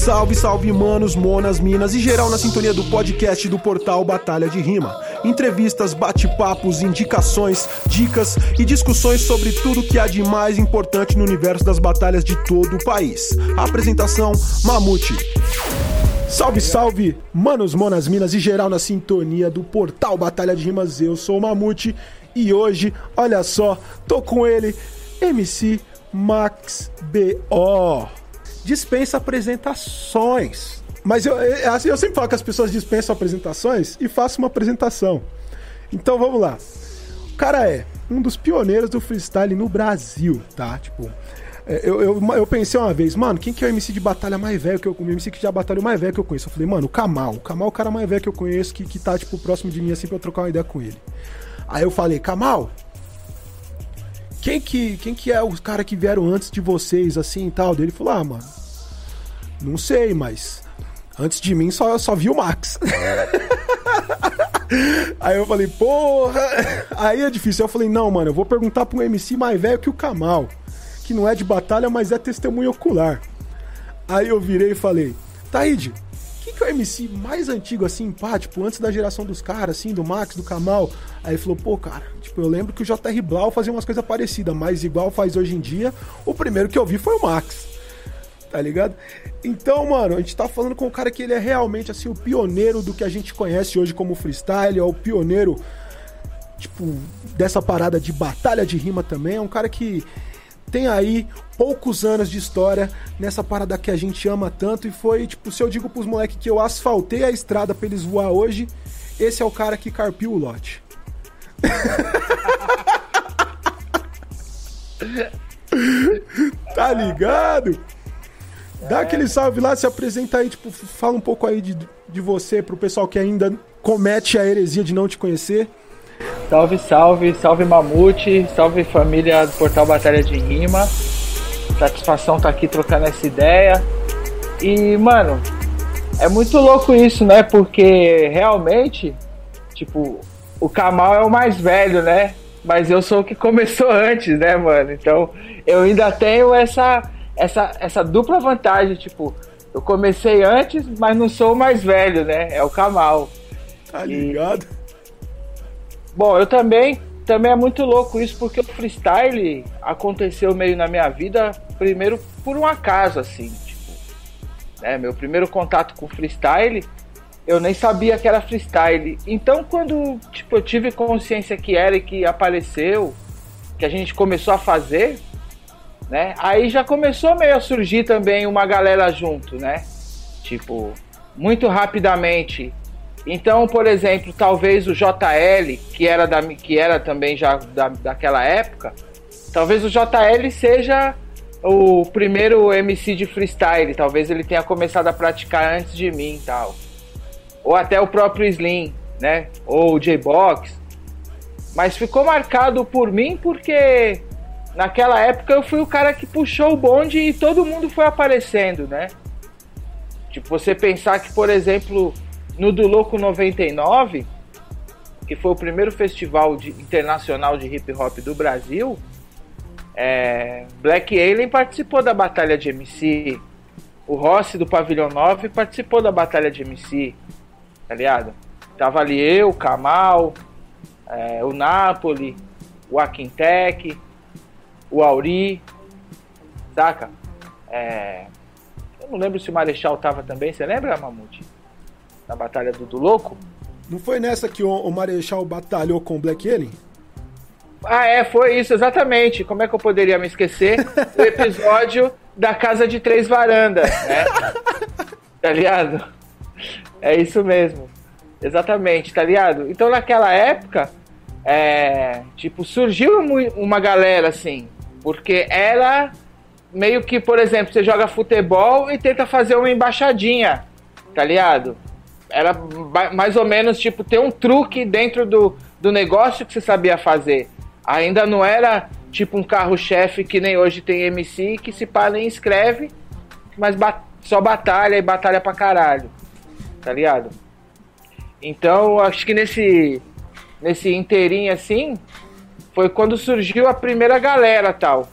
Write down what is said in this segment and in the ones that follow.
Salve, salve, manos, monas, minas e geral na sintonia do podcast do portal Batalha de Rima. Entrevistas, bate-papos, indicações, dicas e discussões sobre tudo que há de mais importante no universo das batalhas de todo o país. apresentação: Mamute. Salve, salve, manos, monas, minas e geral na sintonia do portal Batalha de Rimas. Eu sou o Mamute e hoje, olha só, tô com ele, MC Max B.O. Dispensa apresentações. Mas eu, eu, assim, eu sempre falo que as pessoas dispensam apresentações e faço uma apresentação. Então vamos lá. O cara é um dos pioneiros do freestyle no Brasil, tá? Tipo, é, eu, eu, eu, pensei uma vez, mano, quem que é o MC de batalha mais velho que eu conheço? O MC que já batalhou mais velho que eu conheço. Eu falei, mano, o Kamal. O Kamal é o cara mais velho que eu conheço, que, que tá, tipo, próximo de mim, assim, pra eu trocar uma ideia com ele. Aí eu falei, Kamal, quem que, quem que é os caras que vieram antes de vocês, assim e tal? Ele falou, ah, mano, não sei, mas antes de mim só, só vi o Max. Aí eu falei, porra, aí é difícil. Aí eu falei, não, mano, eu vou perguntar pra um MC mais velho que o Kamal que não é de batalha, mas é testemunho ocular. Aí eu virei e falei, Taíde, quem que é o MC mais antigo, assim, pá, tipo, antes da geração dos caras, assim, do Max, do Kamal? Aí ele falou, pô, cara, tipo, eu lembro que o JR Blau fazia umas coisas parecidas, mas igual faz hoje em dia, o primeiro que eu vi foi o Max. Tá ligado? Então, mano, a gente tá falando com um cara que ele é realmente, assim, o pioneiro do que a gente conhece hoje como freestyle, é o pioneiro, tipo, dessa parada de batalha de rima também, é um cara que tem aí poucos anos de história nessa parada que a gente ama tanto e foi, tipo, se eu digo pros moleques que eu asfaltei a estrada pra eles voar hoje, esse é o cara que carpiu o lote. tá ligado? Dá aquele salve lá, se apresenta aí, tipo, fala um pouco aí de, de você pro pessoal que ainda comete a heresia de não te conhecer. Salve, salve, salve Mamute, salve família do Portal Batalha de Rima. Satisfação estar tá aqui trocando essa ideia. E, mano, é muito louco isso, né? Porque realmente, tipo, o Kamal é o mais velho, né? Mas eu sou o que começou antes, né, mano? Então, eu ainda tenho essa essa essa dupla vantagem, tipo, eu comecei antes, mas não sou o mais velho, né? É o Kamal. Tá ligado? E Bom, eu também também é muito louco isso porque o freestyle aconteceu meio na minha vida primeiro por um acaso assim, tipo, né, meu primeiro contato com freestyle, eu nem sabia que era freestyle. Então quando, tipo, eu tive consciência que era e que apareceu, que a gente começou a fazer, né? Aí já começou meio a surgir também uma galera junto, né? Tipo, muito rapidamente então, por exemplo, talvez o JL, que era, da, que era também já da, daquela época, talvez o JL seja o primeiro MC de freestyle. Talvez ele tenha começado a praticar antes de mim e tal. Ou até o próprio Slim, né? Ou o J-Box. Mas ficou marcado por mim porque naquela época eu fui o cara que puxou o bonde e todo mundo foi aparecendo, né? Tipo, você pensar que, por exemplo, no do Louco 99, que foi o primeiro festival de, internacional de hip hop do Brasil, é, Black Alien participou da batalha de MC. O Rossi do Pavilhão 9 participou da batalha de MC. Tá ligado? Tava ali eu, o Kamal, é, o Napoli, o Aquintec, o Auri, saca? É, eu não lembro se o Marechal tava também, você lembra, Mamute? na Batalha do, do Louco. Não foi nessa que o, o Marechal batalhou com o Black Alien? Ah, é, foi isso, exatamente. Como é que eu poderia me esquecer? o episódio da Casa de Três Varandas, né? tá ligado? É isso mesmo. Exatamente, tá ligado? Então naquela época, é, tipo, surgiu uma galera assim, porque era meio que, por exemplo, você joga futebol e tenta fazer uma embaixadinha, tá ligado? Era mais ou menos tipo ter um truque dentro do, do negócio que você sabia fazer. Ainda não era tipo um carro-chefe que nem hoje tem MC que se pá nem escreve, mas ba só batalha e batalha pra caralho. Tá ligado? Então, acho que nesse nesse inteirinho assim, foi quando surgiu a primeira galera tal.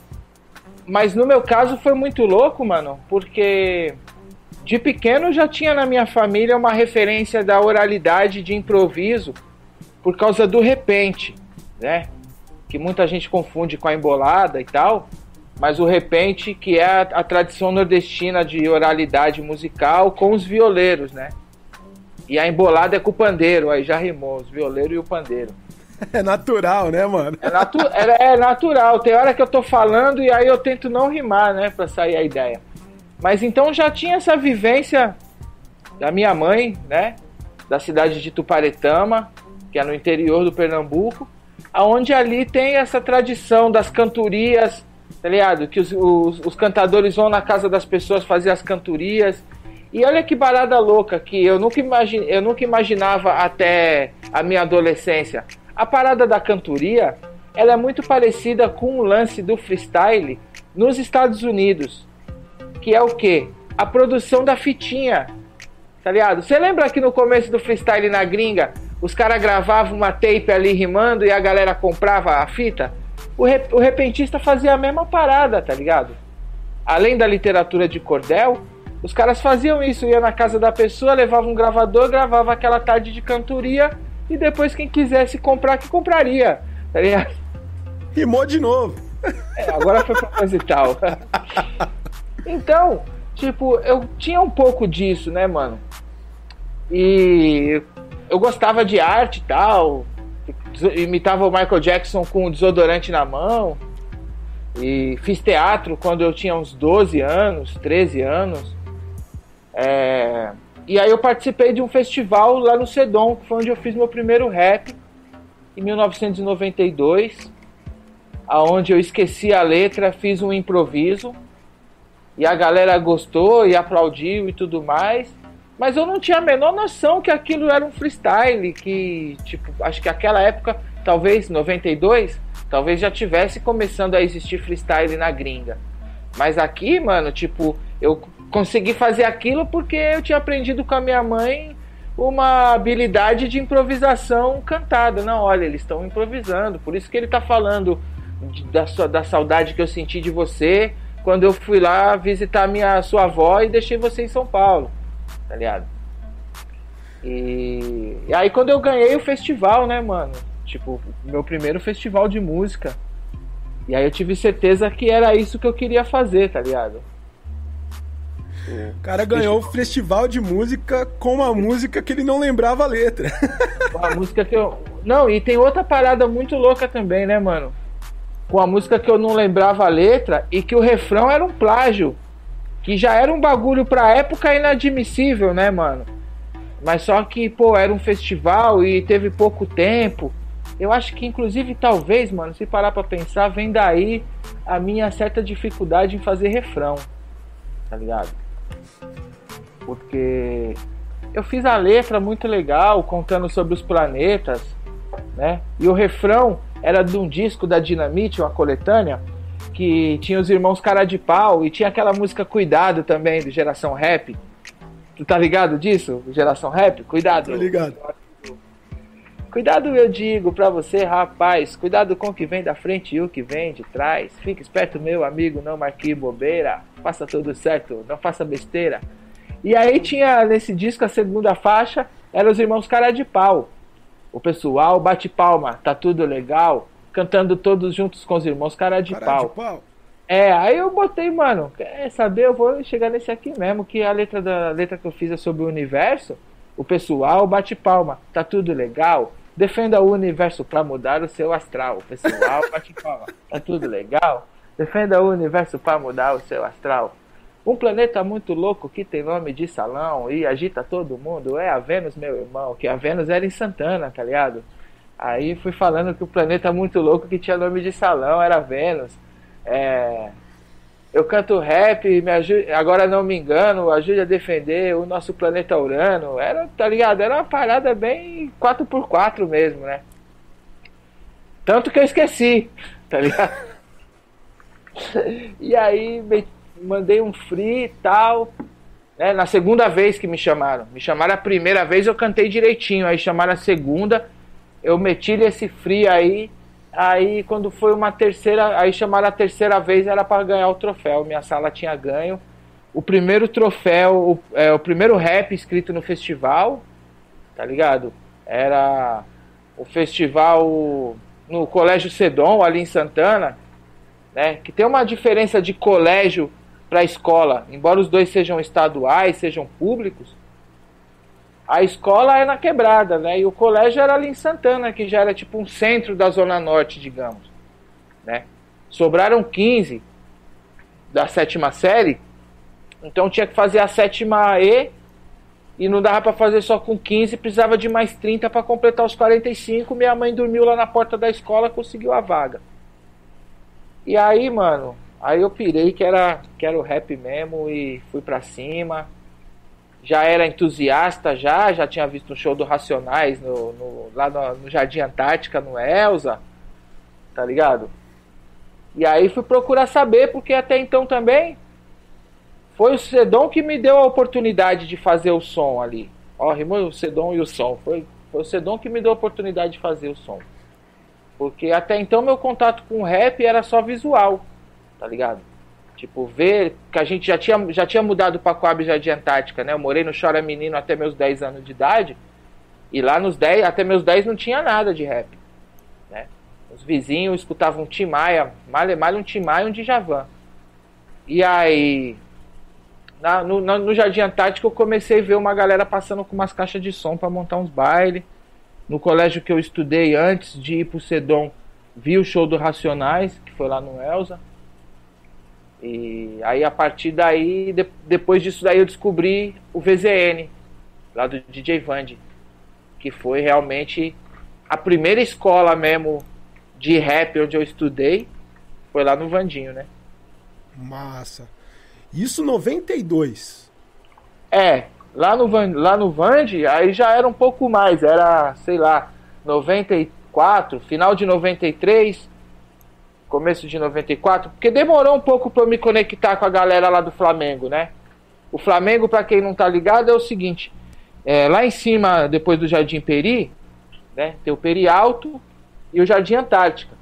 Mas no meu caso foi muito louco, mano, porque de pequeno já tinha na minha família uma referência da oralidade de improviso por causa do repente, né? Que muita gente confunde com a embolada e tal, mas o repente que é a, a tradição nordestina de oralidade musical com os violeiros, né? E a embolada é com o pandeiro, aí já rimou, os violeiros e o pandeiro. É natural, né, mano? É, natu é, é, natural. Tem hora que eu tô falando e aí eu tento não rimar, né, pra sair a ideia. Mas então já tinha essa vivência da minha mãe, né? Da cidade de Tuparetama, que é no interior do Pernambuco, aonde ali tem essa tradição das cantorias, tá ligado? Que os, os, os cantadores vão na casa das pessoas fazer as cantorias. E olha que barada louca que eu nunca, imagine, eu nunca imaginava até a minha adolescência. A parada da cantoria, ela é muito parecida com o lance do freestyle nos Estados Unidos que é o que? A produção da fitinha, tá ligado? Você lembra que no começo do freestyle na gringa, os caras gravavam uma tape ali rimando e a galera comprava a fita? O, o repentista fazia a mesma parada, tá ligado? Além da literatura de cordel, os caras faziam isso, ia na casa da pessoa, levava um gravador, gravava aquela tarde de cantoria e depois quem quisesse comprar, que compraria, tá ligado? Rimou de novo. É, agora foi proposital. Então, tipo, eu tinha um pouco disso, né, mano? E eu gostava de arte e tal. Imitava o Michael Jackson com o desodorante na mão. E fiz teatro quando eu tinha uns 12 anos, 13 anos. É... E aí eu participei de um festival lá no Sedon, que foi onde eu fiz meu primeiro rap, em 1992. Aonde eu esqueci a letra, fiz um improviso e a galera gostou e aplaudiu e tudo mais. Mas eu não tinha a menor noção que aquilo era um freestyle, que, tipo, acho que aquela época, talvez 92, talvez já tivesse começando a existir freestyle na gringa. Mas aqui, mano, tipo, eu consegui fazer aquilo porque eu tinha aprendido com a minha mãe uma habilidade de improvisação cantada. Não, olha, eles estão improvisando, por isso que ele tá falando da, sua, da saudade que eu senti de você, quando eu fui lá visitar minha sua avó e deixei você em São Paulo, tá ligado? E, e aí quando eu ganhei o festival, né, mano? Tipo, meu primeiro festival de música. E aí eu tive certeza que era isso que eu queria fazer, tá ligado? O cara ganhou o festival de música com uma música que ele não lembrava a letra. Uma música que eu. Não, e tem outra parada muito louca também, né, mano? com a música que eu não lembrava a letra e que o refrão era um plágio. Que já era um bagulho pra época inadmissível, né, mano? Mas só que, pô, era um festival e teve pouco tempo. Eu acho que, inclusive, talvez, mano, se parar pra pensar, vem daí a minha certa dificuldade em fazer refrão. Tá ligado? Porque eu fiz a letra muito legal, contando sobre os planetas, né? E o refrão era de um disco da Dinamite, uma coletânea, que tinha os irmãos Cara de Pau e tinha aquela música Cuidado também, do Geração Rap. Tu tá ligado disso? Geração Rap? Cuidado. Tô ligado. Cuidado, eu digo pra você, rapaz. Cuidado com o que vem da frente e o que vem de trás. Fique esperto, meu amigo, não marque bobeira. Faça tudo certo, não faça besteira. E aí tinha nesse disco a segunda faixa, eram os irmãos Cara de Pau. O pessoal bate palma, tá tudo legal, cantando todos juntos com os irmãos, cara de, cara pau. de pau. É, aí eu botei, mano, quer saber? Eu vou chegar nesse aqui mesmo, que a letra da a letra que eu fiz é sobre o universo. O pessoal bate palma, tá tudo legal. Defenda o universo para mudar o seu astral. O pessoal bate palma, tá tudo legal. Defenda o universo para mudar o seu astral. Um planeta muito louco que tem nome de salão e agita todo mundo é a Vênus, meu irmão. Que a Vênus era em Santana, tá ligado? Aí fui falando que o planeta muito louco que tinha nome de salão era Vênus. É... Eu canto rap, me ajude... agora não me engano, ajude a defender o nosso planeta Urano. Era, tá ligado? Era uma parada bem 4x4 mesmo, né? Tanto que eu esqueci, tá ligado? e aí mandei um free e tal. Né? Na segunda vez que me chamaram. Me chamaram a primeira vez, eu cantei direitinho. Aí chamaram a segunda, eu meti esse free aí. Aí quando foi uma terceira, aí chamaram a terceira vez, era para ganhar o troféu. Minha sala tinha ganho o primeiro troféu, o, é, o primeiro rap escrito no festival, tá ligado? Era o festival no Colégio Sedon, ali em Santana, né? Que tem uma diferença de colégio para escola, embora os dois sejam estaduais, sejam públicos. A escola é na quebrada, né? E o colégio era ali em Santana, que já era tipo um centro da Zona Norte, digamos. Né? Sobraram 15 da sétima série, então tinha que fazer a sétima E e não dava para fazer só com 15, precisava de mais 30 para completar os 45. Minha mãe dormiu lá na porta da escola, conseguiu a vaga. E aí, mano, aí eu pirei que era, que era o rap mesmo e fui pra cima. Já era entusiasta já, já tinha visto um show do Racionais no, no lá no, no Jardim Antártica, no Elza, tá ligado? E aí fui procurar saber, porque até então também foi o Sedon que me deu a oportunidade de fazer o som ali. Ó, rimou o Sedon e o som. Foi, foi o Sedon que me deu a oportunidade de fazer o som. Porque até então meu contato com o rap era só visual, tá ligado? Tipo, ver que a gente já tinha, já tinha mudado pra Coab de Antártica, né? Eu morei no Chora Menino até meus 10 anos de idade. E lá nos 10, até meus 10 não tinha nada de rap. Né? Os vizinhos escutavam um Timaya, mal mal um Timaya e um Djavan. E aí, na, no, no, Jardim Antártico eu comecei a ver uma galera passando com umas caixas de som para montar uns bailes. No colégio que eu estudei antes de ir pro Sedom, vi o show do Racionais, que foi lá no Elza. E aí a partir daí, de, depois disso daí eu descobri o VZN, lá do DJ Vande, que foi realmente a primeira escola mesmo de rap onde eu estudei, foi lá no Vandinho, né? Massa. Isso 92. É, lá no, lá no Vand, aí já era um pouco mais, era, sei lá, 94, final de 93, começo de 94, porque demorou um pouco para eu me conectar com a galera lá do Flamengo, né? O Flamengo, para quem não tá ligado, é o seguinte: é, lá em cima, depois do Jardim Peri, né, tem o Peri Alto e o Jardim Antártica.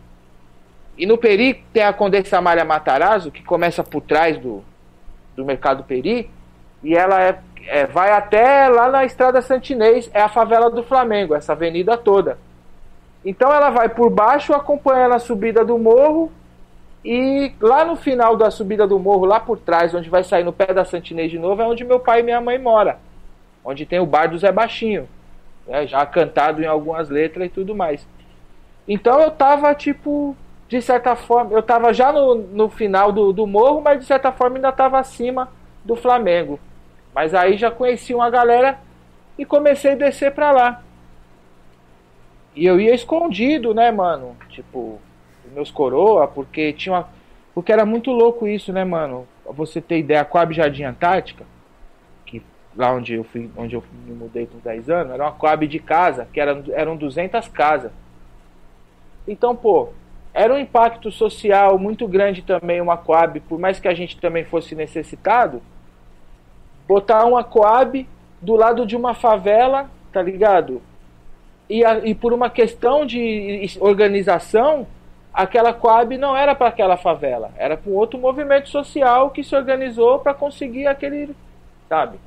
E no Peri tem a Condessa Amália Matarazzo, que começa por trás do, do Mercado Peri, e ela é, é, vai até lá na Estrada Santinês, é a favela do Flamengo, essa avenida toda. Então ela vai por baixo, acompanhando a subida do morro, e lá no final da subida do morro, lá por trás, onde vai sair no pé da Santinês de novo, é onde meu pai e minha mãe moram. Onde tem o bar do Zé Baixinho. Né, já cantado em algumas letras e tudo mais. Então eu tava, tipo, de certa forma, eu estava já no, no final do, do morro, mas de certa forma ainda estava acima do Flamengo. Mas aí já conheci uma galera e comecei a descer para lá. E eu ia escondido, né, mano? Tipo, meus coroa, porque tinha uma. Porque era muito louco isso, né, mano? você ter ideia, a Coab Jardim Antártica, que lá onde eu fui, onde eu me mudei com 10 anos, era uma Coab de casa, que eram, eram 200 casas. Então, pô, era um impacto social muito grande também uma Coab, por mais que a gente também fosse necessitado, botar uma Coab do lado de uma favela, tá ligado? E, a, e por uma questão de organização, aquela Coab não era para aquela favela, era para um outro movimento social que se organizou para conseguir aquele, sabe?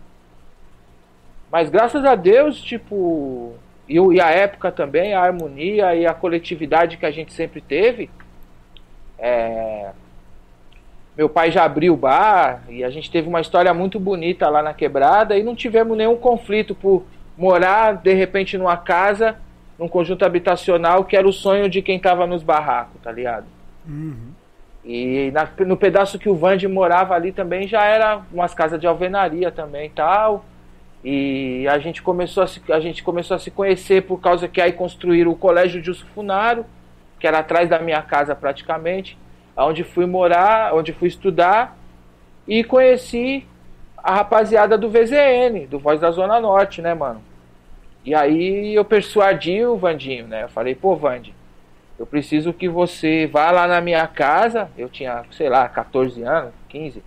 Mas graças a Deus, tipo, e, e a época também, a harmonia e a coletividade que a gente sempre teve. É, meu pai já abriu o bar e a gente teve uma história muito bonita lá na quebrada e não tivemos nenhum conflito por morar de repente numa casa, num conjunto habitacional que era o sonho de quem estava nos barracos, tá ligado? Uhum. E na, no pedaço que o Vande morava ali também já era umas casas de alvenaria também tal. E a gente começou a se, a gente começou a se conhecer por causa que aí construíram o Colégio Justo Funaro, que era atrás da minha casa praticamente, onde fui morar, onde fui estudar e conheci a rapaziada do VZN, do Voz da Zona Norte, né, mano? E aí eu persuadi o Vandinho, né? Eu falei, pô, Vandi, eu preciso que você vá lá na minha casa. Eu tinha, sei lá, 14 anos, 15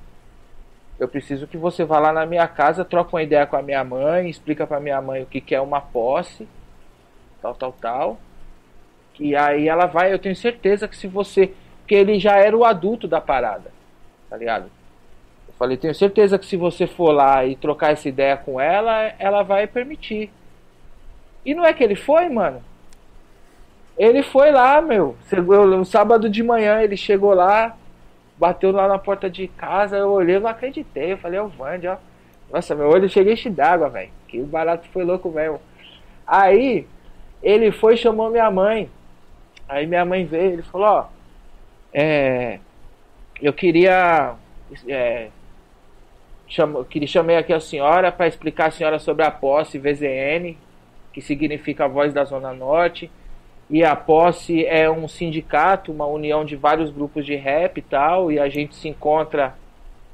eu preciso que você vá lá na minha casa, troque uma ideia com a minha mãe, explica para minha mãe o que, que é uma posse, tal, tal, tal. Que aí ela vai, eu tenho certeza que se você. Porque ele já era o adulto da parada, tá ligado? Eu Falei, tenho certeza que se você for lá e trocar essa ideia com ela, ela vai permitir. E não é que ele foi, mano? Ele foi lá, meu. No sábado de manhã ele chegou lá, bateu lá na porta de casa, eu olhei, não acreditei. Eu falei, é o Vande, ó. Nossa, meu olho cheguei enche d'água, velho. Que barato foi louco mesmo. Aí, ele foi chamou minha mãe. Aí minha mãe veio, ele falou, ó, é, eu queria, é, chamo, queria chamei aqui a senhora para explicar a senhora sobre a posse VZN, que significa a voz da Zona Norte. E a posse é um sindicato, uma união de vários grupos de rap e tal, e a gente se encontra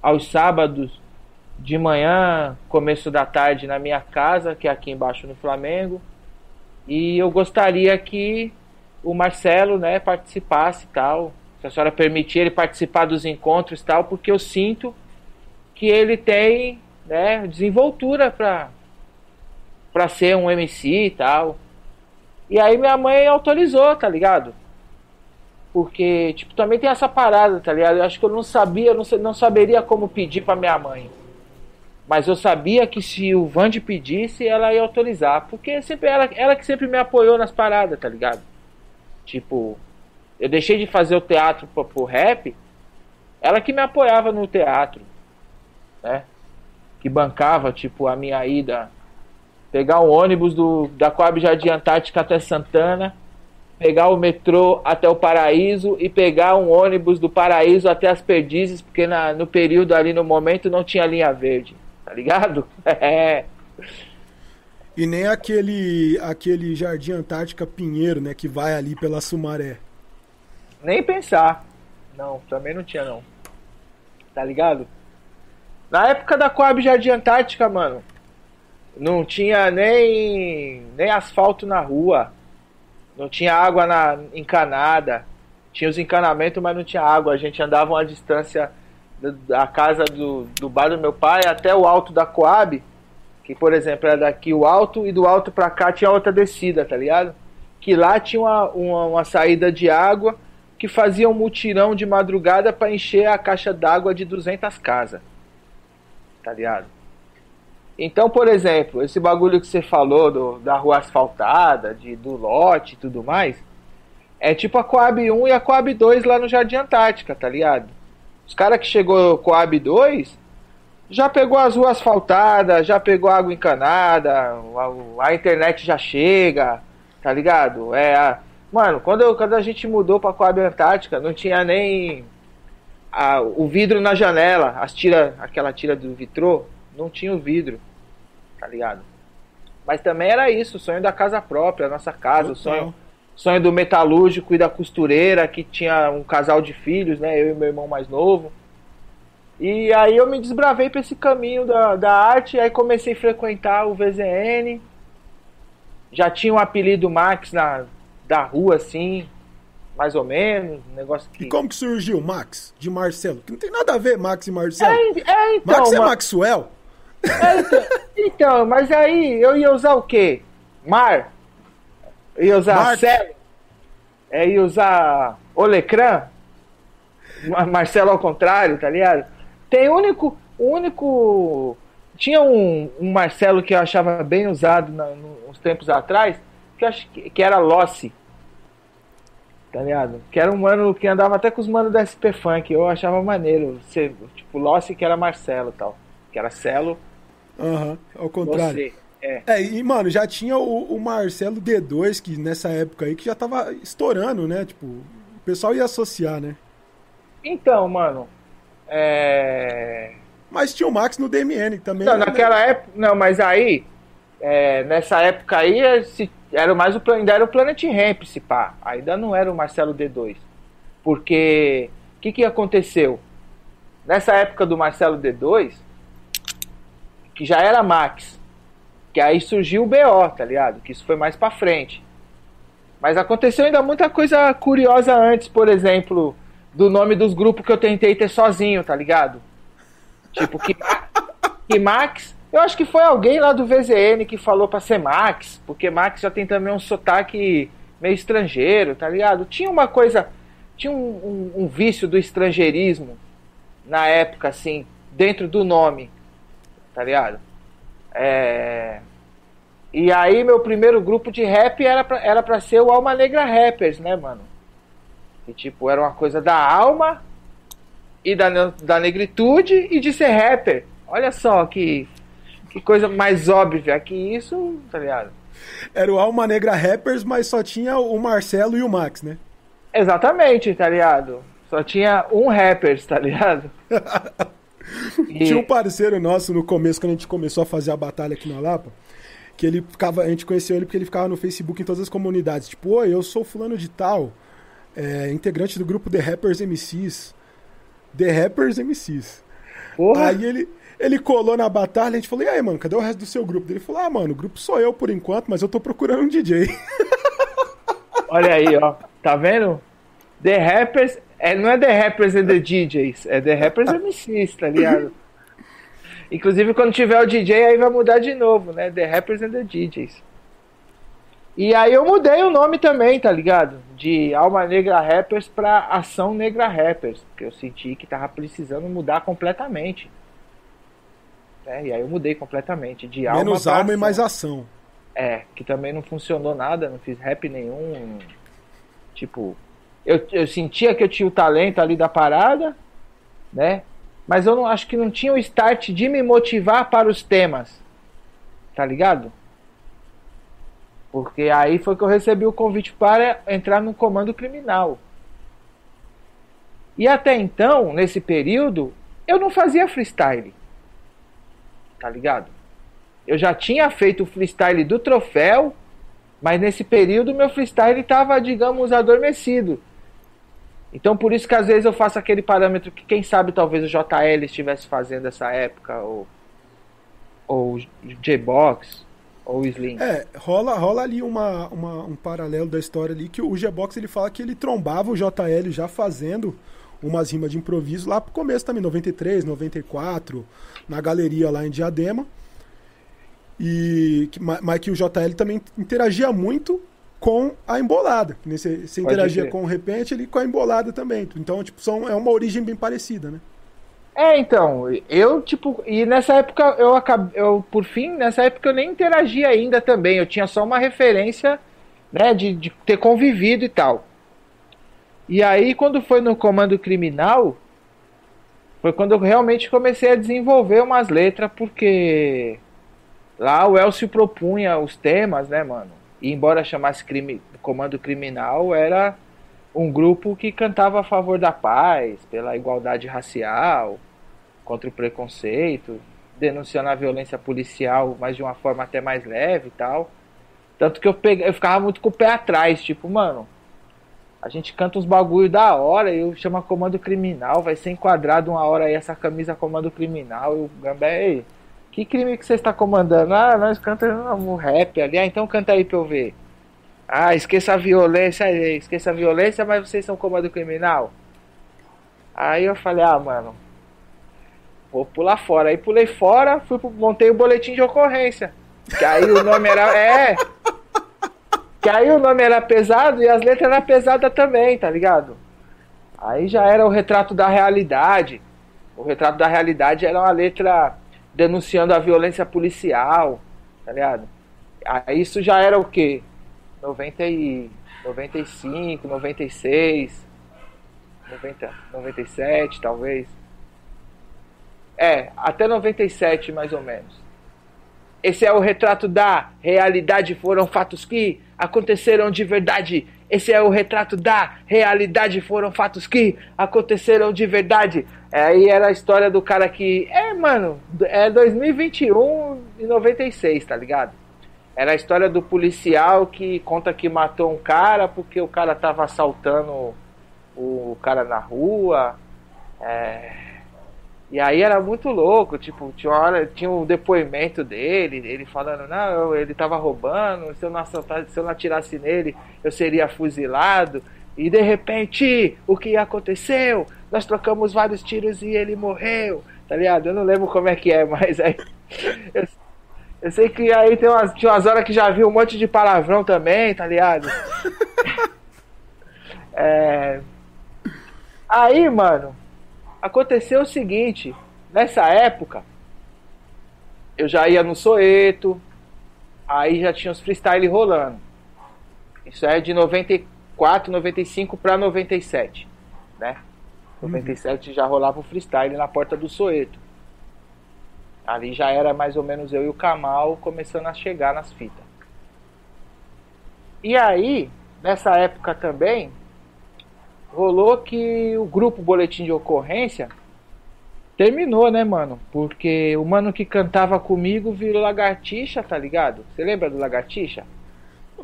aos sábados de manhã, começo da tarde na minha casa, que é aqui embaixo no Flamengo. E eu gostaria que o Marcelo, né, participasse e tal. Se a senhora permitir ele participar dos encontros e tal, porque eu sinto que ele tem, né, desenvoltura para para ser um MC e tal. E aí minha mãe autorizou, tá ligado? Porque, tipo, também tem essa parada, tá ligado? Eu acho que eu não sabia, não, não saberia como pedir pra minha mãe. Mas eu sabia que se o Vande pedisse, ela ia autorizar. Porque sempre ela, ela que sempre me apoiou nas paradas, tá ligado? Tipo, eu deixei de fazer o teatro pro, pro rap, ela que me apoiava no teatro, né? Que bancava, tipo, a minha ida pegar o ônibus do, da Coab Jardim Antártica até Santana, pegar o metrô até o Paraíso e pegar um ônibus do Paraíso até as Perdizes, porque na, no período ali, no momento, não tinha linha verde, tá ligado? É. E nem aquele, aquele Jardim Antártica Pinheiro, né, que vai ali pela Sumaré. Nem pensar. Não, também não tinha não. Tá ligado? Na época da Coab Jardim Antártica, mano, não tinha nem, nem asfalto na rua. Não tinha água na, encanada. Tinha os encanamentos, mas não tinha água. A gente andava uma distância da casa do, do bar do meu pai até o alto da Coab. Que, por exemplo, era daqui o alto e do alto pra cá tinha outra descida, tá ligado? Que lá tinha uma, uma, uma saída de água que fazia um mutirão de madrugada para encher a caixa d'água de 200 casas. Tá ligado? Então, por exemplo, esse bagulho que você falou do, da rua asfaltada, de, do lote e tudo mais, é tipo a Coab 1 e a Coab 2 lá no Jardim Antártica, tá ligado? Os caras que chegou Coab 2 já pegou as ruas asfaltadas, já pegou água encanada, a, a internet já chega, tá ligado? É, a, mano, quando, eu, quando a gente mudou pra Coab Antártica, não tinha nem a, o vidro na janela, as tira, aquela tira do vitrô, não tinha o vidro tá ligado? Mas também era isso, o sonho da casa própria, a nossa casa, o sonho, sonho do metalúrgico e da costureira, que tinha um casal de filhos, né? Eu e meu irmão mais novo. E aí eu me desbravei para esse caminho da, da arte, aí comecei a frequentar o VZN. Já tinha um apelido Max na, da rua, assim, mais ou menos, um negócio que... E como que surgiu Max, de Marcelo? Que não tem nada a ver Max e Marcelo. É, é então... Max é Maxwell? É, então, mas aí eu ia usar o quê? Mar? Eu ia usar Mar... Celo? É, ia usar Olecran? Marcelo ao contrário, tá ligado? Tem único. único. Tinha um, um Marcelo que eu achava bem usado na, uns tempos atrás, que, acho que, que era Lossi. Tá ligado? Que era um mano que andava até com os manos da SP Funk. Eu achava maneiro. Ser, tipo, Lossi que era Marcelo e tal. Que era Celo Aham, uhum, ao contrário. Você, é. é, e mano, já tinha o, o, Marcelo D2, que nessa época aí, que já tava estourando, né? Tipo, o pessoal ia associar, né? Então, mano. É. Mas tinha o Max no DMN também. Não, né? naquela época. Não, mas aí. É, nessa época aí, se, era mais o, ainda era o Planet Ramp, se pá. Ainda não era o Marcelo D2. Porque. O que, que aconteceu? Nessa época do Marcelo D2, que já era Max. Que aí surgiu o BO, tá ligado? Que isso foi mais pra frente. Mas aconteceu ainda muita coisa curiosa antes, por exemplo, do nome dos grupos que eu tentei ter sozinho, tá ligado? Tipo, que, que Max. Eu acho que foi alguém lá do VZN que falou pra ser Max, porque Max já tem também um sotaque meio estrangeiro, tá ligado? Tinha uma coisa. Tinha um, um, um vício do estrangeirismo na época, assim, dentro do nome, tá ligado? É... E aí meu primeiro grupo de rap era pra, era pra ser o Alma Negra Rappers, né, mano? Que tipo, era uma coisa da alma e da, da negritude e de ser rapper. Olha só que, que coisa mais óbvia que isso, tá ligado? Era o Alma Negra Rappers, mas só tinha o Marcelo e o Max, né? Exatamente, tá ligado? Só tinha um rappers, tá ligado? e... Tinha um parceiro nosso no começo, quando a gente começou a fazer a batalha aqui na Lapa, que ele ficava, a gente conheceu ele porque ele ficava no Facebook em todas as comunidades. Tipo, oi, eu sou fulano de tal, é, integrante do grupo The Rappers MCs. The Rappers MCs. Porra. Aí ele, ele colou na batalha, a gente falou, e aí, mano, cadê o resto do seu grupo? Ele falou, ah, mano, o grupo sou eu por enquanto, mas eu tô procurando um DJ. Olha aí, ó. Tá vendo? The Rappers. É, não é The Rappers and the DJs, é The Rappers MCs, tá ligado? Inclusive, quando tiver o DJ, aí vai mudar de novo, né? The Rappers and the DJs. E aí eu mudei o nome também, tá ligado? De Alma Negra Rappers pra Ação Negra Rappers. Porque eu senti que tava precisando mudar completamente. É, e aí eu mudei completamente. De alma Menos alma e mais ação. É, que também não funcionou nada, não fiz rap nenhum. Tipo, eu, eu sentia que eu tinha o talento ali da parada, né? Mas eu não acho que não tinha o start de me motivar para os temas. Tá ligado? Porque aí foi que eu recebi o convite para entrar no comando criminal. E até então, nesse período, eu não fazia freestyle. Tá ligado? Eu já tinha feito o freestyle do troféu, mas nesse período meu freestyle estava, digamos, adormecido. Então por isso que às vezes eu faço aquele parâmetro que quem sabe talvez o JL estivesse fazendo essa época, ou, ou o J-Box, ou Slim. É, rola, rola ali uma, uma, um paralelo da história ali, que o G-Box ele fala que ele trombava o JL já fazendo umas rimas de improviso lá pro começo também, 93, 94, na galeria lá em Diadema. E mas que o JL também interagia muito com a embolada. Você, você interagia com o repente ele com a embolada também. Então, tipo, são, é uma origem bem parecida, né? É, então, eu, tipo, e nessa época eu acabei, eu, por fim, nessa época eu nem interagia ainda também, eu tinha só uma referência, né, de, de ter convivido e tal. E aí, quando foi no comando criminal, foi quando eu realmente comecei a desenvolver umas letras, porque lá o Elcio propunha os temas, né, mano? E embora chamasse crime, comando criminal, era um grupo que cantava a favor da paz, pela igualdade racial, contra o preconceito, denunciando a violência policial, mas de uma forma até mais leve e tal. Tanto que eu, peguei, eu ficava muito com o pé atrás, tipo, mano, a gente canta uns bagulho da hora e eu chamo comando criminal, vai ser enquadrado uma hora aí essa camisa comando criminal e o Gambé, que crime que você está comandando? Ah, nós cantamos um rap ali, ah, então canta aí pra eu ver. Ah, esqueça a violência, esqueça a violência, mas vocês são comando criminal. Aí eu falei, ah, mano, vou pular fora. Aí pulei fora, fui montei o boletim de ocorrência. Que aí o nome era. É! Que aí o nome era pesado e as letras eram pesadas também, tá ligado? Aí já era o retrato da realidade. O retrato da realidade era uma letra denunciando a violência policial, tá ligado? Aí isso já era o quê? 90 e 95, 96, 90, 97 talvez. É, até 97 mais ou menos. Esse é o retrato da realidade, foram fatos que aconteceram de verdade. Esse é o retrato da realidade, foram fatos que aconteceram de verdade. Aí era a história do cara que. É, mano, é 2021 e 96, tá ligado? Era a história do policial que conta que matou um cara porque o cara tava assaltando o cara na rua. É e aí era muito louco, tipo, tinha uma hora, tinha um depoimento dele, ele falando, não, ele tava roubando, se eu não assaltasse, se eu não atirasse nele, eu seria fuzilado. E de repente, o que aconteceu? Nós trocamos vários tiros e ele morreu, tá ligado? Eu não lembro como é que é, mas aí. Eu, eu sei que aí tem umas, tinha umas horas que já vi um monte de palavrão também, tá ligado? é. Aí, mano, aconteceu o seguinte: nessa época, eu já ia no Soeto, aí já tinha os freestyle rolando. Isso é de 94, 95 para 97, né? 97 uhum. já rolava o freestyle na porta do Soeto. Ali já era mais ou menos eu e o Kamal começando a chegar nas fitas. E aí, nessa época também, rolou que o grupo Boletim de Ocorrência terminou, né, mano? Porque o mano que cantava comigo virou lagartixa, tá ligado? Você lembra do lagartixa?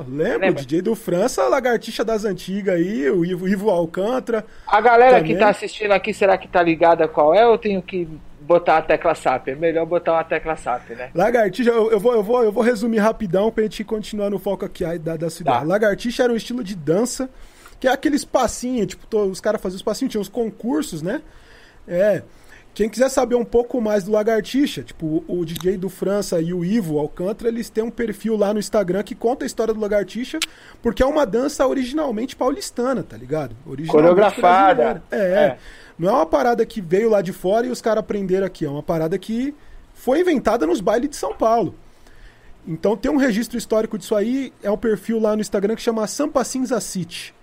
Lembro, o DJ do França, lagartixa das antigas aí, o Ivo, Ivo Alcântara. A galera também. que tá assistindo aqui, será que tá ligada qual é ou eu tenho que botar a tecla SAP? É melhor botar uma tecla SAP, né? Lagartixa, eu, eu, vou, eu, vou, eu vou resumir rapidão pra gente continuar no foco aqui da, da cidade. Tá. Lagartixa era um estilo de dança, que é aqueles passinhos, tipo, os caras faziam os passinhos, tinha os concursos, né? É. Quem quiser saber um pouco mais do Lagartixa, tipo, o DJ do França e o Ivo Alcântara, eles têm um perfil lá no Instagram que conta a história do Lagartixa, porque é uma dança originalmente paulistana, tá ligado? Coreografada. É, é, Não é uma parada que veio lá de fora e os caras aprenderam aqui, é uma parada que foi inventada nos bailes de São Paulo. Então tem um registro histórico disso aí, é um perfil lá no Instagram que chama Sampa Cinza City.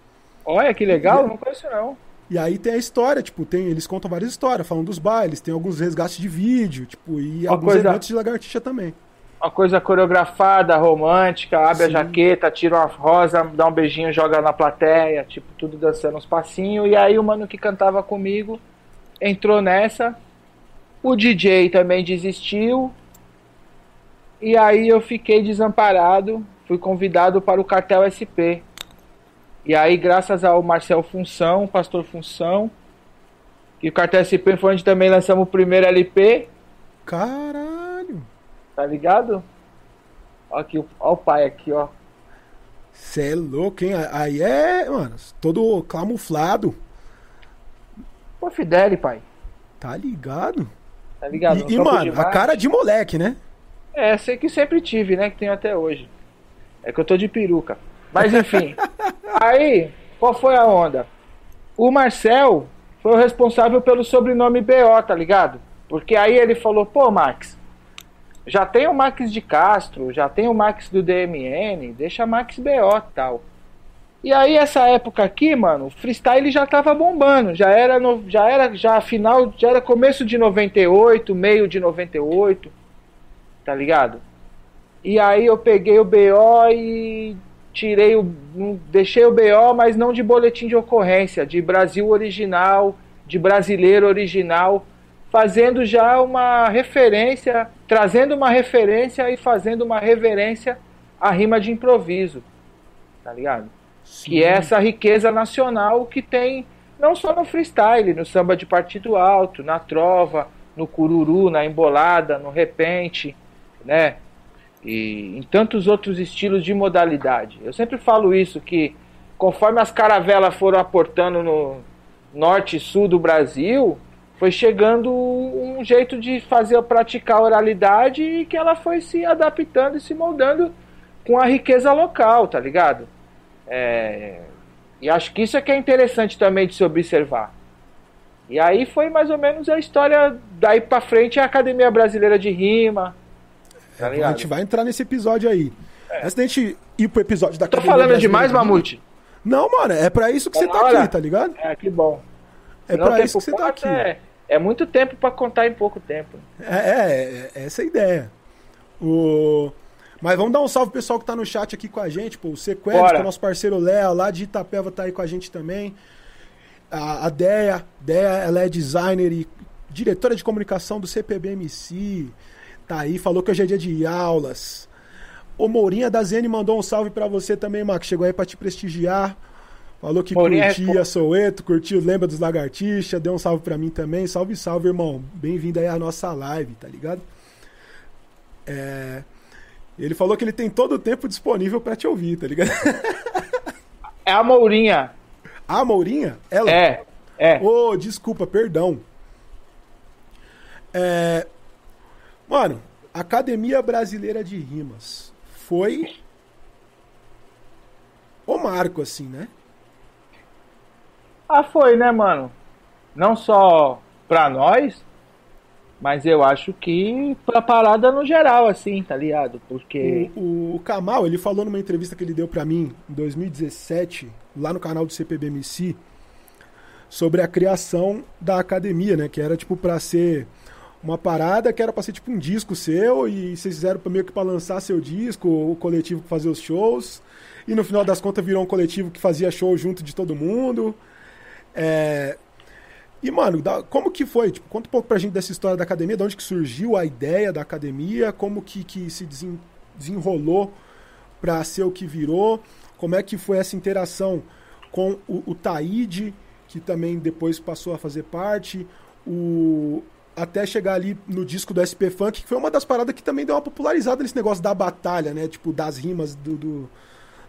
Olha que legal, não conheço não. E aí tem a história, tipo, tem, eles contam várias histórias, falam dos bailes, tem alguns resgates de vídeo, tipo, e uma alguns coisa, eventos de lagartixa também. Uma coisa coreografada, romântica, abre Sim. a jaqueta, tira uma rosa, dá um beijinho, joga na plateia, tipo, tudo dançando uns passinhos. E aí o mano que cantava comigo entrou nessa. O DJ também desistiu. E aí eu fiquei desamparado, fui convidado para o cartel SP. E aí, graças ao Marcel Função, Pastor Função, e o Cartel SP foi onde também lançamos o primeiro LP. Caralho! Tá ligado? Ó, aqui, ó o pai aqui, ó. Cê é louco, hein? Aí é, mano, todo camuflado. Pô, Fidel, pai. Tá ligado? Tá ligado? E, e mano, a cara de moleque, né? É, sei que sempre tive, né? Que tenho até hoje. É que eu tô de peruca. Mas enfim. aí, qual foi a onda? O Marcel foi o responsável pelo sobrenome BO, tá ligado? Porque aí ele falou, pô, Max, já tem o Max de Castro, já tem o Max do DMN, deixa Max BO tal. E aí essa época aqui, mano, o freestyle já tava bombando, já era no, já era já final, já era começo de 98, meio de 98, tá ligado? E aí eu peguei o BO e tirei o. deixei o BO, mas não de boletim de ocorrência, de Brasil original, de brasileiro original, fazendo já uma referência, trazendo uma referência e fazendo uma reverência à rima de improviso. Tá ligado? Sim. Que é essa riqueza nacional que tem não só no freestyle, no samba de partido alto, na trova, no cururu, na embolada, no repente, né? E em tantos outros estilos de modalidade. Eu sempre falo isso que conforme as caravelas foram aportando no norte e sul do Brasil, foi chegando um jeito de fazer praticar a oralidade e que ela foi se adaptando e se moldando com a riqueza local, tá ligado? É... E acho que isso é que é interessante também de se observar. E aí foi mais ou menos a história daí para frente a Academia Brasileira de Rima, Tá a gente vai entrar nesse episódio aí. É. Antes da gente ir pro episódio da Tô falando demais, Mamute? Não, mano, é pra isso que você tá aqui, tá ligado? É, que bom. É Senão pra isso que você tá aqui. É, é muito tempo pra contar em pouco tempo. É, é, é essa é a ideia. O... Mas vamos dar um salve pro pessoal que tá no chat aqui com a gente, pô. O Sequest, que é nosso parceiro Léo, lá de Itapeva, tá aí com a gente também. A, a Deia, Deia, ela é designer e diretora de comunicação do CPBMC. Tá aí, falou que hoje é dia de aulas. O Mourinha da Zene mandou um salve para você também, Max. Chegou aí pra te prestigiar. Falou que Mourinha é curtia é... Soueto, curtiu, lembra dos lagartixa, deu um salve para mim também. Salve, salve, irmão. Bem-vindo aí à nossa live, tá ligado? É... Ele falou que ele tem todo o tempo disponível para te ouvir, tá ligado? É a Mourinha. A Mourinha? Ela? É, é. Ô, oh, desculpa, perdão. É, Mano, Academia Brasileira de Rimas foi o marco, assim, né? Ah, foi, né, mano? Não só pra nós, Mas eu acho que pra parada no geral, assim, tá ligado? Porque. O, o Kamal, ele falou numa entrevista que ele deu para mim em 2017, lá no canal do CPBMC, sobre a criação da academia, né? Que era tipo pra ser uma parada que era pra ser tipo um disco seu e vocês fizeram meio que pra lançar seu disco, o coletivo fazer os shows. E no final das contas virou um coletivo que fazia show junto de todo mundo. É, e, mano, como que foi? Tipo, conta um pouco pra gente dessa história da academia, de onde que surgiu a ideia da academia, como que, que se desenrolou para ser o que virou, como é que foi essa interação com o, o Taíde, que também depois passou a fazer parte, o, até chegar ali no disco do SP Funk, que foi uma das paradas que também deu uma popularizada nesse negócio da batalha, né? Tipo, das rimas do, do,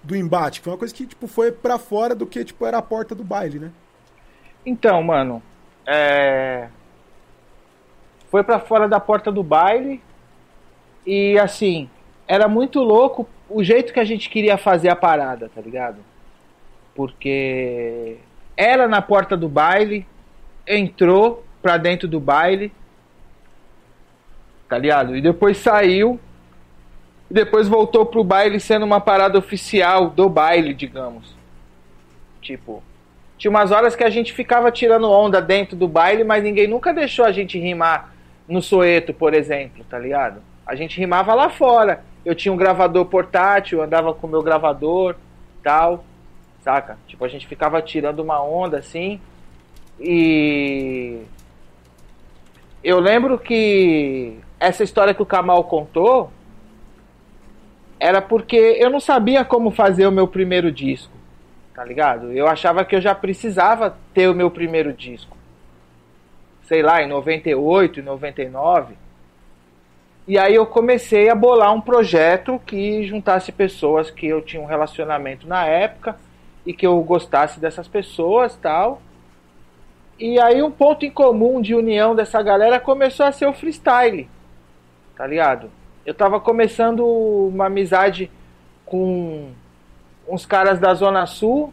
do embate, foi uma coisa que tipo, foi para fora do que tipo, era a porta do baile, né? Então, mano, é... Foi para fora da porta do baile. E assim, era muito louco o jeito que a gente queria fazer a parada, tá ligado? Porque era na porta do baile, entrou pra dentro do baile, tá ligado? E depois saiu, e depois voltou pro baile sendo uma parada oficial do baile, digamos. Tipo, tinha umas horas que a gente ficava tirando onda dentro do baile, mas ninguém nunca deixou a gente rimar no Soeto, por exemplo, tá ligado? A gente rimava lá fora. Eu tinha um gravador portátil, andava com o meu gravador, tal, saca? Tipo, a gente ficava tirando uma onda assim. E eu lembro que essa história que o Kamal contou era porque eu não sabia como fazer o meu primeiro disco tá ligado? Eu achava que eu já precisava ter o meu primeiro disco. Sei lá, em 98, em 99. E aí eu comecei a bolar um projeto que juntasse pessoas que eu tinha um relacionamento na época e que eu gostasse dessas pessoas, tal. E aí um ponto em comum de união dessa galera começou a ser o freestyle. Tá ligado? Eu tava começando uma amizade com uns caras da Zona Sul,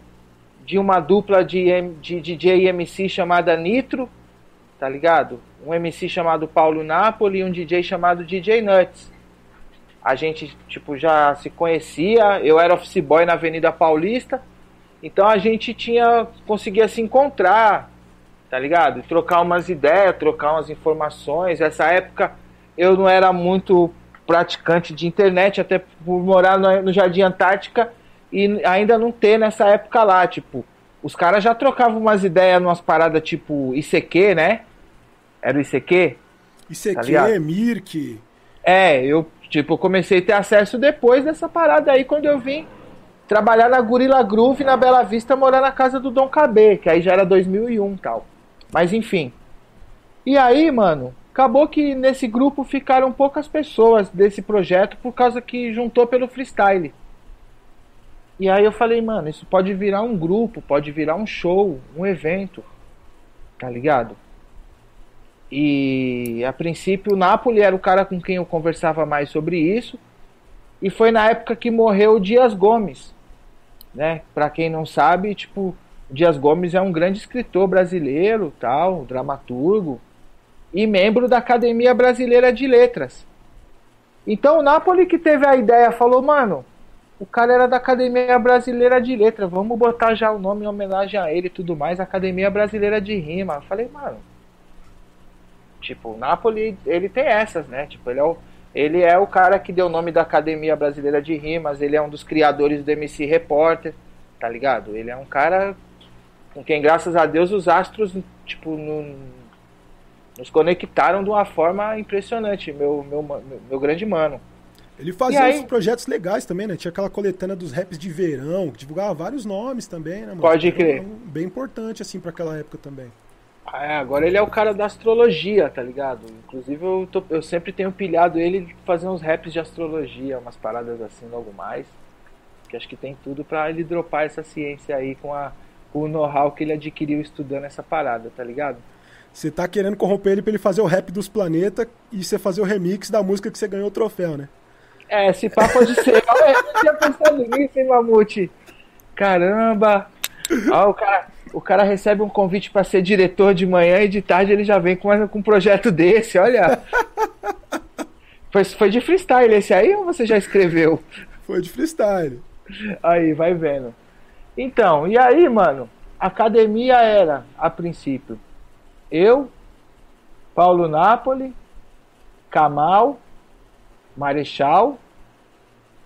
de uma dupla de, de DJ e MC chamada Nitro, tá ligado? Um MC chamado Paulo Napoli e um DJ chamado DJ Nuts. A gente, tipo, já se conhecia, eu era office boy na Avenida Paulista, então a gente tinha, conseguia se encontrar, tá ligado? Trocar umas ideias, trocar umas informações. Essa época eu não era muito praticante de internet, até por morar no Jardim Antártica, e ainda não ter nessa época lá, tipo, os caras já trocavam umas ideias numas paradas tipo ICQ, né? Era o ICQ? ICQ, tá Mirk. É, eu tipo, comecei a ter acesso depois dessa parada aí quando eu vim trabalhar na Gorilla Groove na Bela Vista, morar na casa do Dom KB, que aí já era 2001 tal. Mas enfim. E aí, mano, acabou que nesse grupo ficaram poucas pessoas desse projeto por causa que juntou pelo freestyle. E aí eu falei, mano, isso pode virar um grupo, pode virar um show, um evento, tá ligado? E a princípio o Napoli era o cara com quem eu conversava mais sobre isso. E foi na época que morreu o Dias Gomes, né? Para quem não sabe, tipo, o Dias Gomes é um grande escritor brasileiro, tal, dramaturgo e membro da Academia Brasileira de Letras. Então o Napoli que teve a ideia falou, mano, o cara era da Academia Brasileira de Letra, vamos botar já o nome em homenagem a ele e tudo mais, Academia Brasileira de Rima. Eu falei, mano, tipo, o Napoli, ele tem essas, né? Tipo, ele é o, ele é o cara que deu o nome da Academia Brasileira de Rimas, ele é um dos criadores do MC Repórter, tá ligado? Ele é um cara com quem, graças a Deus, os astros, tipo, no, nos conectaram de uma forma impressionante, meu, meu, meu, meu grande mano. Ele fazia aí... uns projetos legais também, né? Tinha aquela coletânea dos raps de verão, que divulgava vários nomes também, né? Mano? Pode crer. Um, bem importante, assim, para aquela época também. É, agora ele é o cara da astrologia, tá ligado? Inclusive eu, tô, eu sempre tenho pilhado ele fazer uns raps de astrologia, umas paradas assim, logo mais. Que acho que tem tudo para ele dropar essa ciência aí com, a, com o know-how que ele adquiriu estudando essa parada, tá ligado? Você tá querendo corromper ele pra ele fazer o rap dos planetas e você fazer o remix da música que você ganhou o troféu, né? É, esse papo pode ser. Olha, eu tinha pensado nisso, hein, Mamute? Caramba! Ó, o cara, o cara recebe um convite para ser diretor de manhã e de tarde ele já vem com, com um projeto desse, olha. foi, foi de freestyle esse aí ou você já escreveu? Foi de freestyle. Aí, vai vendo. Então, e aí, mano, academia era, a princípio, eu, Paulo Napoli, Kamal, Marechal,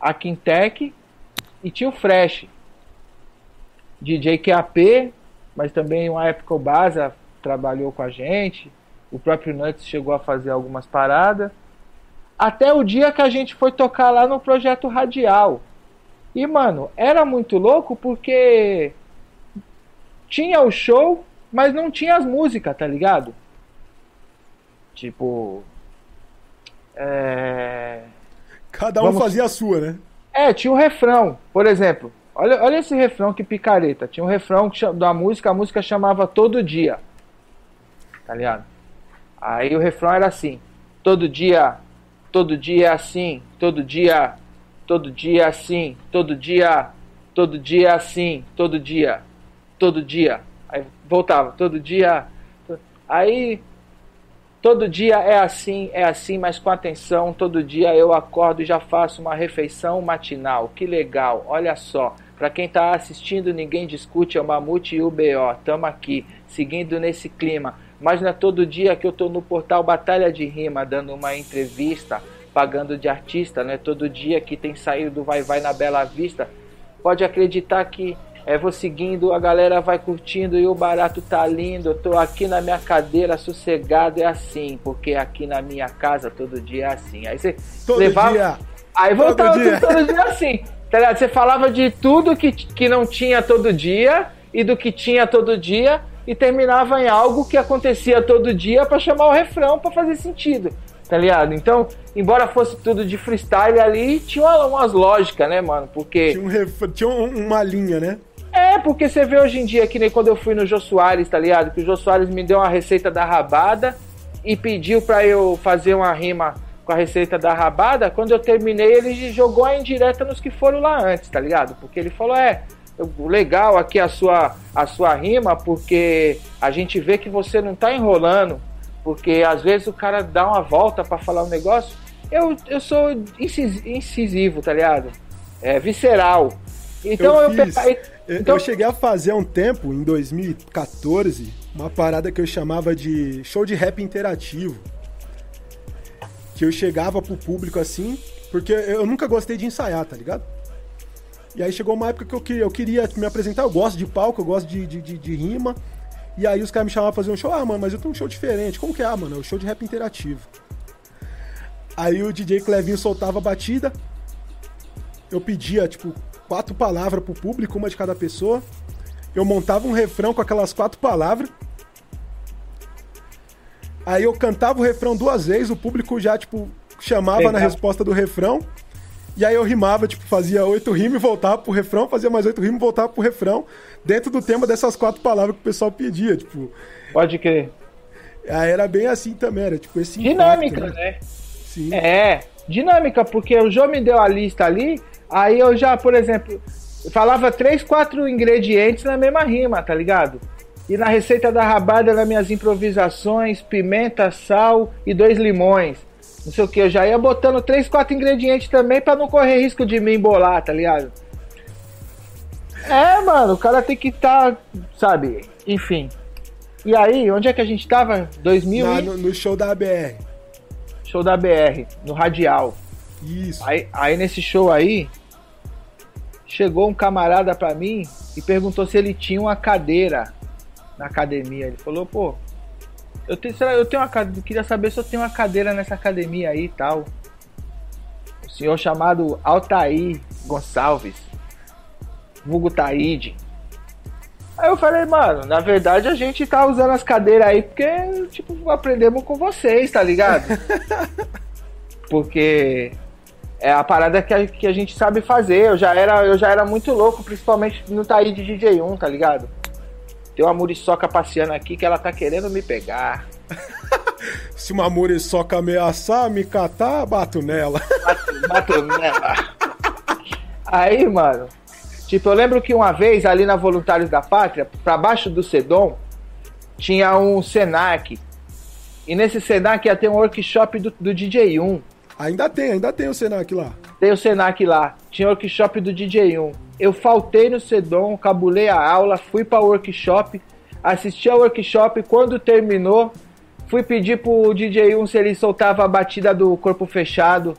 a Quintec e tio Fresh. DJ QAP, mas também uma época o Baza trabalhou com a gente. O próprio Nuts chegou a fazer algumas paradas. Até o dia que a gente foi tocar lá no projeto Radial. E, mano, era muito louco porque tinha o show, mas não tinha as músicas, tá ligado? Tipo. É... Cada um Vamos... fazia a sua, né? É, tinha o um refrão. Por exemplo, olha, olha esse refrão que picareta. Tinha um refrão da música, a música chamava Todo Dia. Tá ligado? Aí o refrão era assim: Todo dia, todo dia é assim, todo dia, todo dia é assim, todo dia, todo dia é assim, todo dia, todo dia. Voltava, todo dia. Aí Todo dia é assim, é assim, mas com atenção. Todo dia eu acordo e já faço uma refeição matinal. Que legal, olha só. Para quem está assistindo, ninguém discute, é o Mamute e o BO. Tamo aqui, seguindo nesse clima. Mas não é todo dia que eu tô no portal Batalha de Rima, dando uma entrevista, pagando de artista. Não é todo dia que tem saído do Vai Vai na Bela Vista. Pode acreditar que é, vou seguindo, a galera vai curtindo e o barato tá lindo. Eu tô aqui na minha cadeira sossegado, é assim, porque aqui na minha casa todo dia é assim. Aí você todo levava. Dia. Aí voltava todo dia, todo dia assim. Tá ligado? Você falava de tudo que, que não tinha todo dia e do que tinha todo dia e terminava em algo que acontecia todo dia para chamar o refrão para fazer sentido tá ligado? Então, embora fosse tudo de freestyle ali, tinha umas lógicas, né, mano? Porque. Tinha, um ref... tinha uma linha, né? É, porque você vê hoje em dia, que nem quando eu fui no Jô Soares, tá ligado? Que o Jô Soares me deu uma receita da rabada e pediu pra eu fazer uma rima com a receita da rabada. Quando eu terminei, ele jogou a indireta nos que foram lá antes, tá ligado? Porque ele falou: é, legal aqui a sua, a sua rima, porque a gente vê que você não tá enrolando. Porque às vezes o cara dá uma volta para falar um negócio. Eu, eu sou incisivo, tá ligado? É visceral. Então eu, eu, então... eu cheguei a fazer um tempo, em 2014, uma parada que eu chamava de show de rap interativo. Que eu chegava pro público assim, porque eu nunca gostei de ensaiar, tá ligado? E aí chegou uma época que eu queria, eu queria me apresentar, eu gosto de palco, eu gosto de, de, de, de rima. E aí os caras me chamavam pra fazer um show, ah, mano, mas eu tenho um show diferente. Como que é? Ah, mano, é o show de rap interativo. Aí o DJ Clevinho soltava a batida, eu pedia, tipo, quatro palavras pro público, uma de cada pessoa. Eu montava um refrão com aquelas quatro palavras. Aí eu cantava o refrão duas vezes, o público já, tipo, chamava Legal. na resposta do refrão. E aí eu rimava, tipo, fazia oito rimas e voltava pro refrão, fazia mais oito rimas e voltava pro refrão, dentro do tema dessas quatro palavras que o pessoal pedia, tipo. Pode crer. Aí era bem assim também, era tipo esse Dinâmica, impacto, né? né? Sim. É, dinâmica, porque o João me deu a lista ali, Aí eu já, por exemplo, falava três, quatro ingredientes na mesma rima, tá ligado? E na receita da rabada, nas minhas improvisações, pimenta, sal e dois limões. Não sei o que, eu já ia botando três, quatro ingredientes também para não correr risco de me embolar, tá ligado? É, mano, o cara tem que estar, tá, sabe? Enfim. E aí, onde é que a gente tava? 2000 Na, e... no, no show da BR. Show da BR, no Radial. Isso. Aí, aí nesse show aí, chegou um camarada para mim e perguntou se ele tinha uma cadeira na academia. Ele falou, pô, eu tenho, será, eu tenho uma cadeira, queria saber se eu tenho uma cadeira nessa academia aí e tal. O senhor chamado Altair Gonçalves, vulgo Taíde. Aí eu falei, mano, na verdade a gente tá usando as cadeiras aí porque, tipo, aprendemos com vocês, tá ligado? porque é a parada que a, que a gente sabe fazer. Eu já, era, eu já era muito louco, principalmente no Taí de DJ1, tá ligado? Tem uma muriçoca passeando aqui que ela tá querendo me pegar. Se uma muriçoca ameaçar, me catar, bato nela. Bato, bato nela. Aí, mano, Tipo, eu lembro que uma vez ali na Voluntários da Pátria, para baixo do Sedom, tinha um Senac. E nesse Senac ia ter um workshop do, do DJ1. Ainda tem, ainda tem o Senac lá. Tem o Senac lá. Tinha workshop do DJ1. Eu faltei no Sedom, cabulei a aula, fui para o workshop, assisti ao workshop. Quando terminou, fui pedir pro DJ1 se ele soltava a batida do corpo fechado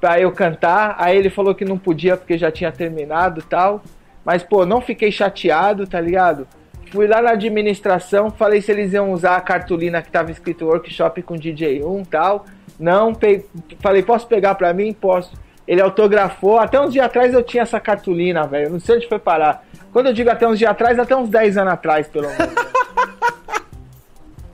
pra eu cantar. Aí ele falou que não podia porque já tinha terminado tal. Mas, pô, não fiquei chateado, tá ligado? Fui lá na administração, falei se eles iam usar a cartolina que tava escrito workshop com DJ1 e tal. Não, pe... falei, posso pegar pra mim? Posso. Ele autografou. Até uns dias atrás eu tinha essa cartolina, velho. Não sei onde foi parar. Quando eu digo até uns dias atrás, até uns 10 anos atrás, pelo menos.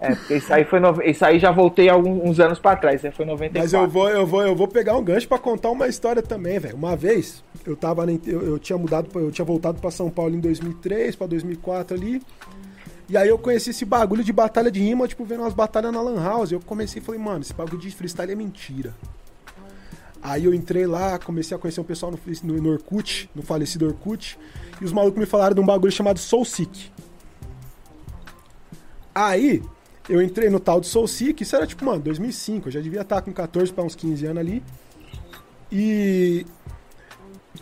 É, porque isso aí foi no... isso aí já voltei alguns anos para trás, né? foi 94. Mas eu vou, eu vou, eu vou pegar um gancho para contar uma história também, velho. Uma vez, eu tava eu, eu, tinha mudado, eu tinha voltado para São Paulo em 2003 para 2004 ali. E aí eu conheci esse bagulho de batalha de rima, tipo, vendo umas batalhas na Lan House. Eu comecei e falei, mano, esse bagulho de freestyle é mentira. Aí eu entrei lá, comecei a conhecer um pessoal no, no, no Orkut, no falecido Orkut, e os malucos me falaram de um bagulho chamado Soul Seek. Aí, eu entrei no tal do Soul Seek, isso era tipo, mano, 2005, eu já devia estar com 14 para uns 15 anos ali. E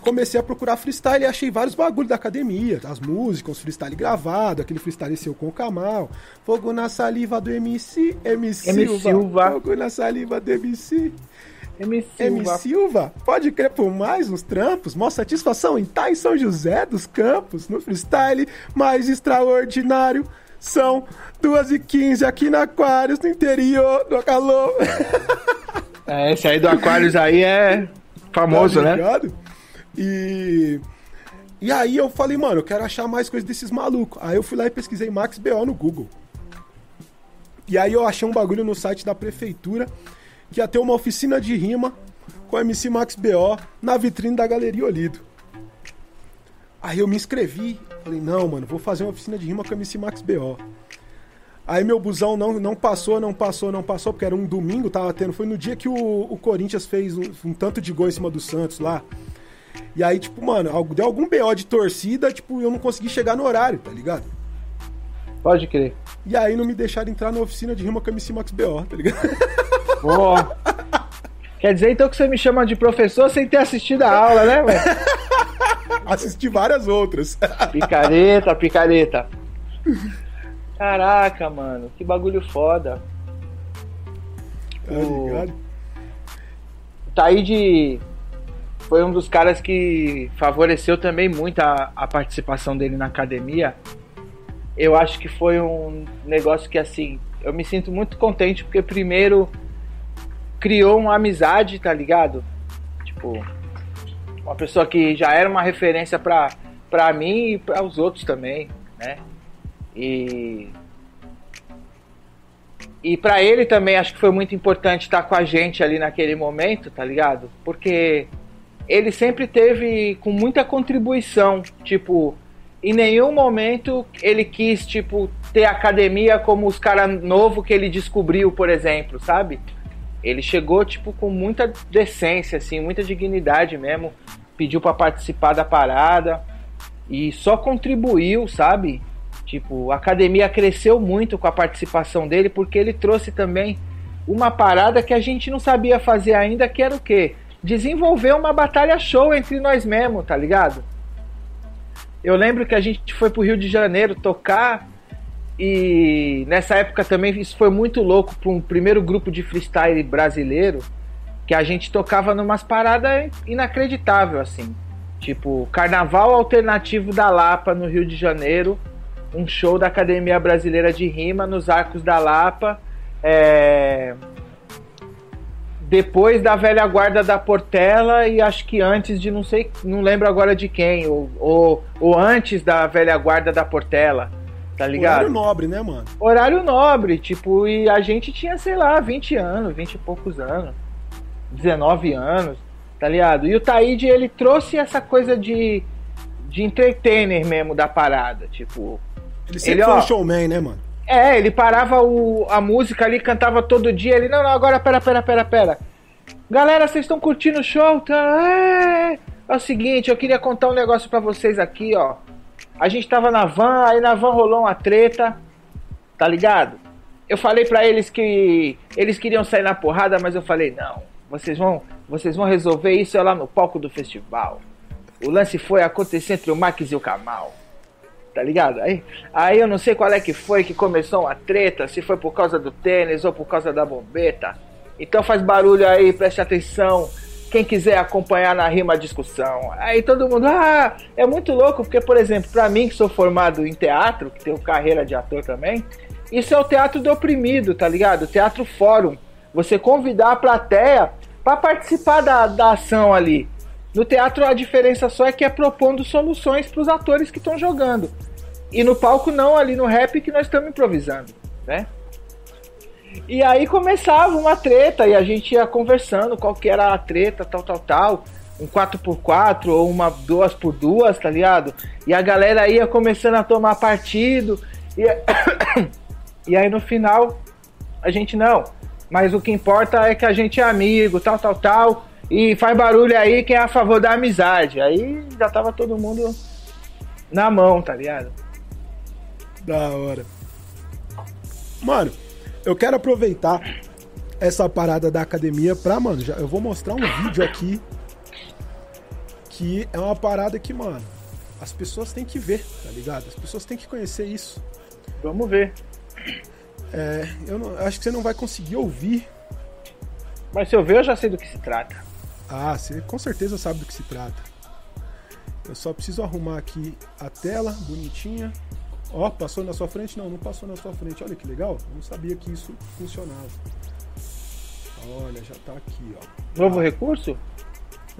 comecei a procurar freestyle e achei vários bagulhos da academia, as músicas, freestyle gravado, aquele freestyle seu com o Kamal, Fogo na saliva do MC, MC, MC Silva, Fogo na saliva do MC. MC Silva. M. Silva, pode crer por mais uns trampos, mostra satisfação em estar em São José dos Campos, no freestyle mais extraordinário. São 2h15 aqui na Aquários, no interior do Acalô. É, esse aí do Aquários aí é famoso, tá né? E. E aí eu falei, mano, eu quero achar mais coisas desses malucos. Aí eu fui lá e pesquisei Max BO no Google. E aí eu achei um bagulho no site da prefeitura que ia ter uma oficina de rima com MC Max BO na vitrine da Galeria Olido. Aí eu me inscrevi, falei, não, mano, vou fazer uma oficina de rima com MC Max BO. Aí meu busão não, não passou, não passou, não passou, porque era um domingo, tava tendo. Foi no dia que o, o Corinthians fez um, um, tanto de gol em cima do Santos lá. E aí, tipo, mano, deu algum BO de torcida, tipo, eu não consegui chegar no horário, tá ligado? Pode crer. E aí não me deixaram entrar na oficina de rima com MC Max BO, tá ligado? Oh. Quer dizer então que você me chama de professor sem ter assistido a aula, né, velho? Assisti várias outras. Picareta, picareta. Caraca, mano, que bagulho foda. Tá ligado? O Taíde foi um dos caras que favoreceu também muito a, a participação dele na academia. Eu acho que foi um negócio que, assim, eu me sinto muito contente porque, primeiro, criou uma amizade, tá ligado? Tipo, uma pessoa que já era uma referência pra, pra mim e para os outros também, né? E e para ele também acho que foi muito importante estar com a gente ali naquele momento, tá ligado? Porque ele sempre teve com muita contribuição, tipo, em nenhum momento ele quis, tipo, ter academia como os caras novo que ele descobriu, por exemplo, sabe? Ele chegou, tipo, com muita decência, assim, muita dignidade mesmo, pediu para participar da parada e só contribuiu, sabe? Tipo, a academia cresceu muito com a participação dele porque ele trouxe também uma parada que a gente não sabia fazer ainda, que era o quê? Desenvolver uma batalha show entre nós mesmos, tá ligado? Eu lembro que a gente foi pro Rio de Janeiro tocar e nessa época também isso foi muito louco para um primeiro grupo de freestyle brasileiro que a gente tocava numas paradas inacreditável assim. Tipo, Carnaval Alternativo da Lapa no Rio de Janeiro, um show da Academia Brasileira de Rima nos Arcos da Lapa. É... Depois da velha guarda da Portela e acho que antes de não sei, não lembro agora de quem, ou, ou, ou antes da velha guarda da Portela, tá ligado? Horário nobre, né, mano? Horário nobre, tipo, e a gente tinha, sei lá, 20 anos, 20 e poucos anos, 19 anos, tá ligado? E o Taíde, ele trouxe essa coisa de, de entertainer mesmo da parada, tipo, ele sempre ele, foi ó, um showman, né, mano? É, ele parava o, a música ali, cantava todo dia. Ele, não, não, agora pera, pera, pera, pera. Galera, vocês estão curtindo o show? Tá? É. É o seguinte, eu queria contar um negócio para vocês aqui, ó. A gente tava na van, aí na van rolou uma treta, tá ligado? Eu falei para eles que eles queriam sair na porrada, mas eu falei, não, vocês vão, vocês vão resolver isso lá no palco do festival. O lance foi acontecer entre o Max e o Kamal. Tá ligado? Aí, aí eu não sei qual é que foi que começou uma treta, se foi por causa do tênis ou por causa da bombeta. Então faz barulho aí, preste atenção. Quem quiser acompanhar na rima a discussão. Aí todo mundo, ah, é muito louco, porque, por exemplo, para mim que sou formado em teatro, que tenho carreira de ator também, isso é o teatro do oprimido, tá ligado? Teatro fórum. Você convidar a plateia para participar da, da ação ali. No teatro a diferença só é que é propondo soluções para os atores que estão jogando. E no palco não, ali no rap que nós estamos improvisando, né? E aí começava uma treta e a gente ia conversando qual que era a treta, tal, tal, tal. Um 4x4 ou uma 2x2, tá ligado? E a galera ia começando a tomar partido. E, e aí no final a gente não. Mas o que importa é que a gente é amigo, tal, tal, tal. E faz barulho aí quem é a favor da amizade. Aí já tava todo mundo na mão, tá ligado? Da hora. Mano, eu quero aproveitar essa parada da academia pra, mano, já, eu vou mostrar um vídeo aqui que é uma parada que, mano, as pessoas têm que ver, tá ligado? As pessoas têm que conhecer isso. Vamos ver. É, eu não, acho que você não vai conseguir ouvir. Mas se eu ver, eu já sei do que se trata. Ah, você com certeza sabe do que se trata. Eu só preciso arrumar aqui a tela bonitinha. Ó, oh, passou na sua frente? Não, não passou na sua frente. Olha que legal. Eu não sabia que isso funcionava. Olha, já tá aqui, ó. Novo ah. recurso?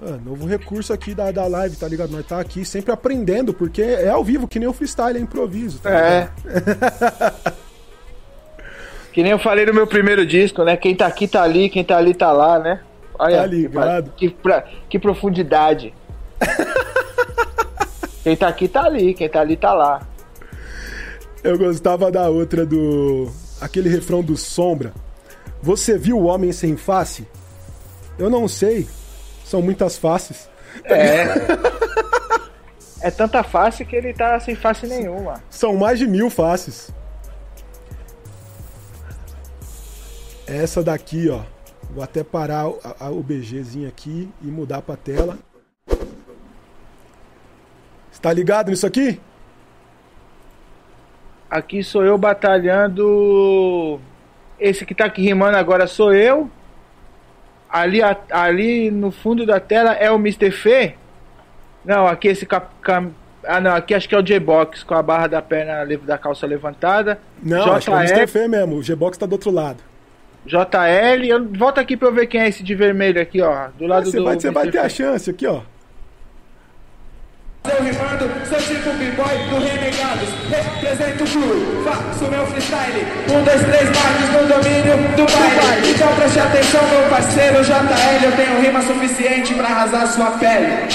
Ah, novo recurso aqui da, da live, tá ligado? Nós tá aqui sempre aprendendo, porque é ao vivo, que nem o freestyle, é improviso. Tá é. que nem eu falei no meu primeiro disco, né? Quem tá aqui tá ali, quem tá ali tá lá, né? Olha, tá ligado? Que, que, que profundidade. quem tá aqui tá ali, quem tá ali tá lá. Eu gostava da outra do. aquele refrão do Sombra. Você viu o homem sem face? Eu não sei. São muitas faces. É. é tanta face que ele tá sem face nenhuma. São mais de mil faces. Essa daqui, ó. Vou até parar o BGzinho aqui e mudar pra tela. Está ligado nisso aqui? Aqui sou eu batalhando. Esse que tá aqui rimando agora sou eu. Ali, ali no fundo da tela é o Mr. Fê. Não, aqui esse cap, cap, ah não, aqui acho que é o J-Box com a barra da perna da calça levantada. Não, acho que é o Mr. Fê mesmo. O J-Box tá do outro lado. JL, eu, volta aqui pra eu ver quem é esse de vermelho aqui, ó. Do lado você do. Vai, você vai ter a chance aqui, ó. Eu rimando, sou tipo b-boy do Renegados Represento o crew, faço meu freestyle Um, dois, três marcos no domínio do baile Então preste atenção meu parceiro JL Eu tenho rima suficiente pra arrasar sua pele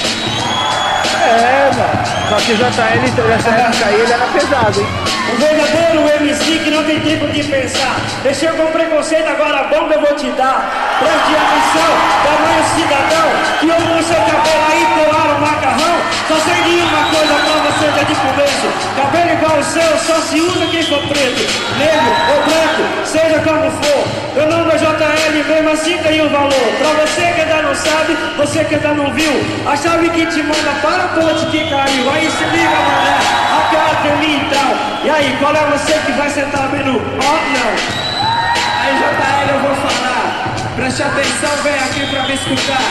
É, mano Só que o JL, nessa época aí, ele era pesado, hein um verdadeiro MC que não tem tempo de pensar. Mexeu com preconceito, agora a bomba eu vou te dar. Preste atenção, tamanho cidadão, que eu no seu cabelo aí colar o macarrão. Só sei de uma coisa pra você já de começo. Cabelo igual o seu, só se usa quem for preto, negro ou branco, seja como for. Meu nome é JL, mesmo assim tem um valor. Pra você que ainda não sabe, você que ainda não viu, a chave que te manda para a ponte que caiu. Aí se liga, mané, a cara tem então. E aí, qual é você que vai sentar menu? Ó, oh, não. Aí, JL, eu vou falar. Preste atenção, vem aqui pra me escutar.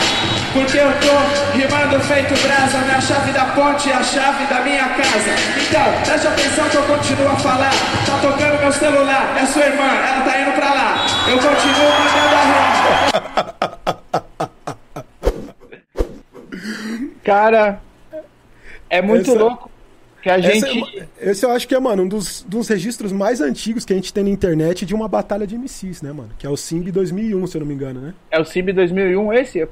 Porque eu tô rimando feito brasa. Minha chave da ponte é a chave da minha casa. Então, preste atenção que eu continuo a falar. Tá tocando meu celular, é sua irmã, ela tá indo pra lá. Eu continuo mandando a rima. Cara, é muito Essa... louco que a gente. É, esse eu acho que é, mano, um dos, dos registros mais antigos que a gente tem na internet de uma batalha de MCs, né, mano? Que é o Simb 2001, se eu não me engano, né? É o Simb 2001, esse?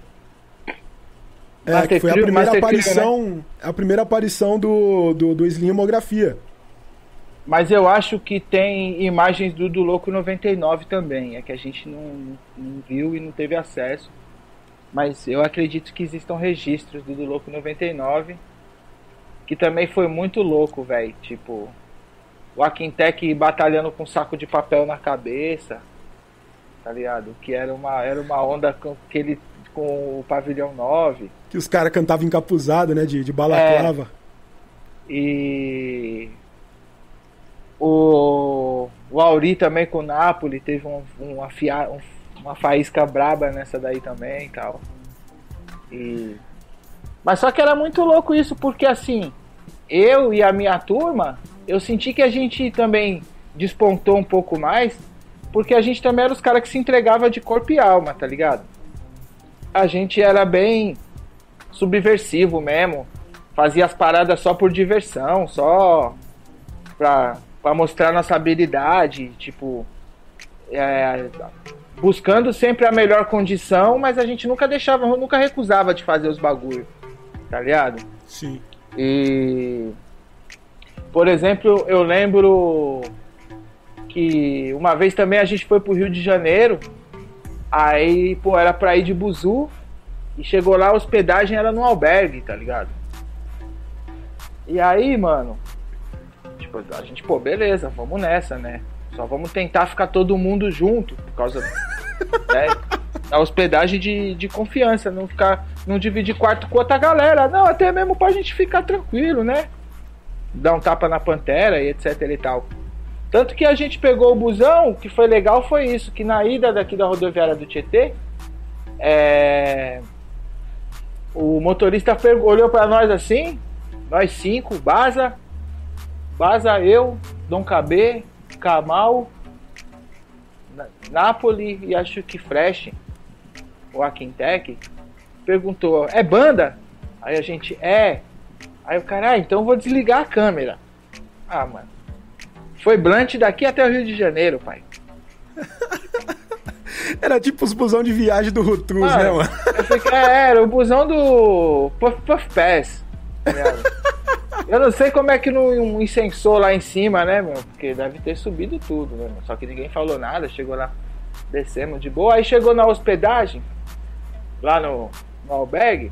É, que foi a primeira Master aparição, né? a primeira aparição do, do, do Slimografia. Mas eu acho que tem imagens do, do Louco 99 também, é que a gente não, não viu e não teve acesso. Mas eu acredito que existam registros do, do Louco 99. Que também foi muito louco, velho. Tipo, o Aquintec batalhando com um saco de papel na cabeça. Tá ligado? Que era uma, era uma onda com, que ele, com o pavilhão 9. Que os caras cantavam encapuzado, né? De, de balaclava. É, e. O, o Auri também com o Napoli teve um, um, afia, um uma faísca braba nessa daí também e tal. E... Mas só que era muito louco isso, porque assim, eu e a minha turma, eu senti que a gente também despontou um pouco mais, porque a gente também era os caras que se entregava de corpo e alma, tá ligado? A gente era bem subversivo mesmo, fazia as paradas só por diversão, só pra, pra mostrar nossa habilidade, tipo, é, buscando sempre a melhor condição, mas a gente nunca deixava, nunca recusava de fazer os bagulho, tá ligado? Sim. E por exemplo, eu lembro que uma vez também a gente foi pro Rio de Janeiro, aí, pô, era pra ir de buzu, e chegou lá, a hospedagem era no albergue, tá ligado? E aí, mano, tipo, a gente, pô, beleza, vamos nessa, né? Só vamos tentar ficar todo mundo junto, por causa né, da hospedagem de, de confiança, não ficar, não dividir quarto com outra galera. Não, até mesmo pra gente ficar tranquilo, né? Dar um tapa na pantera e etc e tal. Tanto que a gente pegou o busão, que foi legal foi isso, que na ida daqui da rodoviária do Tietê, é... o motorista olhou para nós assim, nós cinco, Baza, Baza, eu, Dom Cabê, Kamal, Napoli e acho que Fresh, o Aquintec, perguntou: é banda? Aí a gente: é. Aí o cara: ah, então vou desligar a câmera. Ah, mano. Foi Blunt daqui até o Rio de Janeiro, pai. Era tipo os busão de viagem do Rutrus, né, mano? Fiquei, é, era o busão do Puff Puff Pass. Tá eu não sei como é que não incensou lá em cima, né, meu? Porque deve ter subido tudo, né? Só que ninguém falou nada, chegou lá, descemos de boa. Aí chegou na hospedagem, lá no, no albergue,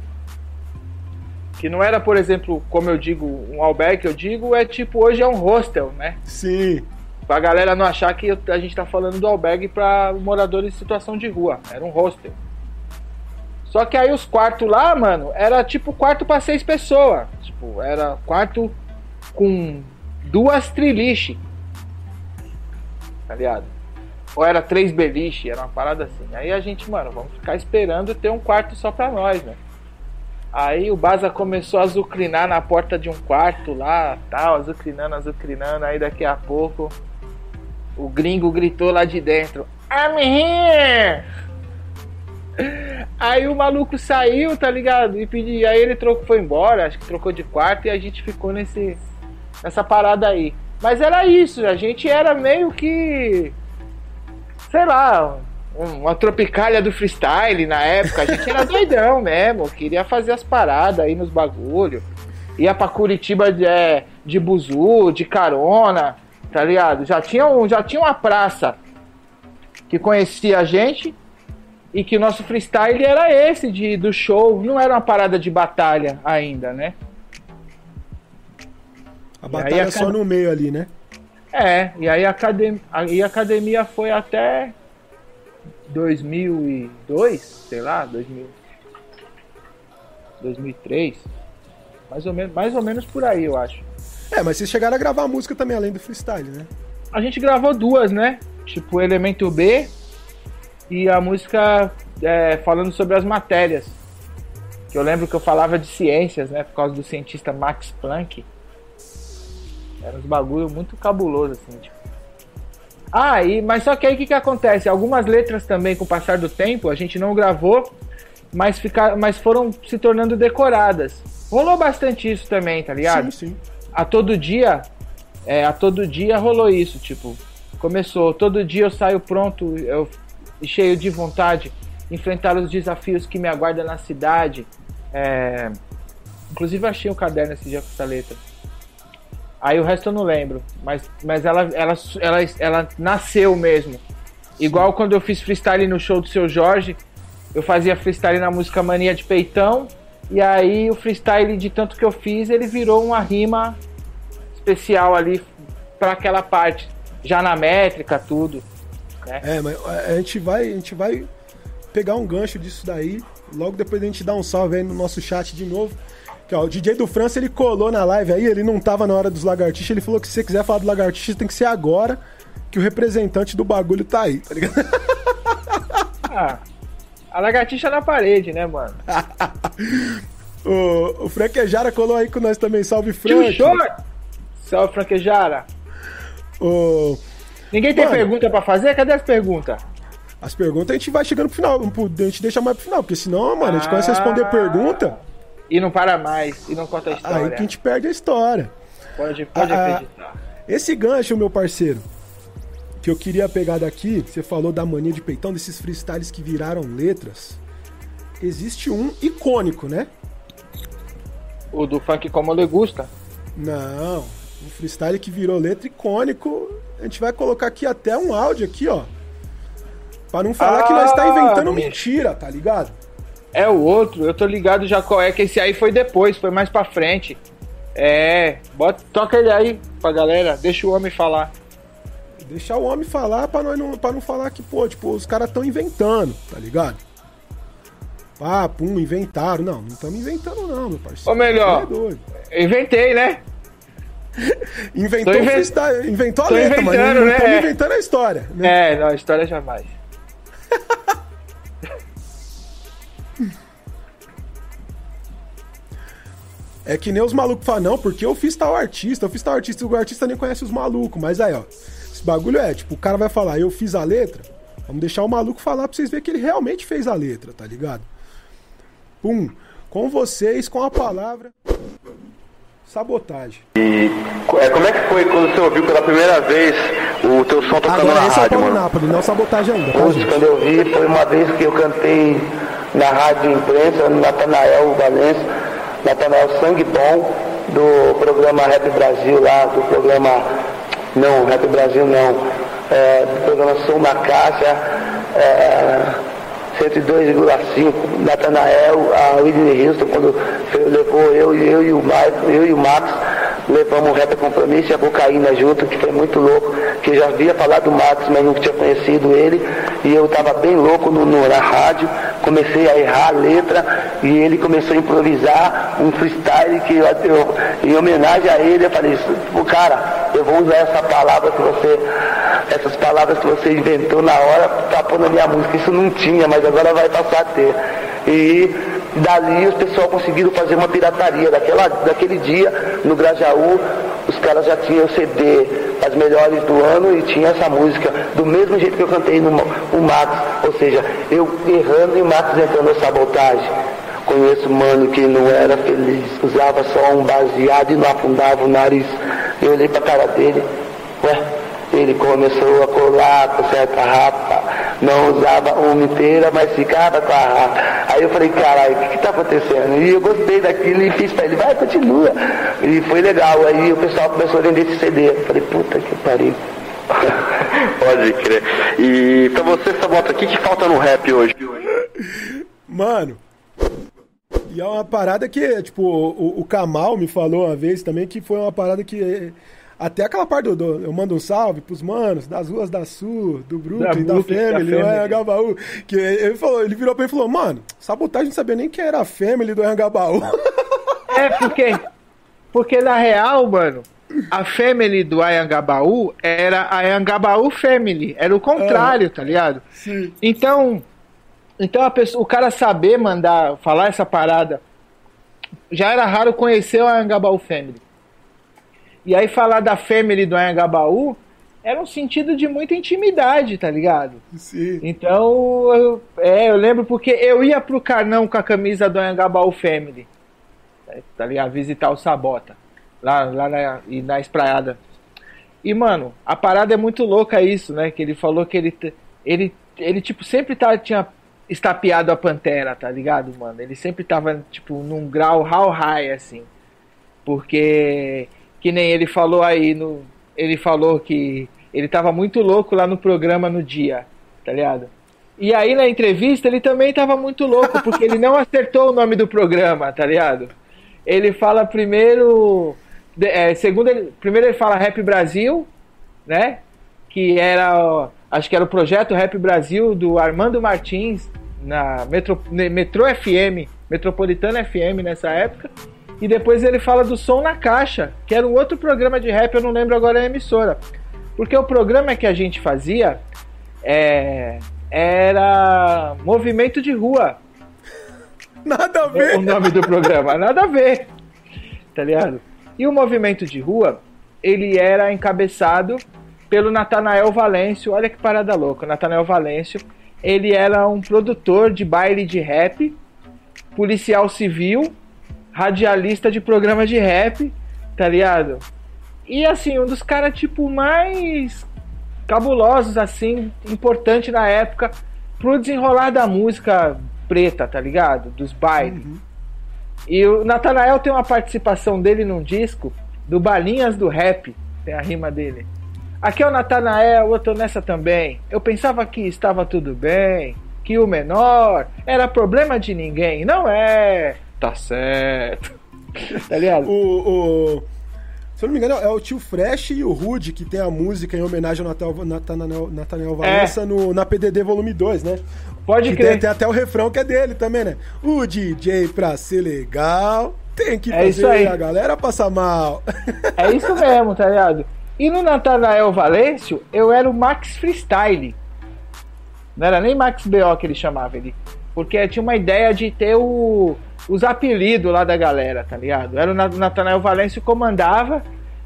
que não era, por exemplo, como eu digo, um albergue, eu digo, é tipo, hoje é um hostel, né? Sim. Pra galera não achar que a gente tá falando do albergue pra moradores em situação de rua. Era um hostel. Só que aí os quartos lá, mano, era tipo quarto para seis pessoas. Tipo, era quarto com duas triliche. Tá ligado? Ou era três beliche, era uma parada assim. Aí a gente, mano, vamos ficar esperando ter um quarto só pra nós, né? Aí o Baza começou a azucrinar na porta de um quarto lá, tal, azucrinando, azucrinando. Aí daqui a pouco o gringo gritou lá de dentro: I'm here! Aí o maluco saiu, tá ligado? E pedi, aí ele trocou, foi embora, acho que trocou de quarto e a gente ficou nesse nessa parada aí. Mas era isso, a gente era meio que sei lá, uma tropicalha do freestyle na época, a gente era doidão mesmo, queria fazer as paradas aí nos bagulho. Ia pra Curitiba de, é, de buzu, de carona, tá ligado? Já tinha, um, já tinha uma praça que conhecia a gente e que o nosso freestyle era esse de, do show, não era uma parada de batalha ainda, né? A batalha a só no meio ali, né? É, e aí a academia, a academia foi até 2002, sei lá, 2000, 2003, mais ou menos, mais ou menos por aí, eu acho. É, mas vocês chegaram a gravar música também além do freestyle, né? A gente gravou duas, né? Tipo Elemento B e a música é, falando sobre as matérias. Que eu lembro que eu falava de ciências, né? Por causa do cientista Max Planck. Era uns bagulho muito cabuloso, assim, tipo. Ah, e, mas só que aí o que, que acontece? Algumas letras também, com o passar do tempo, a gente não gravou, mas, ficar, mas foram se tornando decoradas. Rolou bastante isso também, tá ligado? Sim, sim. A todo dia, é, a todo dia rolou isso, tipo, começou, todo dia eu saio pronto, eu e cheio de vontade, enfrentar os desafios que me aguardam na cidade. É... Inclusive achei um caderno esse dia com essa letra. Aí o resto eu não lembro, mas, mas ela, ela, ela, ela nasceu mesmo. Igual quando eu fiz freestyle no show do seu Jorge, eu fazia freestyle na música Mania de Peitão, e aí o freestyle de tanto que eu fiz, ele virou uma rima especial ali para aquela parte, já na métrica, tudo. Né? É, mas a gente vai, a gente vai pegar um gancho disso daí, logo depois a gente dá um salve aí no nosso chat de novo. Que, ó, o DJ do França, ele colou na live aí, ele não tava na hora dos lagartixas, ele falou que se você quiser falar do lagartixa, tem que ser agora, que o representante do bagulho tá aí, tá ligado? Ah, a lagartixa na parede, né, mano? o, o Franquejara colou aí com nós também. Salve, Frank. Salve, Franquejara. O... Ninguém tem mano, pergunta para fazer? Cadê as perguntas? As perguntas a gente vai chegando pro final. A gente deixa mais pro final, porque senão, mano, a gente começa a responder ah. pergunta. E não para mais, e não conta a história. Aí que a gente perde a história. Pode, pode ah, acreditar. Esse gancho, meu parceiro, que eu queria pegar daqui, você falou da mania de peitão, desses freestyles que viraram letras. Existe um icônico, né? O do funk como le gusta? Não, um freestyle que virou letra icônico. A gente vai colocar aqui até um áudio aqui, ó. Pra não falar ah, que nós tá ah, inventando mentira, tá ligado? É o outro, eu tô ligado já qual é, que esse aí foi depois, foi mais pra frente. É, bota, toca ele aí pra galera, deixa o homem falar. Deixar o homem falar pra, nós não, pra não falar que, pô, tipo, os caras tão inventando, tá ligado? Ah, pum, inventaram. Não, não estamos inventando, não, meu parceiro. Ou melhor, é inventei, né? inventou, invent... inventou a letra, mas não né? estamos inventando a história. Né? É, não, a história jamais. É que nem os malucos falam, não, porque eu fiz tal artista, eu fiz tal artista, o artista nem conhece os malucos, mas aí, ó, esse bagulho é, tipo, o cara vai falar, eu fiz a letra, vamos deixar o maluco falar pra vocês verem que ele realmente fez a letra, tá ligado? Pum, com vocês, com a palavra sabotagem. E é, como é que foi quando você ouviu pela primeira vez o teu som tocando Agora, na esse rádio, é o mano? Nápoles, não sabotagem ainda, tá, Putz, quando eu vi, foi uma vez que eu cantei na rádio imprensa, no Natanael Valença, Natanael Sangue Bom, do programa Rap Brasil lá, do programa não, Rap Brasil não. É, programação na caixa, é, 102,5. Natanael, a Whitney Houston, quando levou eu, eu, e o Mike, eu e o Max, levamos o Rap Compromisso e a cocaína junto, que foi muito louco, que já havia falado do Max, mas não tinha conhecido ele, e eu estava bem louco no, no, na rádio, comecei a errar a letra, e ele começou a improvisar um freestyle que eu, eu em homenagem a ele, eu falei, cara, eu vou usar essa palavra que você, essas palavras que você inventou na hora para pôr na minha música. Isso não tinha, mas agora vai passar a ter. E dali os pessoal conseguiram fazer uma pirataria. Daquela, daquele dia, no Grajaú, os caras já tinham CD, as melhores do ano, e tinha essa música, do mesmo jeito que eu cantei no o Max. Ou seja, eu errando e o Max entrando na sabotagem. Conheço mano que não era feliz, usava só um baseado e não afundava o nariz. Eu olhei pra cara dele, ué, ele começou a colar com certa rapa, não usava uma inteira, mas ficava com a. Aí eu falei, caralho, o que, que tá acontecendo? E eu gostei daquilo e fiz pra ele, vai, continua. E foi legal. Aí o pessoal começou a vender esse CD. Eu falei, puta que pariu. Pode crer. E pra você, Sabota, o que, que falta no rap hoje? Mano, e é uma parada que, tipo, o, o Kamal me falou uma vez também que foi uma parada que. Até aquela parte do, do Eu mando um salve pros manos das ruas da Sul, do Brooklyn, da, da Family, do Anhangabaú. Que ele falou, ele virou pra ele e falou, mano, sabotagem não sabia nem quem era a Family do Anhangabaú. É, porque. Porque na real, mano, a Family do Anhangabaú era a Anhangabaú Family. Era o contrário, é, tá ligado? Sim. Então, então pessoa, o cara saber mandar, falar essa parada, já era raro conhecer o Anhangabaú Family. E aí falar da Family do Anhangabaú era um sentido de muita intimidade, tá ligado? Sim. Então, eu, é, eu lembro porque eu ia pro Carnão com a camisa do Anhangabaú Family, tá ligado? Visitar o Sabota, lá, lá na, e na espraiada. E, mano, a parada é muito louca isso, né? Que ele falou que ele, ele, ele tipo, sempre tá, tinha estapeado a Pantera, tá ligado, mano? Ele sempre tava, tipo, num grau how high, assim. Porque, que nem ele falou aí, no, ele falou que ele tava muito louco lá no programa no dia, tá ligado? E aí na entrevista ele também tava muito louco, porque ele não acertou o nome do programa, tá ligado? Ele fala primeiro. É, segundo ele, primeiro ele fala Rap Brasil, né? Que era. Acho que era o projeto Rap Brasil do Armando Martins na Metro, Metro FM, Metropolitana FM nessa época. E depois ele fala do Som na Caixa, que era um outro programa de rap, eu não lembro agora a emissora. Porque o programa que a gente fazia é, era Movimento de Rua. Nada a ver. O nome do programa, nada a ver. Tá ligado? E o Movimento de Rua, ele era encabeçado pelo Natanael Valêncio. Olha que parada louca. O Natanael Valêncio, ele era um produtor de baile de rap, policial civil, radialista de programa de rap, tá ligado? E assim, um dos caras, tipo, mais cabulosos, assim, importante na época pro desenrolar da música preta, tá ligado? Dos bailes. Uhum. E o Natanael tem uma participação dele num disco do Balinhas do Rap, tem a rima dele. Aqui é o Natanael, eu tô nessa também. Eu pensava que estava tudo bem, que o menor era problema de ninguém. Não é. Tá certo. tá ligado? O, o, se eu não me engano, é o tio Fresh e o Rude que tem a música em homenagem ao Natal, Nathaniel, Nathaniel Valença é. no, na PDD Volume 2, né? Pode crer. Tem, tem, até o refrão que é dele também, né? O DJ pra ser legal tem que é fazer a galera passar mal. É isso mesmo, tá ligado? E no Natanael Valêncio, eu era o Max Freestyle. Não era nem Max BO que ele chamava ele. Porque tinha uma ideia de ter o os apelidos lá da galera, tá ligado? Era o Nathanael Valêncio comandava.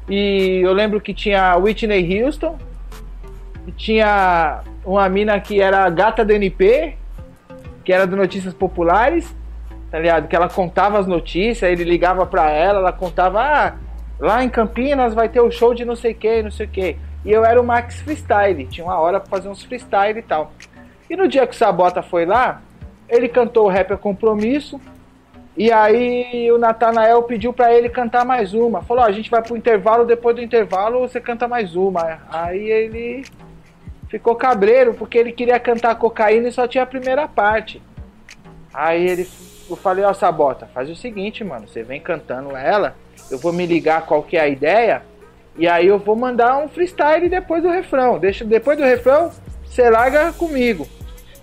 E eu lembro que tinha Whitney Houston. Tinha uma mina que era gata do NP, que era do Notícias Populares, tá ligado? Que ela contava as notícias, ele ligava pra ela, ela contava, ah, lá em Campinas vai ter o show de não sei que, não sei o que. E eu era o Max Freestyle, tinha uma hora pra fazer uns freestyle e tal. E no dia que o Sabota foi lá, ele cantou o Rap é Compromisso, e aí o Natanael pediu para ele cantar mais uma. Falou: a gente vai pro intervalo, depois do intervalo você canta mais uma. Aí ele ficou cabreiro porque ele queria cantar cocaína e só tinha a primeira parte. Aí ele, eu falei: ó, oh, Sabota, faz o seguinte, mano, você vem cantando ela, eu vou me ligar qual que é a ideia e aí eu vou mandar um freestyle depois do refrão. Deixa depois do refrão, você larga comigo.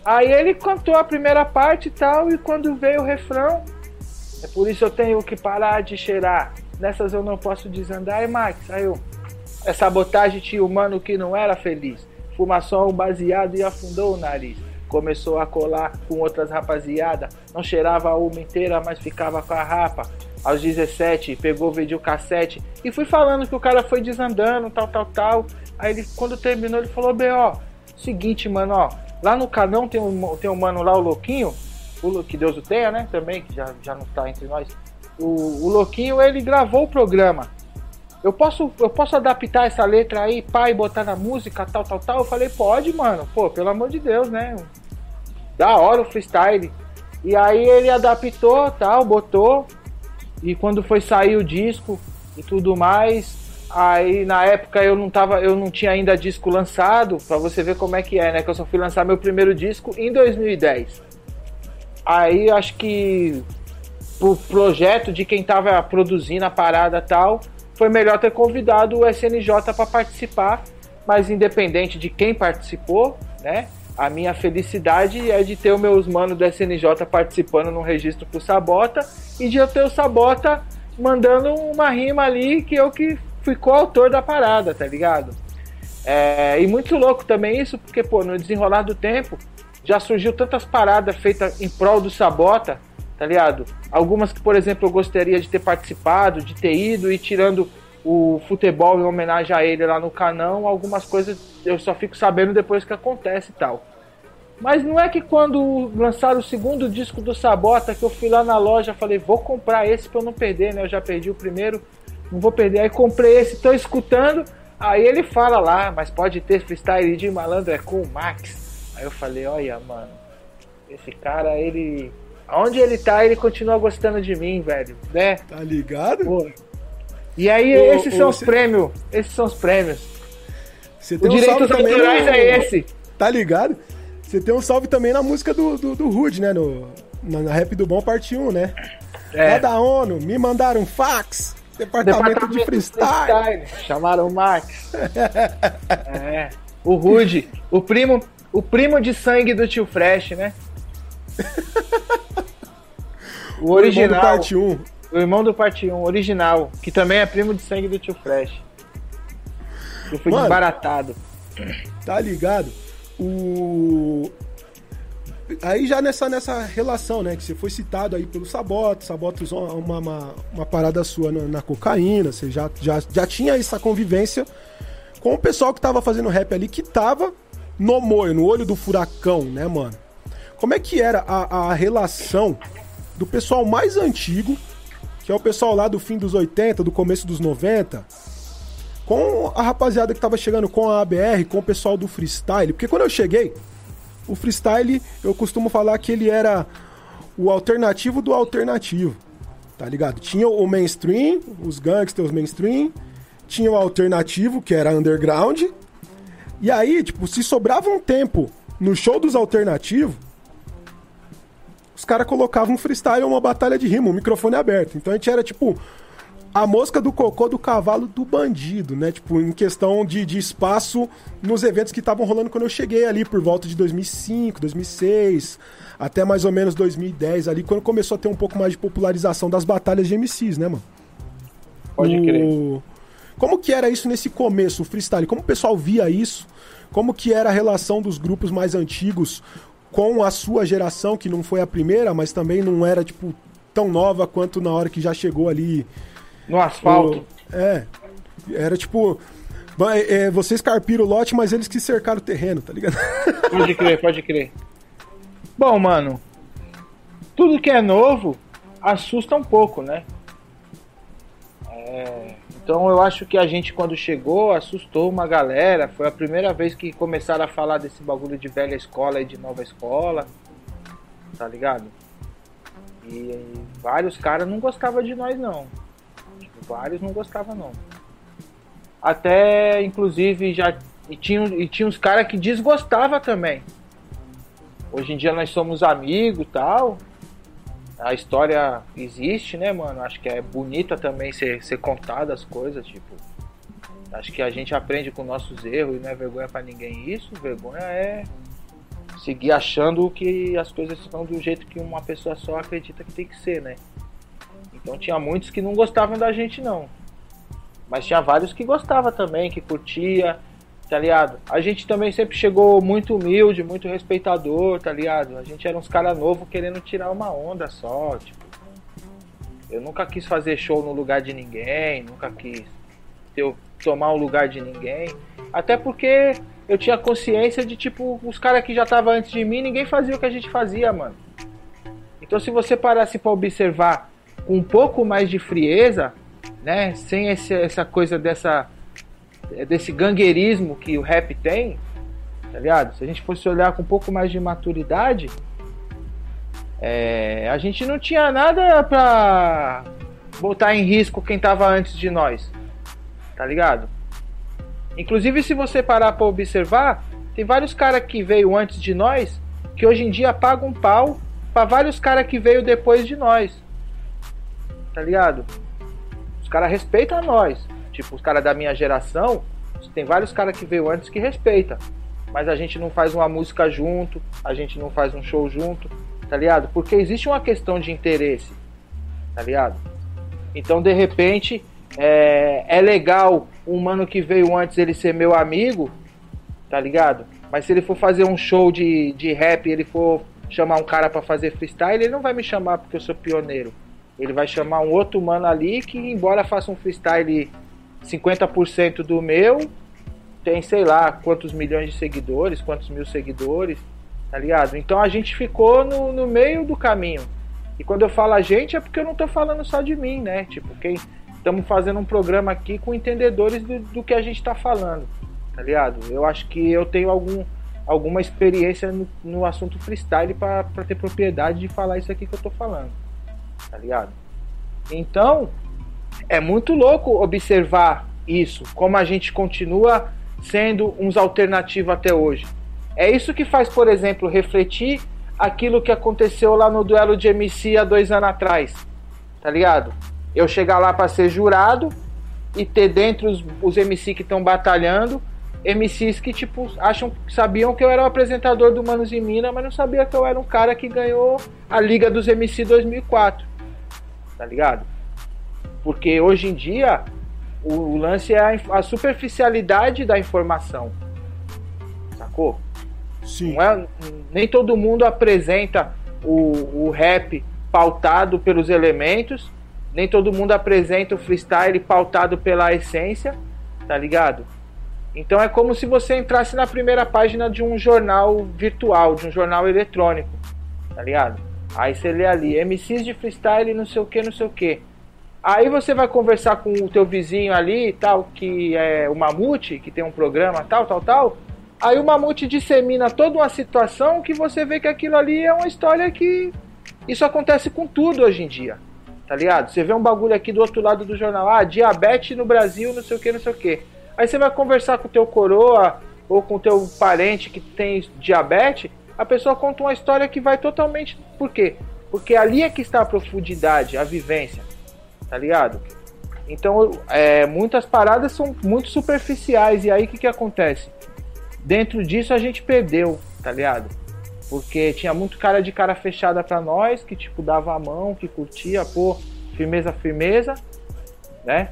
Aí ele cantou a primeira parte e tal e quando veio o refrão é por isso eu tenho que parar de cheirar. Nessas eu não posso desandar. E Max, aí eu. É sabotagem tinha humano que não era feliz. Fumação um baseado e afundou o nariz. Começou a colar com outras rapaziada. Não cheirava uma inteira, mas ficava com a rapa. Aos 17, pegou o cassete e fui falando que o cara foi desandando, tal, tal, tal. Aí ele, quando terminou, ele falou: B.O., seguinte, mano, ó. Lá no canão tem um, tem um mano lá, o Louquinho o, que Deus o tenha, né? Também, que já, já não está entre nós. O, o Louquinho, ele gravou o programa. Eu posso, eu posso adaptar essa letra aí, pai, botar na música, tal, tal, tal. Eu falei, pode, mano. Pô, pelo amor de Deus, né? Da hora o freestyle. E aí ele adaptou, tal, botou. E quando foi sair o disco e tudo mais, aí na época eu não tava, eu não tinha ainda disco lançado, para você ver como é que é, né? Que eu só fui lançar meu primeiro disco em 2010. Aí acho que o projeto de quem estava produzindo a parada tal, foi melhor ter convidado o SNJ para participar, mas independente de quem participou, né? A minha felicidade é de ter os meus manos do SNJ participando no registro pro Sabota e de eu ter o Sabota mandando uma rima ali que eu que fui coautor da parada, tá ligado? É, e muito louco também isso, porque, pô, no desenrolar do tempo, já surgiu tantas paradas feitas em prol do Sabota, tá ligado? Algumas que, por exemplo, eu gostaria de ter participado, de ter ido e tirando o futebol em homenagem a ele lá no canão, algumas coisas eu só fico sabendo depois que acontece e tal. Mas não é que quando lançaram o segundo disco do Sabota, que eu fui lá na loja, falei, vou comprar esse pra eu não perder, né? Eu já perdi o primeiro, não vou perder. Aí comprei esse, tô escutando. Aí ele fala lá, mas pode ter freestyle de malandro é com o Max. Aí eu falei, olha, mano, esse cara, ele. Onde ele tá, ele continua gostando de mim, velho, né? Tá ligado? Pô. E aí, ô, esses ô, são os prêmios. Esses são os prêmios. Você tem o um direitos autorais no... é esse. Tá ligado? Você tem um salve também na música do, do, do Rude, né? No, na, na Rap do Bom, parte 1, né? É. Lá da ONU, me mandaram fax. Departamento, Departamento de freestyle. freestyle. Chamaram o Max. é. O Rude, o primo, o primo de sangue do tio Fresh, né? O original. O irmão do parte 1. O irmão do parte 1, original, que também é primo de sangue do tio Fresh. Eu fui Mano, desbaratado. Tá ligado? O aí já nessa, nessa relação, né? Que você foi citado aí pelo Saboto, Saboto usou uma, uma, uma parada sua na, na, cocaína, você já, já, já tinha essa convivência com o pessoal que tava fazendo rap ali, que tava no moio, no olho do furacão, né, mano? Como é que era a, a relação do pessoal mais antigo, que é o pessoal lá do fim dos 80, do começo dos 90, com a rapaziada que tava chegando com a ABR, com o pessoal do freestyle? Porque quando eu cheguei, o freestyle, eu costumo falar que ele era o alternativo do alternativo. Tá ligado? Tinha o mainstream, os gangsters mainstream, tinha o alternativo, que era underground. E aí, tipo, se sobrava um tempo no show dos alternativos, os caras colocavam um freestyle ou uma batalha de rima, um microfone aberto. Então a gente era tipo a mosca do cocô do cavalo do bandido, né? Tipo, em questão de, de espaço nos eventos que estavam rolando quando eu cheguei ali, por volta de 2005, 2006, até mais ou menos 2010 ali, quando começou a ter um pouco mais de popularização das batalhas de MCs, né, mano? Pode o... crer. Como que era isso nesse começo, o freestyle? Como o pessoal via isso? Como que era a relação dos grupos mais antigos com a sua geração, que não foi a primeira, mas também não era, tipo, tão nova quanto na hora que já chegou ali no asfalto. O, é. Era tipo. É, vocês carpiram o lote, mas eles que cercaram o terreno, tá ligado? Pode crer, pode crer. Bom, mano. Tudo que é novo assusta um pouco, né? É, então eu acho que a gente quando chegou assustou uma galera. Foi a primeira vez que começaram a falar desse bagulho de velha escola e de nova escola. Tá ligado? E, e vários caras não gostavam de nós não. Vários não gostavam não. Até, inclusive, já e tinha, e tinha uns caras que desgostava também. Hoje em dia nós somos amigos tal. A história existe, né, mano? Acho que é bonita também ser, ser contada as coisas, tipo. Acho que a gente aprende com nossos erros e não é vergonha para ninguém isso. Vergonha é seguir achando que as coisas estão do jeito que uma pessoa só acredita que tem que ser, né? Então tinha muitos que não gostavam da gente não. Mas tinha vários que gostava também, que curtia, tá ligado? A gente também sempre chegou muito humilde, muito respeitador, tá ligado? A gente era uns caras novos querendo tirar uma onda só, tipo. Eu nunca quis fazer show no lugar de ninguém, nunca quis ter, tomar o lugar de ninguém. Até porque eu tinha consciência de, tipo, os caras que já estavam antes de mim, ninguém fazia o que a gente fazia, mano. Então se você parasse para observar com um pouco mais de frieza, né? Sem esse, essa coisa dessa desse gangueirismo que o rap tem, tá ligado? Se a gente fosse olhar com um pouco mais de maturidade, é, a gente não tinha nada pra botar em risco quem tava antes de nós, tá ligado? Inclusive, se você parar para observar, tem vários caras que veio antes de nós que hoje em dia pagam um pau para vários caras que veio depois de nós tá ligado? Os caras respeitam nós. Tipo, os caras da minha geração, tem vários caras que veio antes que respeita. Mas a gente não faz uma música junto, a gente não faz um show junto, tá ligado? Porque existe uma questão de interesse, tá ligado? Então, de repente, é, é legal um mano que veio antes ele ser meu amigo, tá ligado? Mas se ele for fazer um show de, de rap ele for chamar um cara para fazer freestyle, ele não vai me chamar porque eu sou pioneiro. Ele vai chamar um outro mano ali que, embora faça um freestyle 50% do meu, tem sei lá quantos milhões de seguidores, quantos mil seguidores, tá ligado? Então a gente ficou no, no meio do caminho. E quando eu falo a gente é porque eu não tô falando só de mim, né? Tipo, quem estamos fazendo um programa aqui com entendedores do, do que a gente tá falando, tá ligado? Eu acho que eu tenho algum, alguma experiência no, no assunto freestyle para ter propriedade de falar isso aqui que eu tô falando tá ligado? Então, é muito louco observar isso, como a gente continua sendo uns alternativos até hoje. É isso que faz, por exemplo, refletir aquilo que aconteceu lá no duelo de MC há dois anos atrás. Tá ligado? Eu chegar lá para ser jurado e ter dentro os, os MC que estão batalhando, MCs que tipo acham sabiam que eu era o apresentador do Manos em Mina, mas não sabia que eu era um cara que ganhou a Liga dos MC 2004. Tá ligado? Porque hoje em dia o lance é a, a superficialidade da informação. Sacou? Sim. É, nem todo mundo apresenta o, o rap pautado pelos elementos, nem todo mundo apresenta o freestyle pautado pela essência, tá ligado? Então é como se você entrasse na primeira página de um jornal virtual, de um jornal eletrônico, tá ligado? Aí você lê ali, MCs de freestyle, não sei o que, não sei o que. Aí você vai conversar com o teu vizinho ali e tal, que é o Mamute, que tem um programa tal, tal, tal. Aí o Mamute dissemina toda uma situação que você vê que aquilo ali é uma história que isso acontece com tudo hoje em dia. Tá ligado? Você vê um bagulho aqui do outro lado do jornal, ah, diabetes no Brasil, não sei o que, não sei o que. Aí você vai conversar com o teu coroa ou com o teu parente que tem diabetes, a pessoa conta uma história que vai totalmente. Por quê? Porque ali é que está a profundidade, a vivência tá ligado? Então, é, muitas paradas são muito superficiais. E aí, o que, que acontece? Dentro disso, a gente perdeu, tá ligado? Porque tinha muito cara de cara fechada pra nós, que, tipo, dava a mão, que curtia, pô, firmeza, firmeza, né?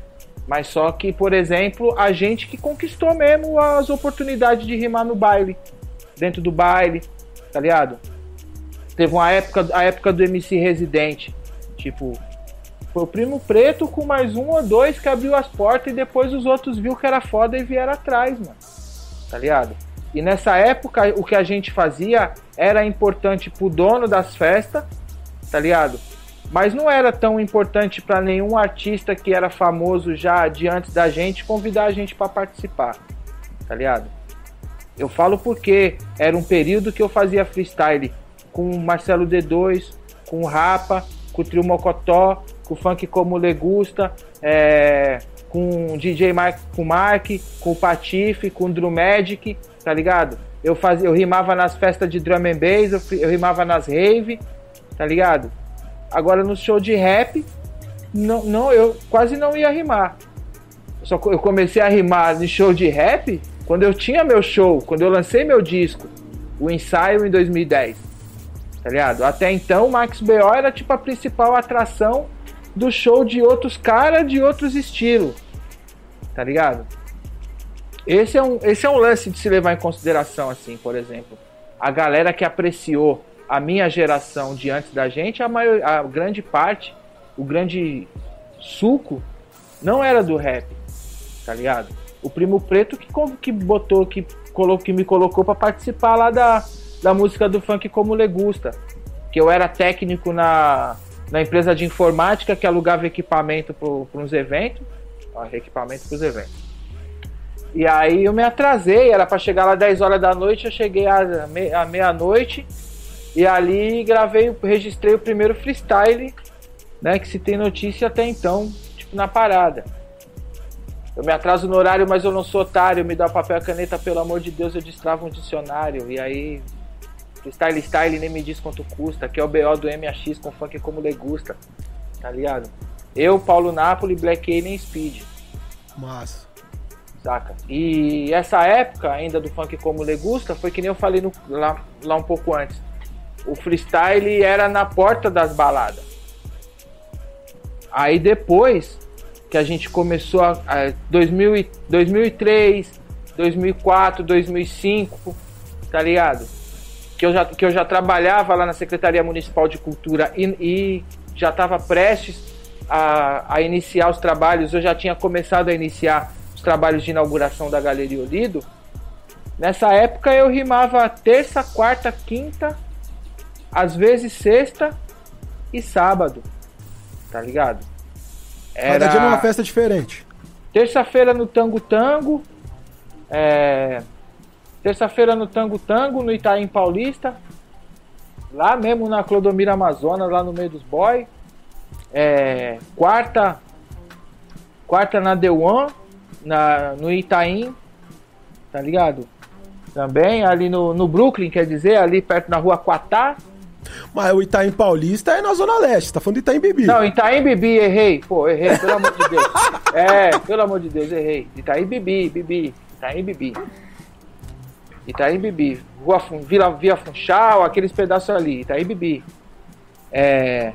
Mas só que, por exemplo, a gente que conquistou mesmo as oportunidades de rimar no baile, dentro do baile, tá ligado? Teve uma época, a época do MC Residente, tipo, foi o primo preto com mais um ou dois que abriu as portas e depois os outros viu que era foda e vieram atrás, mano. Tá ligado? E nessa época o que a gente fazia era importante pro dono das festas, tá ligado? Mas não era tão importante para nenhum artista que era famoso já diante da gente convidar a gente para participar, tá ligado? Eu falo porque era um período que eu fazia freestyle com o Marcelo D2, com o Rapa, com o Trio Mocotó, com funk como Legusta, é, com DJ Mark, com Mark, com Patife, com o Drum Magic, tá ligado? Eu, fazia, eu rimava nas festas de drum and bass, eu, eu rimava nas rave, tá ligado? Agora no show de rap, não, não, eu quase não ia rimar. Só eu comecei a rimar no show de rap quando eu tinha meu show, quando eu lancei meu disco, o ensaio em 2010. Tá ligado? Até então, o Max B.O. era tipo a principal atração do show de outros caras de outros estilos. Tá ligado? Esse é, um, esse é um lance de se levar em consideração, assim, por exemplo. A galera que apreciou a minha geração de antes da gente, a, maior, a grande parte, o grande suco, não era do rap, tá ligado? O Primo Preto que, que botou, que, colocou, que me colocou para participar lá da, da música do funk como Legusta. Que eu era técnico na, na empresa de informática que alugava equipamento para uns eventos. Ó, equipamento para os eventos. E aí eu me atrasei, era para chegar lá 10 horas da noite, eu cheguei à, à meia-noite e ali gravei, registrei o primeiro freestyle, né, que se tem notícia até então, tipo na parada. Eu me atraso no horário, mas eu não sou otário, me dá papel e caneta, pelo amor de Deus, eu destravo um dicionário. E aí Style Style nem me diz quanto custa, que é o BO do MAX com funk como legusta, tá ligado? Eu, Paulo Napoli, Black A nem Speed. Massa. Saca? E essa época ainda do funk como legusta foi que nem eu falei no, lá, lá um pouco antes. O freestyle era na porta das baladas. Aí depois que a gente começou a, a 2000, 2003, 2004, 2005, tá ligado? Que eu já, que eu já trabalhava lá na Secretaria Municipal de Cultura e, e já estava prestes a, a iniciar os trabalhos, eu já tinha começado a iniciar os trabalhos de inauguração da Galeria Olido. Nessa época eu rimava terça, quarta, quinta, às vezes sexta e sábado. Tá ligado? Era... Cada dia numa festa diferente. Terça-feira no Tango Tango. É... Terça-feira no Tango Tango, no Itaim Paulista. Lá mesmo na Clodomiro Amazonas, lá no meio dos boy. É, quarta, quarta na The One, na, no Itaim, tá ligado? Também, ali no, no Brooklyn, quer dizer, ali perto da rua Quatá. Mas o Itaim Paulista é na Zona Leste, tá falando de Itaim Bibi. Não, Itaim Bibi, errei. Pô, errei, pelo amor de Deus. É, pelo amor de Deus, errei. Itaim Bibi, Bibi. Itaim Bibi. Itaim Bibi. Rua Vila, Via Funchal, aqueles pedaços ali. Itaim Bibi. É.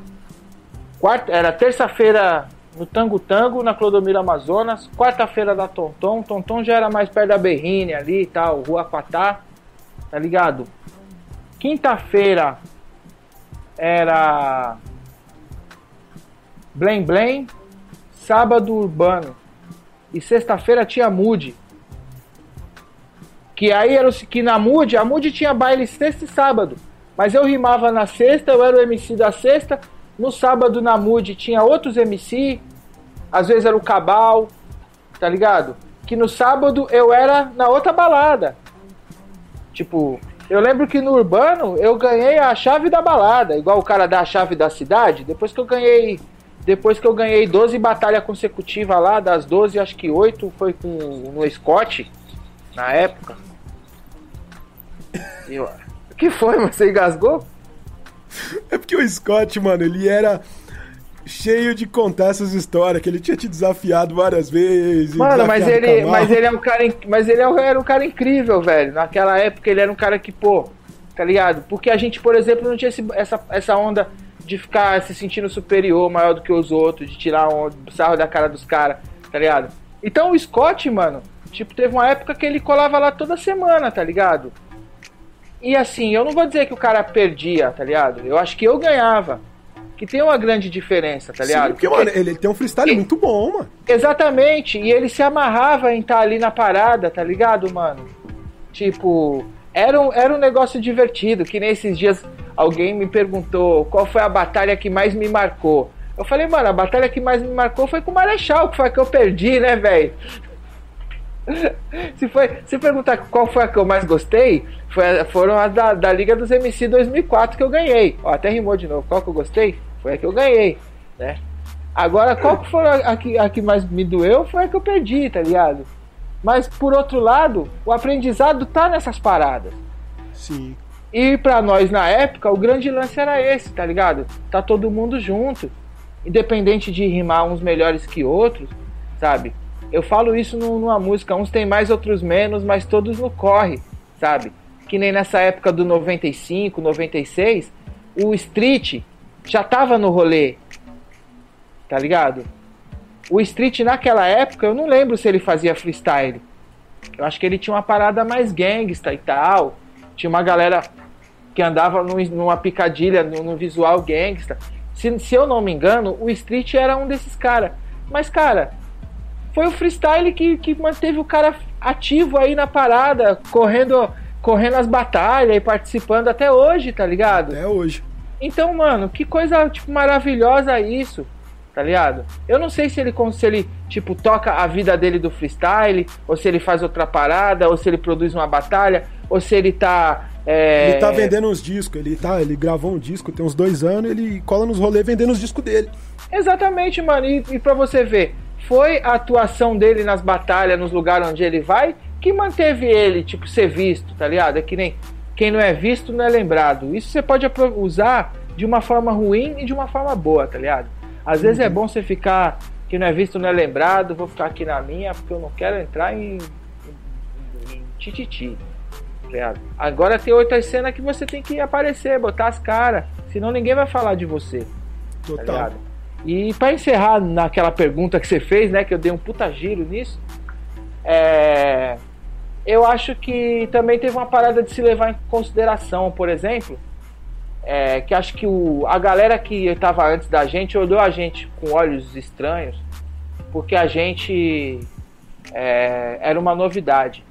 Quarta, era terça-feira no Tango Tango, na Clodomiro Amazonas. Quarta-feira da Tonton. Tonton já era mais perto da Berrine ali e tal, Rua Quatá. Tá ligado? Quinta-feira era Blém Blém, sábado urbano e sexta-feira tinha Mood. Que aí era o que na Mood, a Mood tinha baile sexta e sábado. Mas eu rimava na sexta, eu era o MC da sexta. No sábado na Mood tinha outros MC, às vezes era o Cabal, tá ligado? Que no sábado eu era na outra balada. Tipo, eu lembro que no Urbano eu ganhei a chave da balada, igual o cara dá a chave da cidade. Depois que eu ganhei. Depois que eu ganhei 12 batalhas consecutivas lá, das 12, acho que 8 foi com no Scott, na época. Eu, o que foi, Você engasgou? É porque o Scott, mano, ele era cheio de contar essas histórias, que ele tinha te desafiado várias vezes. Mano, mas ele, mas ele é um cara, mas ele é era um cara incrível, velho. Naquela época ele era um cara que, pô, tá ligado? Porque a gente, por exemplo, não tinha esse, essa, essa onda de ficar se sentindo superior, maior do que os outros, de tirar um sarro da cara dos caras, tá ligado? Então o Scott, mano, tipo, teve uma época que ele colava lá toda semana, tá ligado? E assim, eu não vou dizer que o cara perdia, tá ligado? Eu acho que eu ganhava que tem uma grande diferença, tá ligado? Sim, porque, porque, mano, ele tem um freestyle ele... muito bom, mano. Exatamente, e ele se amarrava em estar tá ali na parada, tá ligado, mano? Tipo, era um, era um negócio divertido, que nesses dias alguém me perguntou qual foi a batalha que mais me marcou. Eu falei, mano, a batalha que mais me marcou foi com o Marechal, que foi a que eu perdi, né, velho? se, foi, se perguntar qual foi a que eu mais gostei, foi, foram as da, da Liga dos MC 2004 que eu ganhei. Ó, até rimou de novo. Qual que eu gostei? Foi a que eu ganhei, né? Agora, qual que foi a, a, que, a que mais me doeu? Foi a que eu perdi, tá ligado? Mas, por outro lado, o aprendizado tá nessas paradas. Sim. E para nós, na época, o grande lance era esse, tá ligado? Tá todo mundo junto. Independente de rimar uns melhores que outros, sabe? Eu falo isso numa música, uns tem mais, outros menos, mas todos no corre, sabe? Que nem nessa época do 95, 96, o Street já tava no rolê, tá ligado? O Street naquela época, eu não lembro se ele fazia freestyle. Eu acho que ele tinha uma parada mais gangsta e tal. Tinha uma galera que andava numa picadilha, no, visual gangsta. Se, se eu não me engano, o Street era um desses caras. Mas, cara, foi o freestyle que, que manteve o cara ativo aí na parada, correndo, correndo as batalhas e participando até hoje, tá ligado? Até hoje. Então, mano, que coisa tipo maravilhosa isso, tá ligado? Eu não sei se ele se ele tipo toca a vida dele do freestyle, ou se ele faz outra parada, ou se ele produz uma batalha, ou se ele tá é... Ele tá vendendo uns discos, ele tá, ele gravou um disco tem uns dois anos, ele cola nos rolês vendendo os discos dele. Exatamente, mano. E, e pra você ver, foi a atuação dele nas batalhas, nos lugares onde ele vai, que manteve ele, tipo, ser visto, tá ligado? É que nem quem não é visto não é lembrado. Isso você pode usar de uma forma ruim e de uma forma boa, tá ligado? Às vezes é uhum. bom você ficar que não é visto não é lembrado, vou ficar aqui na minha porque eu não quero entrar em, em, em tititi. Tá? Agora tem outras cenas que você tem que aparecer, botar as caras, senão ninguém vai falar de você. Tá Total. Tá? E para encerrar naquela pergunta que você fez, né, que eu dei um puta giro nisso, é, eu acho que também teve uma parada de se levar em consideração, por exemplo, é, que acho que o, a galera que estava antes da gente olhou a gente com olhos estranhos, porque a gente é, era uma novidade.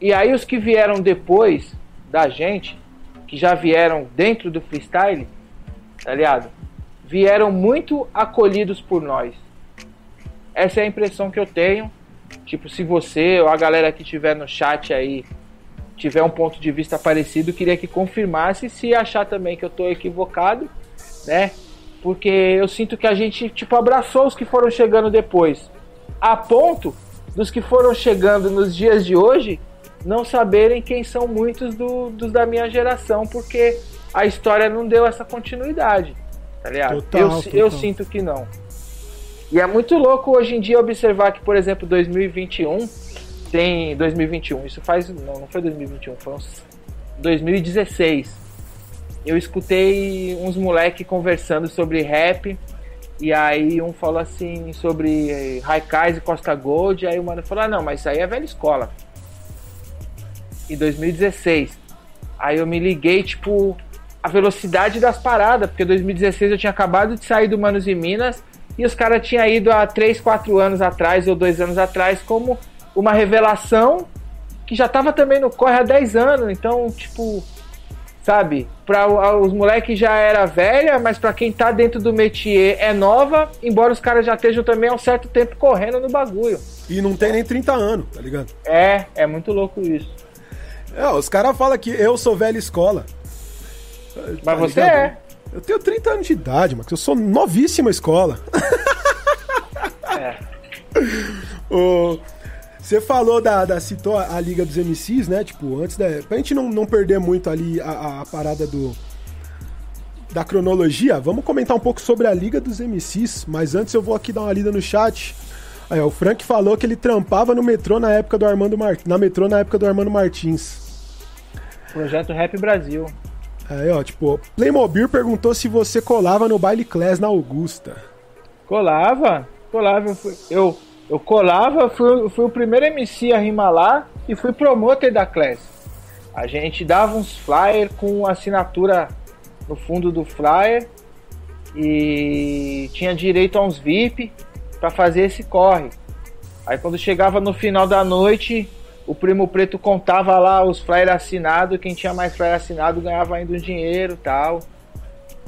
E aí os que vieram depois da gente, que já vieram dentro do freestyle, tá ligado? Vieram muito acolhidos por nós. Essa é a impressão que eu tenho. Tipo, se você ou a galera que tiver no chat aí tiver um ponto de vista parecido, queria que confirmasse se achar também que eu tô equivocado, né? Porque eu sinto que a gente tipo abraçou os que foram chegando depois, a ponto dos que foram chegando nos dias de hoje não saberem quem são muitos do, dos da minha geração, porque a história não deu essa continuidade, tá ligado? Total, eu, total. eu sinto que não. E é muito louco hoje em dia observar que, por exemplo, 2021 tem 2021, isso faz não, não foi 2021, foi uns 2016. Eu escutei uns moleque conversando sobre rap e aí um falou assim sobre Raikais e Costa Gold, aí o mano falou: ah, "Não, mas isso aí é velha escola". Em 2016. Aí eu me liguei, tipo, a velocidade das paradas, porque 2016 eu tinha acabado de sair do Manos e Minas e os caras tinham ido há 3, 4 anos atrás ou 2 anos atrás como uma revelação que já tava também no corre há 10 anos. Então, tipo, sabe? Para os moleques já era velha, mas para quem tá dentro do métier é nova, embora os caras já estejam também há um certo tempo correndo no bagulho. E não tem nem 30 anos, tá ligado? É, é muito louco isso. É, os caras falam que eu sou velha escola. Mas Tá você ligado? é. Eu tenho 30 anos de idade, mas eu sou novíssima escola. É. Ô, Você falou da, da. citou a, Liga dos MCs, né? Tipo, antes da. Pra gente não, não perder muito ali a, a- a parada do. Da cronologia, vamos comentar um pouco sobre a Liga dos MCs, mas antes eu vou aqui dar uma lida no chat. Aí, ó, o Frank falou que ele trampava no metrô na época do Armando Mar... na metrô na época do Armando Martins. Projeto Rap Brasil. Aí, ó, tipo, Playmobil perguntou se você colava no baile class na Augusta. Colava, colava, eu, fui- eu, eu colava, fui, fui o primeiro MC a rimar lá e fui promoter da classe. A gente dava uns flyer com assinatura no fundo do flyer e tinha direito a uns VIP para fazer esse corre. Aí quando chegava no final da noite, o Primo Preto contava lá os flyers assinados, quem tinha mais flyer assinado ganhava ainda um dinheiro tal.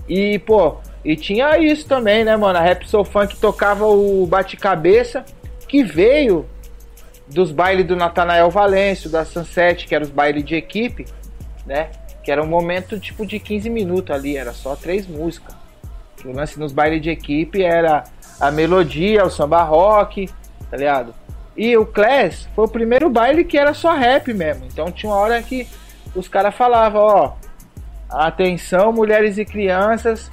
E, pô, e tinha isso também, né, mano? A Rap Soul Funk tocava o Bate-Cabeça, que veio dos bailes do Natanael Valêncio, da Sunset, que eram os bailes de equipe, né? Que era um momento tipo de 15 minutos ali, era só três músicas. O lance nos bailes de equipe era a melodia, o samba rock, tá ligado? E o Class foi o primeiro baile que era só rap mesmo. Então tinha uma hora que os caras falavam, ó, atenção mulheres e crianças,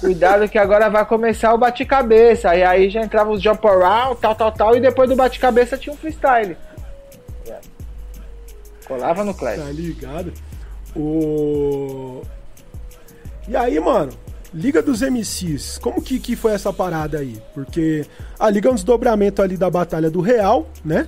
cuidado que agora vai começar o bate-cabeça. E aí já entrava os jump around, tal, tal, tal, e depois do bate-cabeça tinha um freestyle. Colava no Class. Tá ligado? O... E aí, mano, Liga dos MCs, como que, que foi essa parada aí? Porque a Liga é um desdobramento ali da Batalha do Real, né?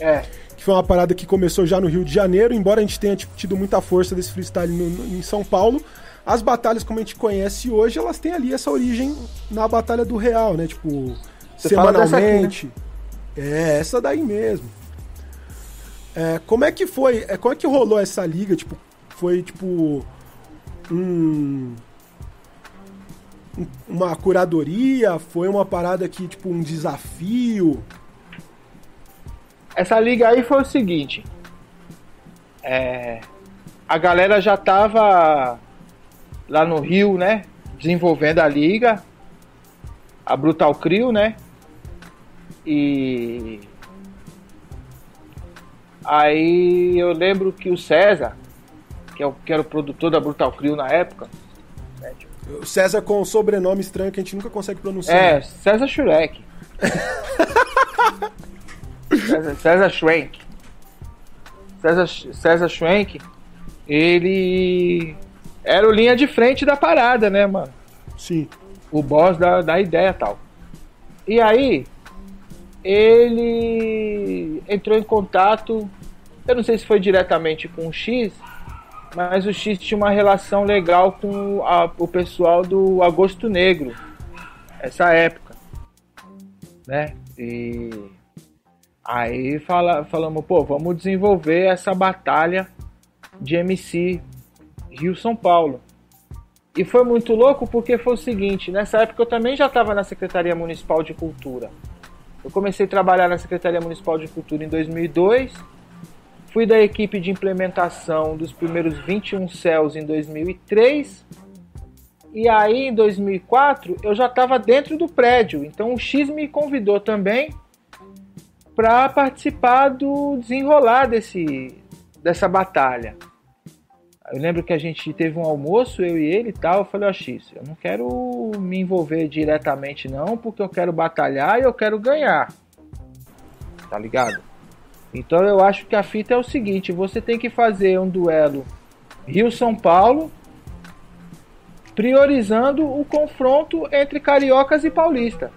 É. Que foi uma parada que começou já no Rio de Janeiro, embora a gente tenha tipo, tido muita força desse freestyle no- no- em São Paulo. As batalhas, como a gente conhece hoje, elas têm ali essa origem na Batalha do Real, né? Tipo, Você dessa aqui, né? semanalmente. É, essa daí mesmo. É, como é que foi? É, como é que rolou essa liga? Tipo, foi tipo um- uma curadoria? Foi uma parada que tipo um desafio? Essa liga aí foi o seguinte. É, a galera já tava lá no Rio, né? Desenvolvendo a liga. A Brutal Crew, né? E. Aí eu lembro que o César, que, é o, que era o produtor da Brutal Crew na época. César com um sobrenome estranho que a gente nunca consegue pronunciar. é, César Schurek. César, César Schwenk. César, César Schwenk, ele era o linha de frente da parada, né, mano? Sim. O boss da, da ideia tal. E aí, ele entrou em contato, eu não sei se foi diretamente com o X, mas o X tinha uma relação legal com a- o pessoal do Agosto Negro, essa época, né? E aí fala, falamos, pô, vamos desenvolver essa batalha de MC Rio-São Paulo. E foi muito louco porque foi o seguinte, nessa época eu também já estava na Secretaria Municipal de Cultura. Eu comecei a trabalhar na Secretaria Municipal de Cultura em 2002, fui da equipe de implementação dos primeiros 21 céus em 2003, e aí em 2004 eu já estava dentro do prédio, então o X me convidou também para participar do desenrolar desse, dessa batalha. Eu lembro que a gente teve um almoço, eu e ele e tal. Eu falei, ó, X, eu não quero me envolver diretamente, não, porque eu quero batalhar e eu quero ganhar. Tá ligado? Então eu acho que a fita é o seguinte: você tem que fazer um duelo Rio-São Paulo, priorizando o confronto entre cariocas e paulista.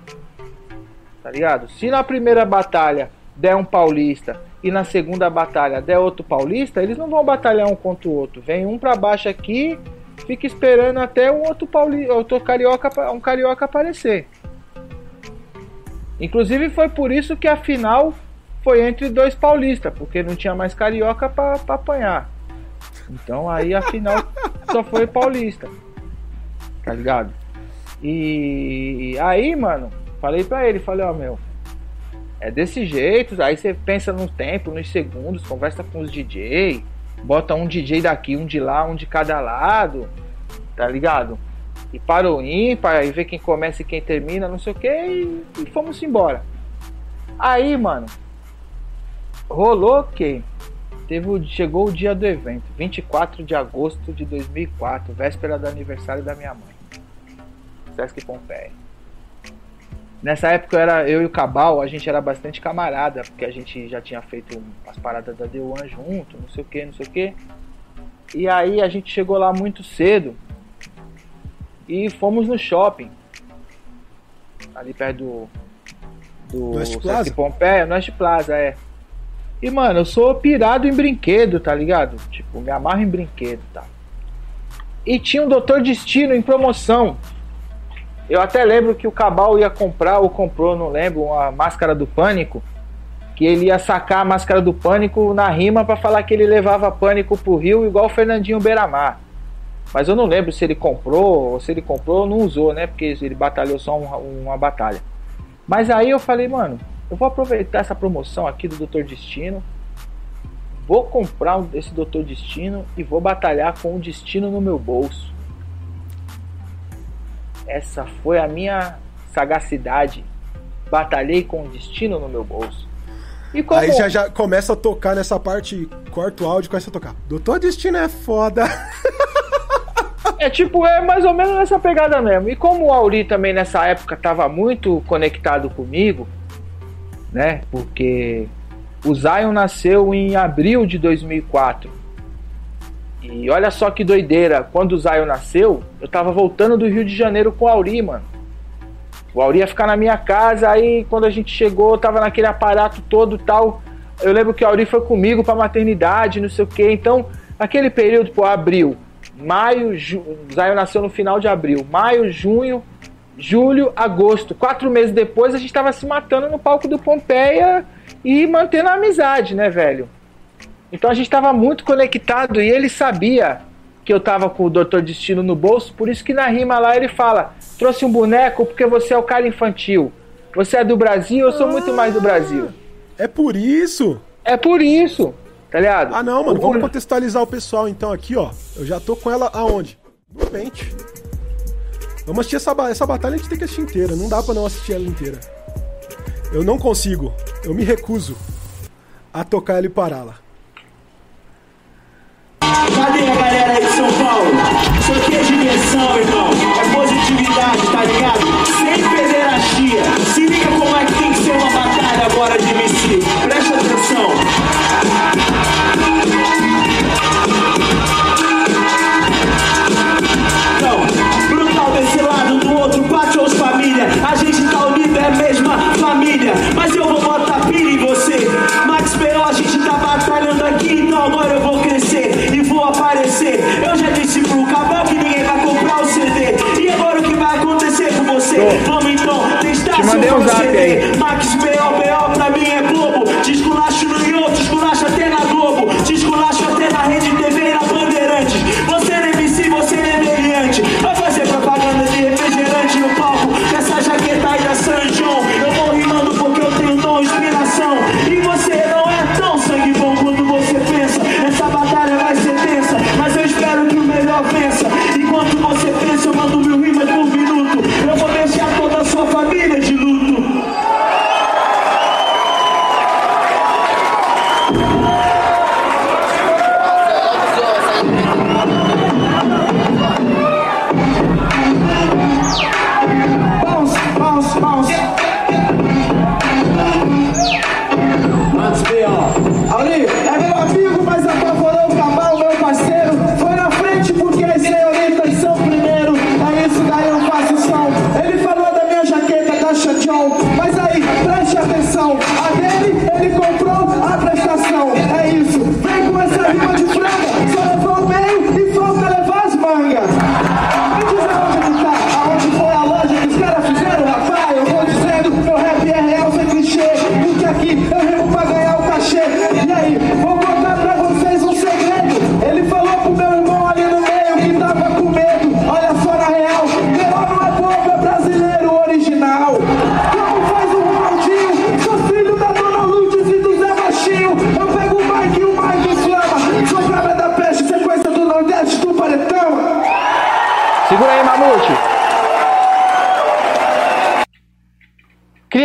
Tá ligado? Se na primeira batalha der um paulista e na segunda batalha der outro paulista, eles não vão batalhar um contra o outro. Vem um para baixo aqui, fica esperando até um outro paulista, outro carioca, um carioca aparecer. Inclusive foi por isso que a final foi entre dois paulistas, porque não tinha mais carioca para apanhar. Então aí a final só foi paulista. Tá ligado? E aí, mano, falei pra ele, falei, ó, meu, é desse jeito, aí você pensa no tempo, nos segundos, conversa com os DJ, bota um DJ daqui, um de lá, um de cada lado, tá ligado? E para o ímpar, e ver quem começa e quem termina, não sei o que, e fomos embora. Aí, mano, rolou que teve, chegou o dia do evento, 24 de agosto de 2004, véspera do aniversário da minha mãe. Sesc Pompeia. Nessa época eu, era, eu e o Cabal, a gente era bastante camarada, porque a gente já tinha feito as paradas da The One junto, não sei o que, não sei o que. E aí a gente chegou lá muito cedo e fomos no shopping. Ali perto do. Do Plaza? Pompeia, no West Plaza, é. E mano, eu sou pirado em brinquedo, tá ligado? Tipo, me amarro em brinquedo, tá? E tinha um Doutor Destino em promoção. Eu até lembro que o Cabal ia comprar, ou comprou, não lembro, uma máscara do pânico. Que ele ia sacar a máscara do pânico na rima para falar que ele levava pânico pro Rio, igual o Fernandinho Beiramar. Mas eu não lembro se ele comprou, ou se ele comprou ou não usou, né? Porque ele batalhou só uma, uma batalha. Mas aí eu falei, mano, eu vou aproveitar essa promoção aqui do Doutor Destino. Vou comprar esse Doutor Destino e vou batalhar com o destino no meu bolso. Essa foi a minha sagacidade. Batalhei com o destino no meu bolso. E como... Aí já, já começa a tocar nessa parte, corta o áudio começa a tocar. Doutor Destino é foda. É tipo, é mais ou menos nessa pegada mesmo. E como o Auri também nessa época estava muito conectado comigo, né? Porque o Zion nasceu em abril de 2004. E olha só que doideira, quando o Zion nasceu, eu tava voltando do Rio de Janeiro com o Auri, mano. O Auri ia ficar na minha casa, aí quando a gente chegou, tava naquele aparato todo tal. Eu lembro que o Auri foi comigo pra maternidade, não sei o que. Então, naquele período, pô, abril, maio, ju... Zion nasceu no final de abril, maio, junho, julho, agosto. Quatro meses depois, a gente tava se matando no palco do Pompeia e mantendo a amizade, né, velho? Então a gente estava muito conectado e ele sabia que eu estava com o Doutor Destino no bolso, por isso que na rima lá ele fala: trouxe um boneco porque você é o cara infantil. Você é do Brasil, eu sou ah, muito mais do Brasil. É por isso? É por isso, tá ligado? Ah não, mano, o vamos contextualizar o pessoal então aqui, ó. Eu já tô com ela aonde? No pente. Vamos assistir essa, essa batalha, a gente tem que assistir inteira. Não dá pra não assistir ela inteira. Eu não consigo. Eu me recuso a tocar ela e pará-la. Cadê a galera aí de São Paulo? Isso aqui é diversão, irmão. É positividade, tá ligado? Sem pederastia. Se liga como é que tem que ser uma batalha agora de MC. Presta atenção. Os família. A gente tá unido, é a mesma família. Mas eu vou botar pilha em você. Max Peró, a gente tá batalhando aqui, então agora eu vou aparecer. Eu já disse pro Cabal que ninguém vai comprar o CD. E agora o que vai acontecer com você? Vamos então testar Te seu um aí. Max B.O. B.O. pra mim é Globo. Desculacho no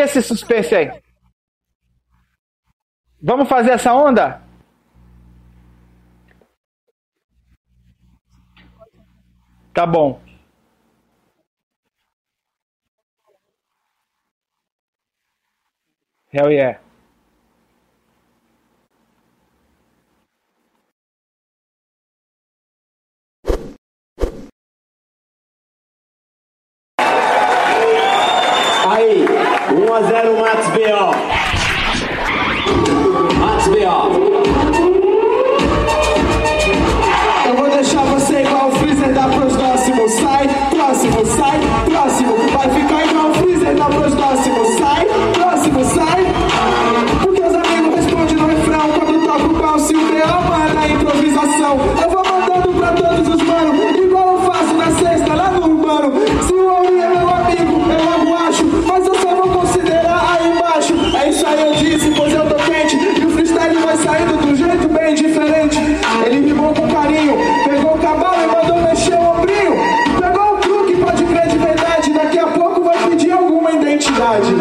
esse suspense aí. Vamos fazer essa onda? Tá bom. Hell yeah. Aí, 1 a 0 Max B.O. Max B.O. Eu vou deixar você igual o freezer da pros próximo. Sai, próximo, sai, próximo. Vai ficar igual o freezer da pros próximo. Sai, próximo, sai. Porque os amigos respondem no refrão quando toca o pau. Se o B.O. manda a improvisação, eu vou mandando pra todos os manos. Igual eu faço na sexta lá no urbano. Se o Ouri disse, pois eu tô quente. E o freestyle vai saindo do jeito bem diferente. Ele rimou com carinho, pegou o cavalo e mandou mexer o ombrinho. Pegou o truque, pode crer de verdade. Daqui a pouco vai pedir alguma identidade.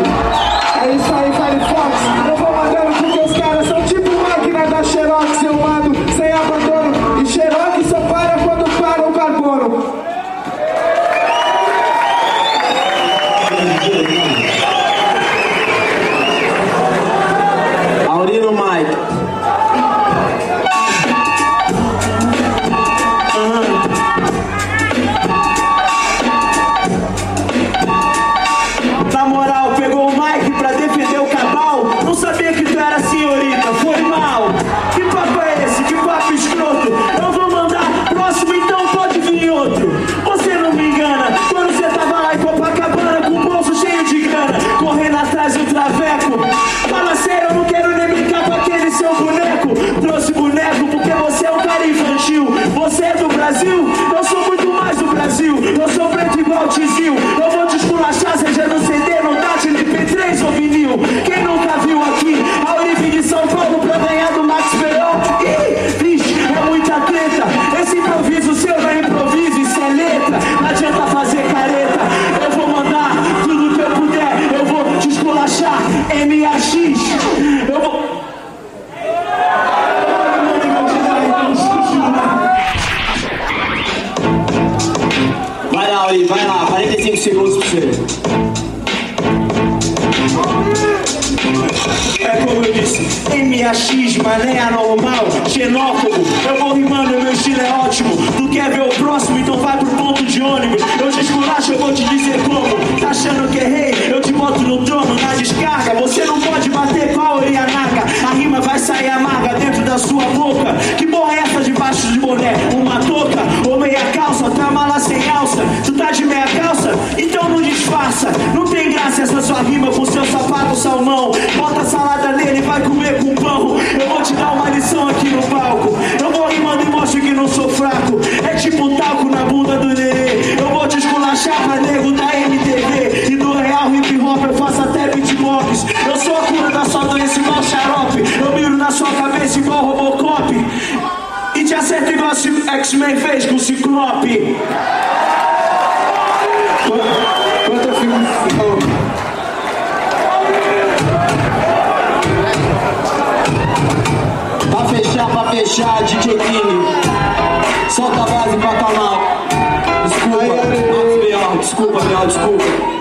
Você é do Brasil, eu sou muito mais do Brasil. Eu sou preto igual Tizil. Eu disse, MAX, mané anormal, xenófobo. Eu vou rimando, meu estilo é ótimo. Tu quer ver o próximo, então vai pro ponto de ônibus. Eu te esculacho, eu vou te dizer como. Tá achando que errei? Eu te boto no trono, na descarga. Você não pode bater a Orianaga. A rima vai sair amarga dentro da sua boca. Que porra é essa debaixo de boné? Uma touca ou meia calça? Tá mala sem alça? Tu tá de meia calça? Então não disfarça. Não tem graça essa sua rima com seu sapato salmão. Bota salada nele e vai comer com pão. Eu vou te dar uma lição aqui no palco. Eu vou rimando e mostro que não sou fraco. É tipo talco na bunda do nenê. Eu vou te esculachar pra nego da MTV. E do real hip hop eu faço até beatbox. Eu sou a cura da sua doença igual xarope. Eu miro na sua cabeça igual Robocop. E te acerto igual X-Men fez com o Ciclope. Fechar, pra fechar, DJ King. Solta a base pra acalmar. Desculpa, Max B.O. Desculpa, B.O. Desculpa.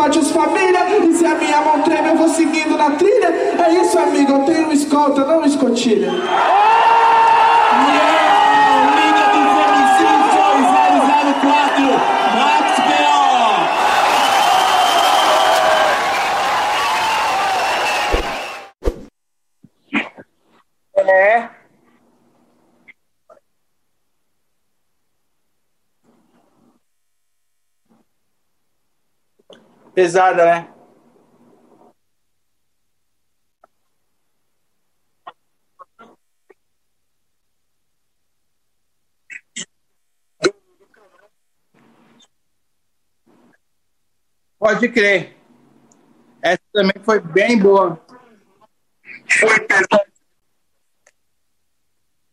Repente com a parte os família. E se a minha mão treme, eu vou seguindo na trilha. É isso, amigo, eu tenho escolta, não escotilha. Liga dos MCs 2004, Max B.O. É. Pesada, né? Pode crer. Essa também foi bem boa. Foi pesado.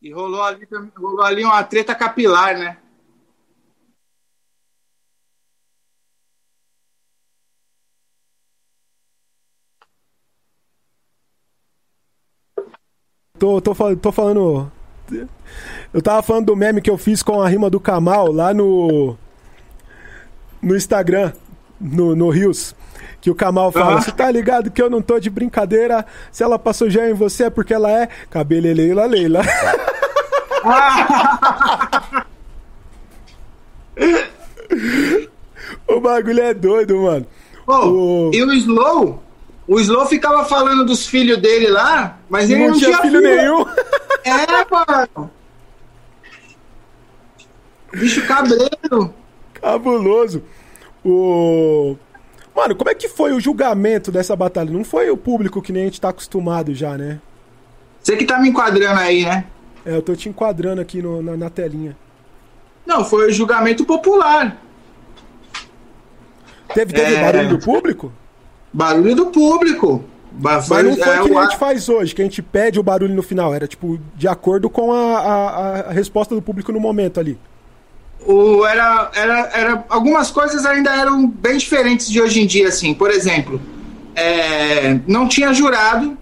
E rolou ali, também- rolou ali uma treta capilar, né? Tô, tô, tô falando. Eu tava falando do meme que eu fiz com a rima do Kamal lá no. No Instagram, no, no Rios. Que o Kamal fala. Você tá ligado que eu não tô de brincadeira? Se ela passou já em você é porque ela é cabeleleila Leila. o bagulho é doido, mano. Pô, O- E o Slow? O Slow ficava falando dos filhos dele lá, mas ele não, tinha filho nenhum. É, mano. Bicho cabreiro. Cabuloso. O. Mano, como é que foi o julgamento dessa batalha? Não foi o público que nem a gente tá acostumado já, né? Você que tá me enquadrando aí, né? É, eu tô te enquadrando aqui no- na, na telinha. Não, foi o julgamento popular. Teve, teve É. barulho do público? Barulho do público. Ba- Mas não foi é, que o a gente faz hoje, que a gente pede o barulho no final. Era, tipo, de acordo com a, a, a resposta do público no momento ali. o, era, era, era, algumas coisas ainda eram bem diferentes de hoje em dia, assim. Por exemplo, é, não tinha jurado.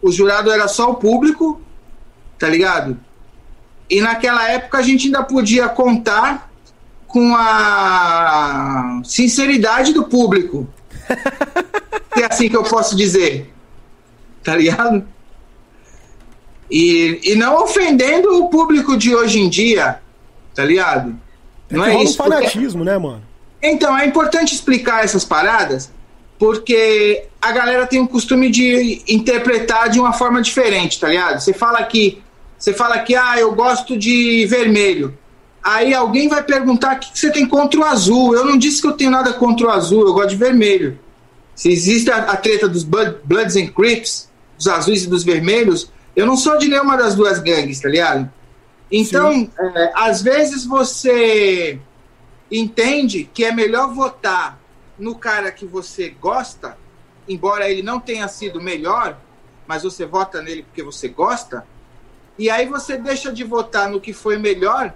O jurado era só o público, tá ligado? E naquela época a gente ainda podia contar com a sinceridade do público. É assim que eu posso dizer. Tá ligado? E, e não ofendendo o público de hoje em dia, tá ligado? É Não é rola um isso. porque- fanatismo, né, mano? então, é importante explicar essas paradas, porque a galera tem o costume de interpretar de uma forma diferente, tá ligado? Você fala que, você fala que, ah, eu gosto de vermelho. Aí alguém vai perguntar o que você tem contra o azul. Eu não disse que eu tenho nada contra o azul, eu gosto de vermelho. Se existe a, a treta dos Blood- Bloods and Crips, dos azuis e dos vermelhos, eu não sou de nenhuma das duas gangues, tá ligado? Então, é, às vezes você entende que é melhor votar no cara que você gosta, embora ele não tenha sido melhor, mas você vota nele porque você gosta, e aí você deixa de votar no que foi melhor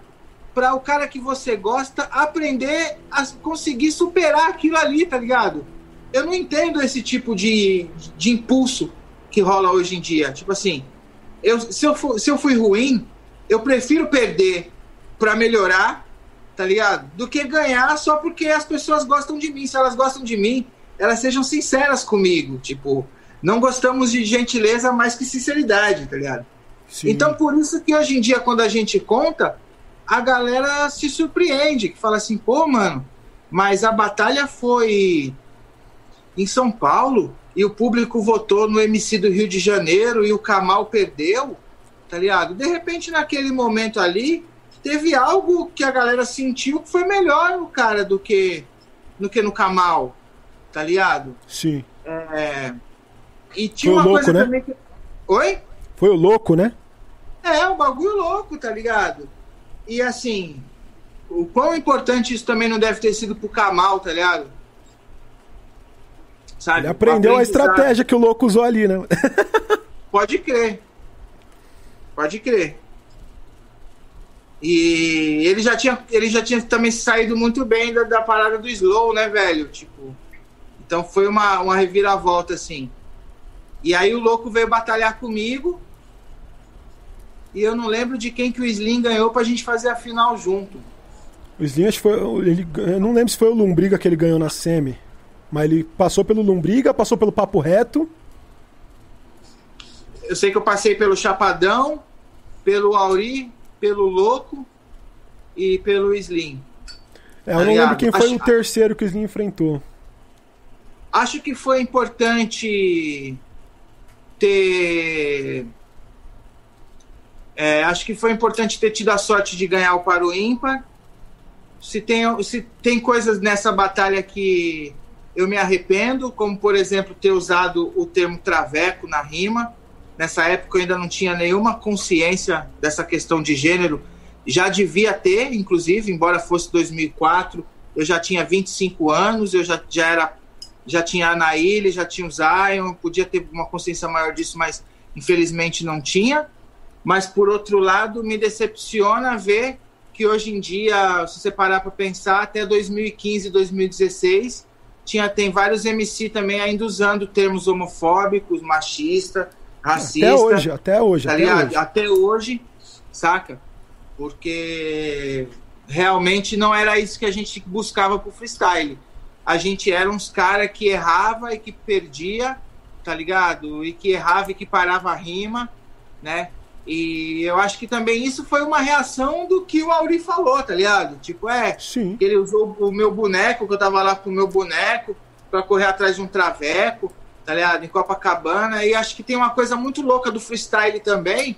para o cara que você gosta aprender a conseguir superar aquilo ali, tá ligado? Eu não entendo esse tipo de, de impulso que rola hoje em dia. Tipo assim, eu, se, eu for, se eu fui ruim, eu prefiro perder para melhorar, tá ligado? Do que ganhar só porque as pessoas gostam de mim. Se elas gostam de mim, elas sejam sinceras comigo. Tipo, não gostamos de gentileza mais que sinceridade, tá ligado? Sim. Então, por isso que hoje em dia, quando a gente conta, a galera se surpreende, que fala assim, pô, mano, mas a batalha foi em São Paulo e o público votou no MC do Rio de Janeiro e o Kamal perdeu, tá ligado? De repente, naquele momento ali, teve algo que a galera sentiu que foi melhor no cara do que no que no Kamal, tá ligado? Sim. É... E tinha Foi uma louco, coisa né? também que... Oi? Foi o louco, né? É, um bagulho louco, tá ligado? E assim, o quão importante isso também não deve ter sido pro Kamal, tá ligado? Sabe? Ele aprendeu a estratégia que o louco usou ali, né? Pode crer. Pode crer. E ele já tinha, ele já tinha também saído muito bem da, da parada do slow, né, velho? Tipo, então foi uma, uma reviravolta assim. E aí o louco veio batalhar comigo. E eu não lembro de quem que o Slim ganhou pra gente fazer a final junto. O Slim acho que foi. Ele, eu não lembro se foi o Lombriga que ele ganhou na Semi. Mas ele passou pelo Lombriga, passou pelo Papo Reto. Eu sei que eu passei pelo Chapadão, pelo Auri, pelo Louco e pelo Slim. É, eu não lembro quem foi acho, o terceiro que o Slim enfrentou. Acho que foi importante ter. É, acho que foi importante ter tido a sorte de ganhar o Paro Ímpar. Se tem, se tem coisas nessa batalha que eu me arrependo, como por exemplo ter usado o termo traveco na rima. Nessa época eu ainda não tinha nenhuma consciência dessa questão de gênero. Já devia ter, inclusive, embora fosse 2004, eu já tinha 25 anos, eu já, já era já tinha a Anaíle, já tinha o Zion, podia ter uma consciência maior disso, mas infelizmente não tinha. Mas por outro lado, me decepciona ver que hoje em dia, se você parar para pensar, até 2015, 2016, tinha, tem vários MC também ainda usando termos homofóbicos, machista, racista. Até hoje, até hoje. Tá até, hoje. até hoje, saca? Porque realmente não era isso que a gente buscava pro freestyle. A gente era uns cara que errava e que perdia, tá ligado? E que errava e que parava a rima, né? E eu acho que também isso foi uma reação do que o Auri falou, tá ligado? Tipo, é, Sim. ele usou o meu boneco, que eu tava lá com o meu boneco, para correr atrás de um traveco, tá ligado? Em Copacabana. E acho que tem uma coisa muito louca do freestyle também,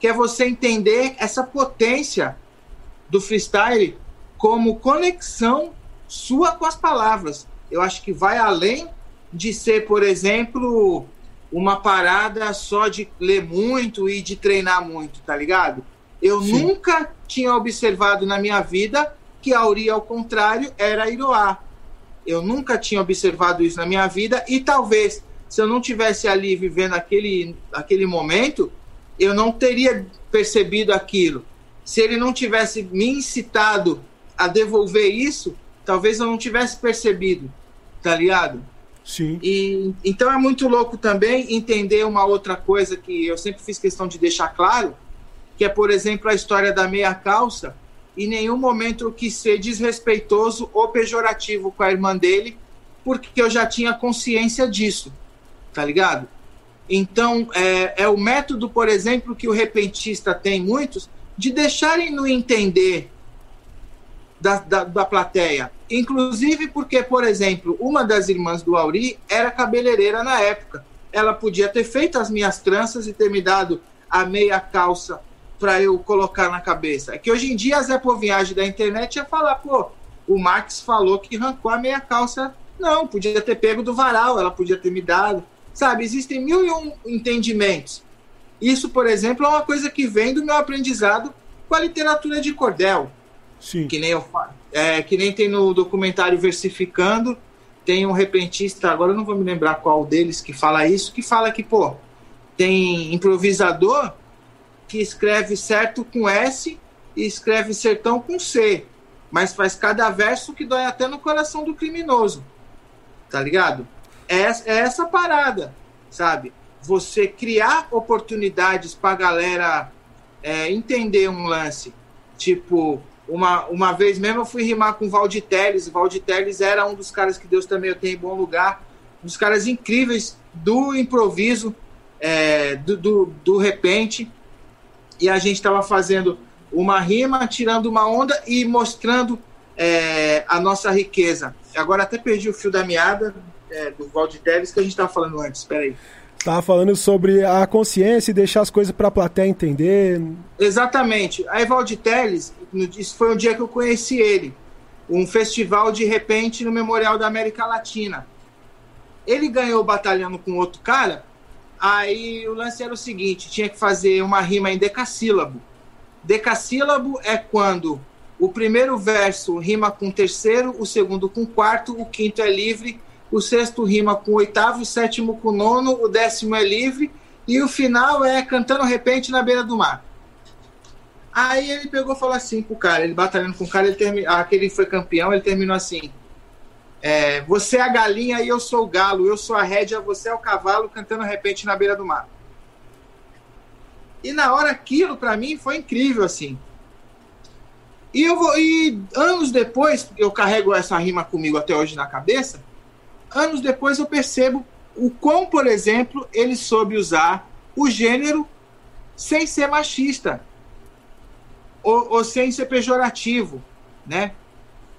que é você entender essa potência do freestyle como conexão sua com as palavras. Eu acho que vai além de ser, por exemplo, uma parada só de ler muito e de treinar muito, tá ligado? Eu Sim. nunca tinha observado na minha vida que a Auri, ao contrário, era Iroá. Eu nunca tinha observado isso na minha vida e talvez, se eu não tivesse ali vivendo aquele, aquele momento, eu não teria percebido aquilo. Se ele não tivesse me incitado a devolver isso, talvez eu não tivesse percebido, tá ligado? Sim. E, então é muito louco também entender uma outra coisa que eu sempre fiz questão de deixar claro, que é, por exemplo, a história da meia calça. Em nenhum momento eu quis ser desrespeitoso ou pejorativo com a irmã dele, porque eu já tinha consciência disso, tá ligado? Então, é, é o método, por exemplo, que o repentista tem muitos, de deixarem no entender da, da, da plateia. Inclusive porque, por exemplo, uma das irmãs do Auri era cabeleireira na época. Ela podia ter feito as minhas tranças e ter me dado a meia calça para eu colocar na cabeça. É que hoje em dia a Zé Poviagem da internet ia falar, pô, o Max falou que arrancou a meia calça. Não, podia ter pego do varal, ela podia ter me dado. Sabe, existem mil e um entendimentos. Isso, por exemplo, é uma coisa que vem do meu aprendizado com a literatura de cordel. Sim. Que nem, eu, é, que nem tem no documentário Versificando, tem um repentista, agora eu não vou me lembrar qual deles que fala isso, que fala que, pô, tem improvisador que escreve certo com S e escreve sertão com C, mas faz cada verso que dói até no coração do criminoso. Tá ligado? É, é essa parada, sabe? Você criar oportunidades pra galera é, entender um lance. Tipo, uma, uma vez mesmo eu fui rimar com o Valdir Teles. O Valdir Teles era um dos caras que Deus também eu tenho em bom lugar. Um dos caras incríveis do improviso, é, do, do, do repente. E a gente estava fazendo uma rima, tirando uma onda e mostrando é, a nossa riqueza. Agora até perdi o fio da meada é, do Valdir Teles que a gente estava falando antes. Espera aí. Tava falando sobre a consciência e deixar as coisas para a plateia entender. Exatamente. A Evaldo Teles, isso foi um dia que eu conheci ele. Um festival de repente no Memorial da América Latina. Ele ganhou batalhando com outro cara. Aí o lance era o seguinte: tinha que fazer uma rima em decassílabo. Decassílabo é quando o primeiro verso rima com o terceiro, o segundo com o quarto, o quinto é livre o sexto rima com o oitavo, o sétimo com o nono, o décimo é livre, e o final é cantando repente na beira do mar. Aí ele pegou e falou assim pro cara, ele batalhando com o cara, ele termi... aquele foi campeão, ele terminou assim. É, você é a galinha e eu sou o galo, eu sou a rédea, você é o cavalo, cantando repente na beira do mar. E na hora aquilo para mim foi incrível assim. E eu vou. E anos depois, eu carrego essa rima comigo até hoje na cabeça. Anos depois eu percebo o quão, por exemplo, ele soube usar o gênero sem ser machista ou, ou sem ser pejorativo, né?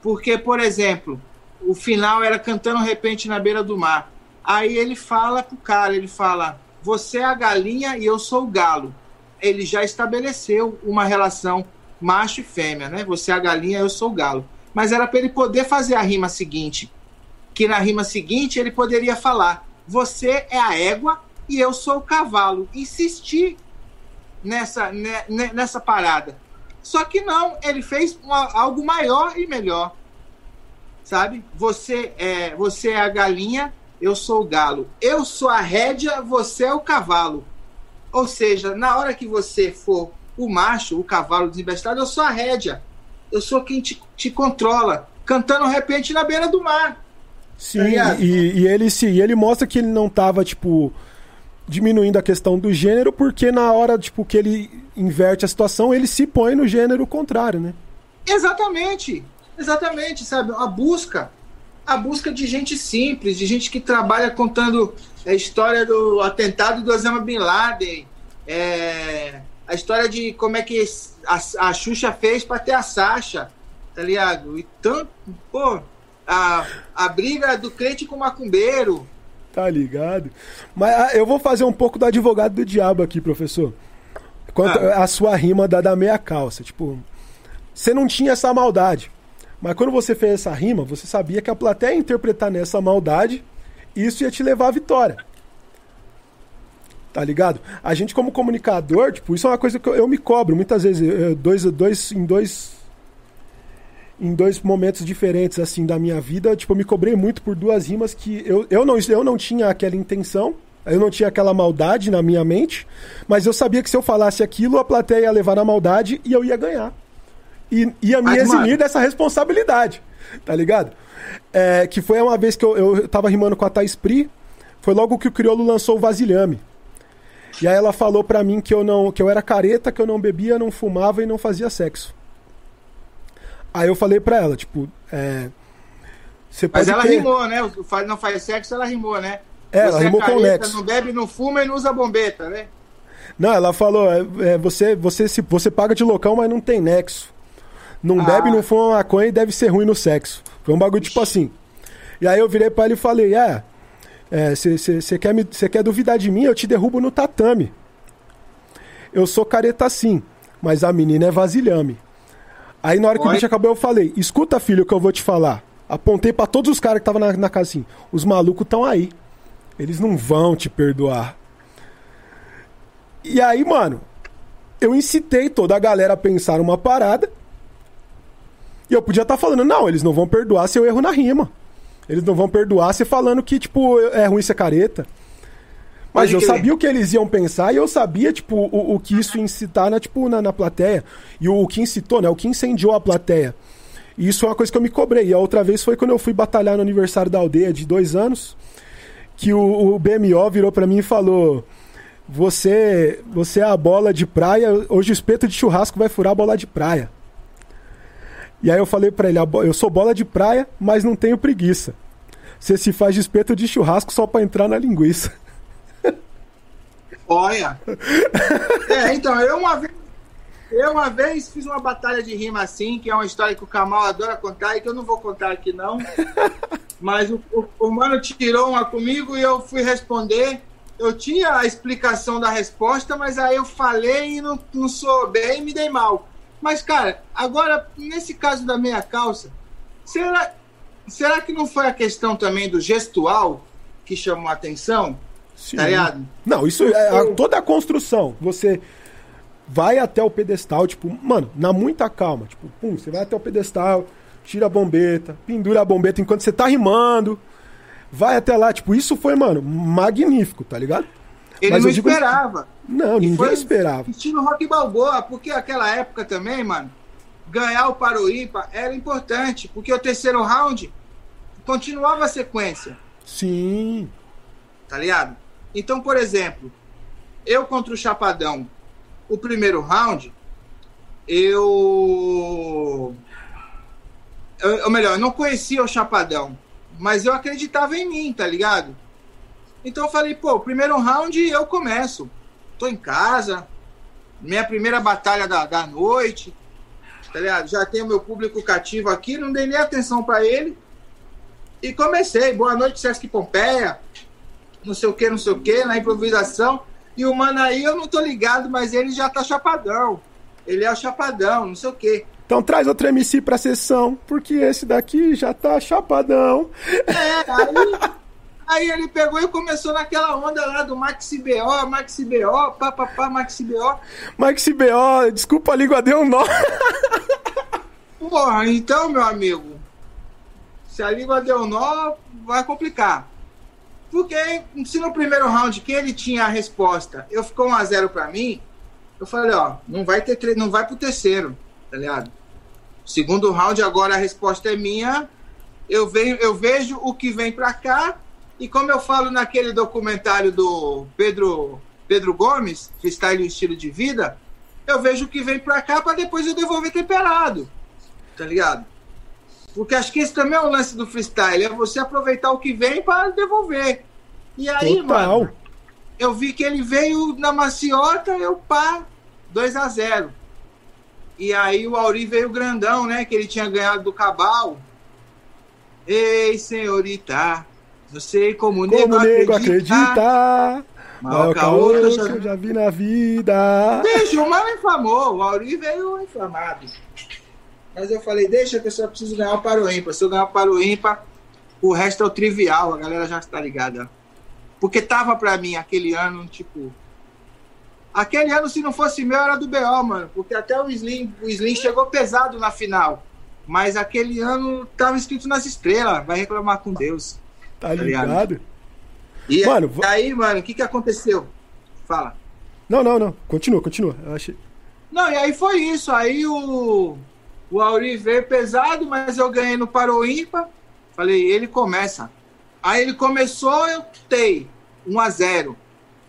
Porque, por exemplo, o final era cantando repente na beira do mar. Aí ele fala pro cara, ele fala: "Você é a galinha e eu sou o galo". Ele já estabeleceu uma relação macho e fêmea, né? Você é a galinha, eu sou o galo. Mas era para ele poder fazer a rima seguinte, que na rima seguinte ele poderia falar: "Você é a égua e eu sou o cavalo". Insistir nessa né, nessa parada. Só que não, ele fez uma, algo maior e melhor. Sabe? Você é, você é a galinha, eu sou o galo. Eu sou a rédea, você é o cavalo. Ou seja, na hora que você for o macho, o cavalo desembestado, eu sou a rédea. Eu sou quem te, te controla. Cantando repente na beira do mar. Sim, tá e, e, ele e ele mostra que ele não tava, tipo, diminuindo a questão do gênero, porque na hora, tipo, que ele inverte a situação, ele se põe no gênero contrário, né? Exatamente. Exatamente, sabe? A busca, a busca de gente simples, de gente que trabalha contando a história do atentado do Osama Bin Laden, é, a história de como é que a, a Xuxa fez para ter a Sasha, tá ligado? E tanto, pô, a, a briga do crente com o macumbeiro, Tá ligado? Mas ah, eu vou fazer um pouco do advogado do diabo aqui, professor. Quanto ah. a sua rima da, da meia calça. Tipo, você não tinha essa maldade. Mas quando você fez essa rima, você sabia que a plateia ia interpretar nessa maldade e isso ia te levar à vitória. Tá ligado? A gente, como comunicador, tipo, isso é uma coisa que eu, eu me cobro muitas vezes. Eu, dois, dois, em dois em dois momentos diferentes assim da minha vida, tipo, eu me cobrei muito por duas rimas que eu, eu, não, eu não tinha aquela intenção, eu não tinha aquela maldade na minha mente, mas eu sabia que se eu falasse aquilo, a plateia ia levar na maldade e eu ia ganhar. E ia me mas, eximir mano... dessa responsabilidade, tá ligado? É, que foi uma vez que eu, eu tava rimando com a Thais Pri, foi logo que o Criolo lançou o Vasilhame. E aí ela falou pra mim que eu não que eu era careta, que eu não bebia, não fumava e não fazia sexo. Aí eu falei pra ela, tipo, é. Você Mas ela ter... rimou, né? O não faz sexo, ela rimou, né? É, ela rimou é careta, com Lex. Não bebe, não fuma e não usa bombeta, né? Não, ela falou, é, é, você, você, se, você paga de local, mas não tem nexo. Não ah. bebe, não fuma maconha e deve ser ruim no sexo. Foi um bagulho Ixi. tipo assim. E aí eu virei pra ele e falei, é, você é, quer, me, quer duvidar de mim? Eu te derrubo no tatame. Eu sou careta sim, mas a menina é vasilhame. Aí na hora que Oi? o bicho acabou, eu falei: escuta, filho, o que eu vou te falar. Apontei para todos os caras que estavam na, na casa assim: os malucos estão aí. Eles não vão te perdoar. E aí, mano, eu incitei toda a galera a pensar uma parada. E eu podia estar tá falando, não, eles não vão perdoar se eu erro na rima. Eles não vão perdoar se falando que, tipo, é ruim ser careta. Mas eu sabia o que eles iam pensar e eu sabia, tipo, o, o que isso incitar na, tipo, na, na plateia. E o, o, que incitou, né? O que incendiou a plateia. E isso é uma coisa que eu me cobrei. E a outra vez foi quando eu fui batalhar no aniversário da aldeia de dois anos, que o, o BMO virou para mim e falou: Você, você é a bola de praia, hoje o espeto de churrasco vai furar a bola de praia. E aí eu falei para ele: Eu sou bola de praia, mas não tenho preguiça. Você se faz de espeto de churrasco só para entrar na linguiça. Olha. É, então, eu uma vez. Eu uma vez fiz uma batalha de rima assim, que é uma história que o Kamal adora contar e que eu não vou contar aqui não. Mas o, o, o mano tirou uma comigo e eu fui responder. Eu tinha a explicação da resposta, mas aí eu falei e não, não sou bem e me dei mal. Mas, cara, agora, nesse caso da meia calça, será, será que não foi a questão também do gestual que chamou a atenção? Sim. Tá ligado? Não, isso é toda a construção. Você vai até o pedestal, tipo, mano, na muita calma. Tipo, pum, você vai até o pedestal, tira a bombeta, pendura a bombeta enquanto você tá rimando. Vai até lá, tipo, isso foi, mano, magnífico, tá ligado? Ele Mas não esperava. Não, ninguém foi esperava. Estilo Rock Balboa, porque aquela época também, mano, ganhar o Paroímpa era importante, porque o terceiro round continuava a sequência. Sim. Tá ligado? Então, por exemplo, eu contra o Chapadão, o primeiro round, eu ou melhor, eu não conhecia o Chapadão, mas eu acreditava em mim, tá ligado? Então eu falei, pô, primeiro round eu começo. Tô em casa, minha primeira batalha da, da noite, tá ligado? Já tenho meu público cativo aqui, não dei nem atenção para ele. E comecei, boa noite, Sesc Pompeia, não sei o que, não sei o que, na improvisação. E o mano aí eu não tô ligado, mas ele já tá chapadão. Ele é o chapadão, não sei o que. Então traz outro MC pra sessão, porque esse daqui já tá chapadão. É, aí, aí ele pegou e começou naquela onda lá do Maxi BO, Maxi BO, papapá, Maxi BO. Maxi BO, desculpa a língua, deu um nó. Porra, então, meu amigo, se a língua deu nó, vai complicar. Porque se no primeiro round que ele tinha a resposta, eu ficou 1 a 0 para mim, eu falei, ó, não vai ter não vai pro terceiro, tá ligado? Segundo round agora a resposta é minha. Eu venho, eu vejo o que vem para cá e como eu falo naquele documentário do Pedro Pedro Gomes, Freestyle e Estilo de Vida, eu vejo o que vem para cá para depois eu devolver temperado. Tá ligado? Porque acho que esse também é o lance do freestyle, é você aproveitar o que vem para devolver. E aí, Total. mano, eu vi que ele veio na maciota, eu pá, 2 a 0 E aí o Auri veio grandão, né? Que ele tinha ganhado do Cabal. Ei, senhorita, não sei como, como nego, nego acredita. acredita. Mal caô que eu já vi na vida. Deixa, o mal inflamou. O Auri veio inflamado. Mas eu falei, deixa que eu só preciso ganhar o para o ímpar. Se eu ganhar o para o ímpar, o resto é o trivial, a galera já está ligada. Porque tava para mim aquele ano, tipo. Aquele ano, se não fosse meu, era do BO, mano. Porque até o Slim, o Slim chegou pesado na final. Mas aquele ano tava escrito nas estrelas. Vai reclamar com Deus. Tá, tá ligado? E mano, aí, mano, o que que aconteceu? Fala. Não, não, não. Continua, continua. Eu achei... Não, e aí foi isso. Aí o o Auri veio pesado, mas eu ganhei no Paro Ímpar. Falei, ele começa. Aí ele começou, eu tei. 1 a 0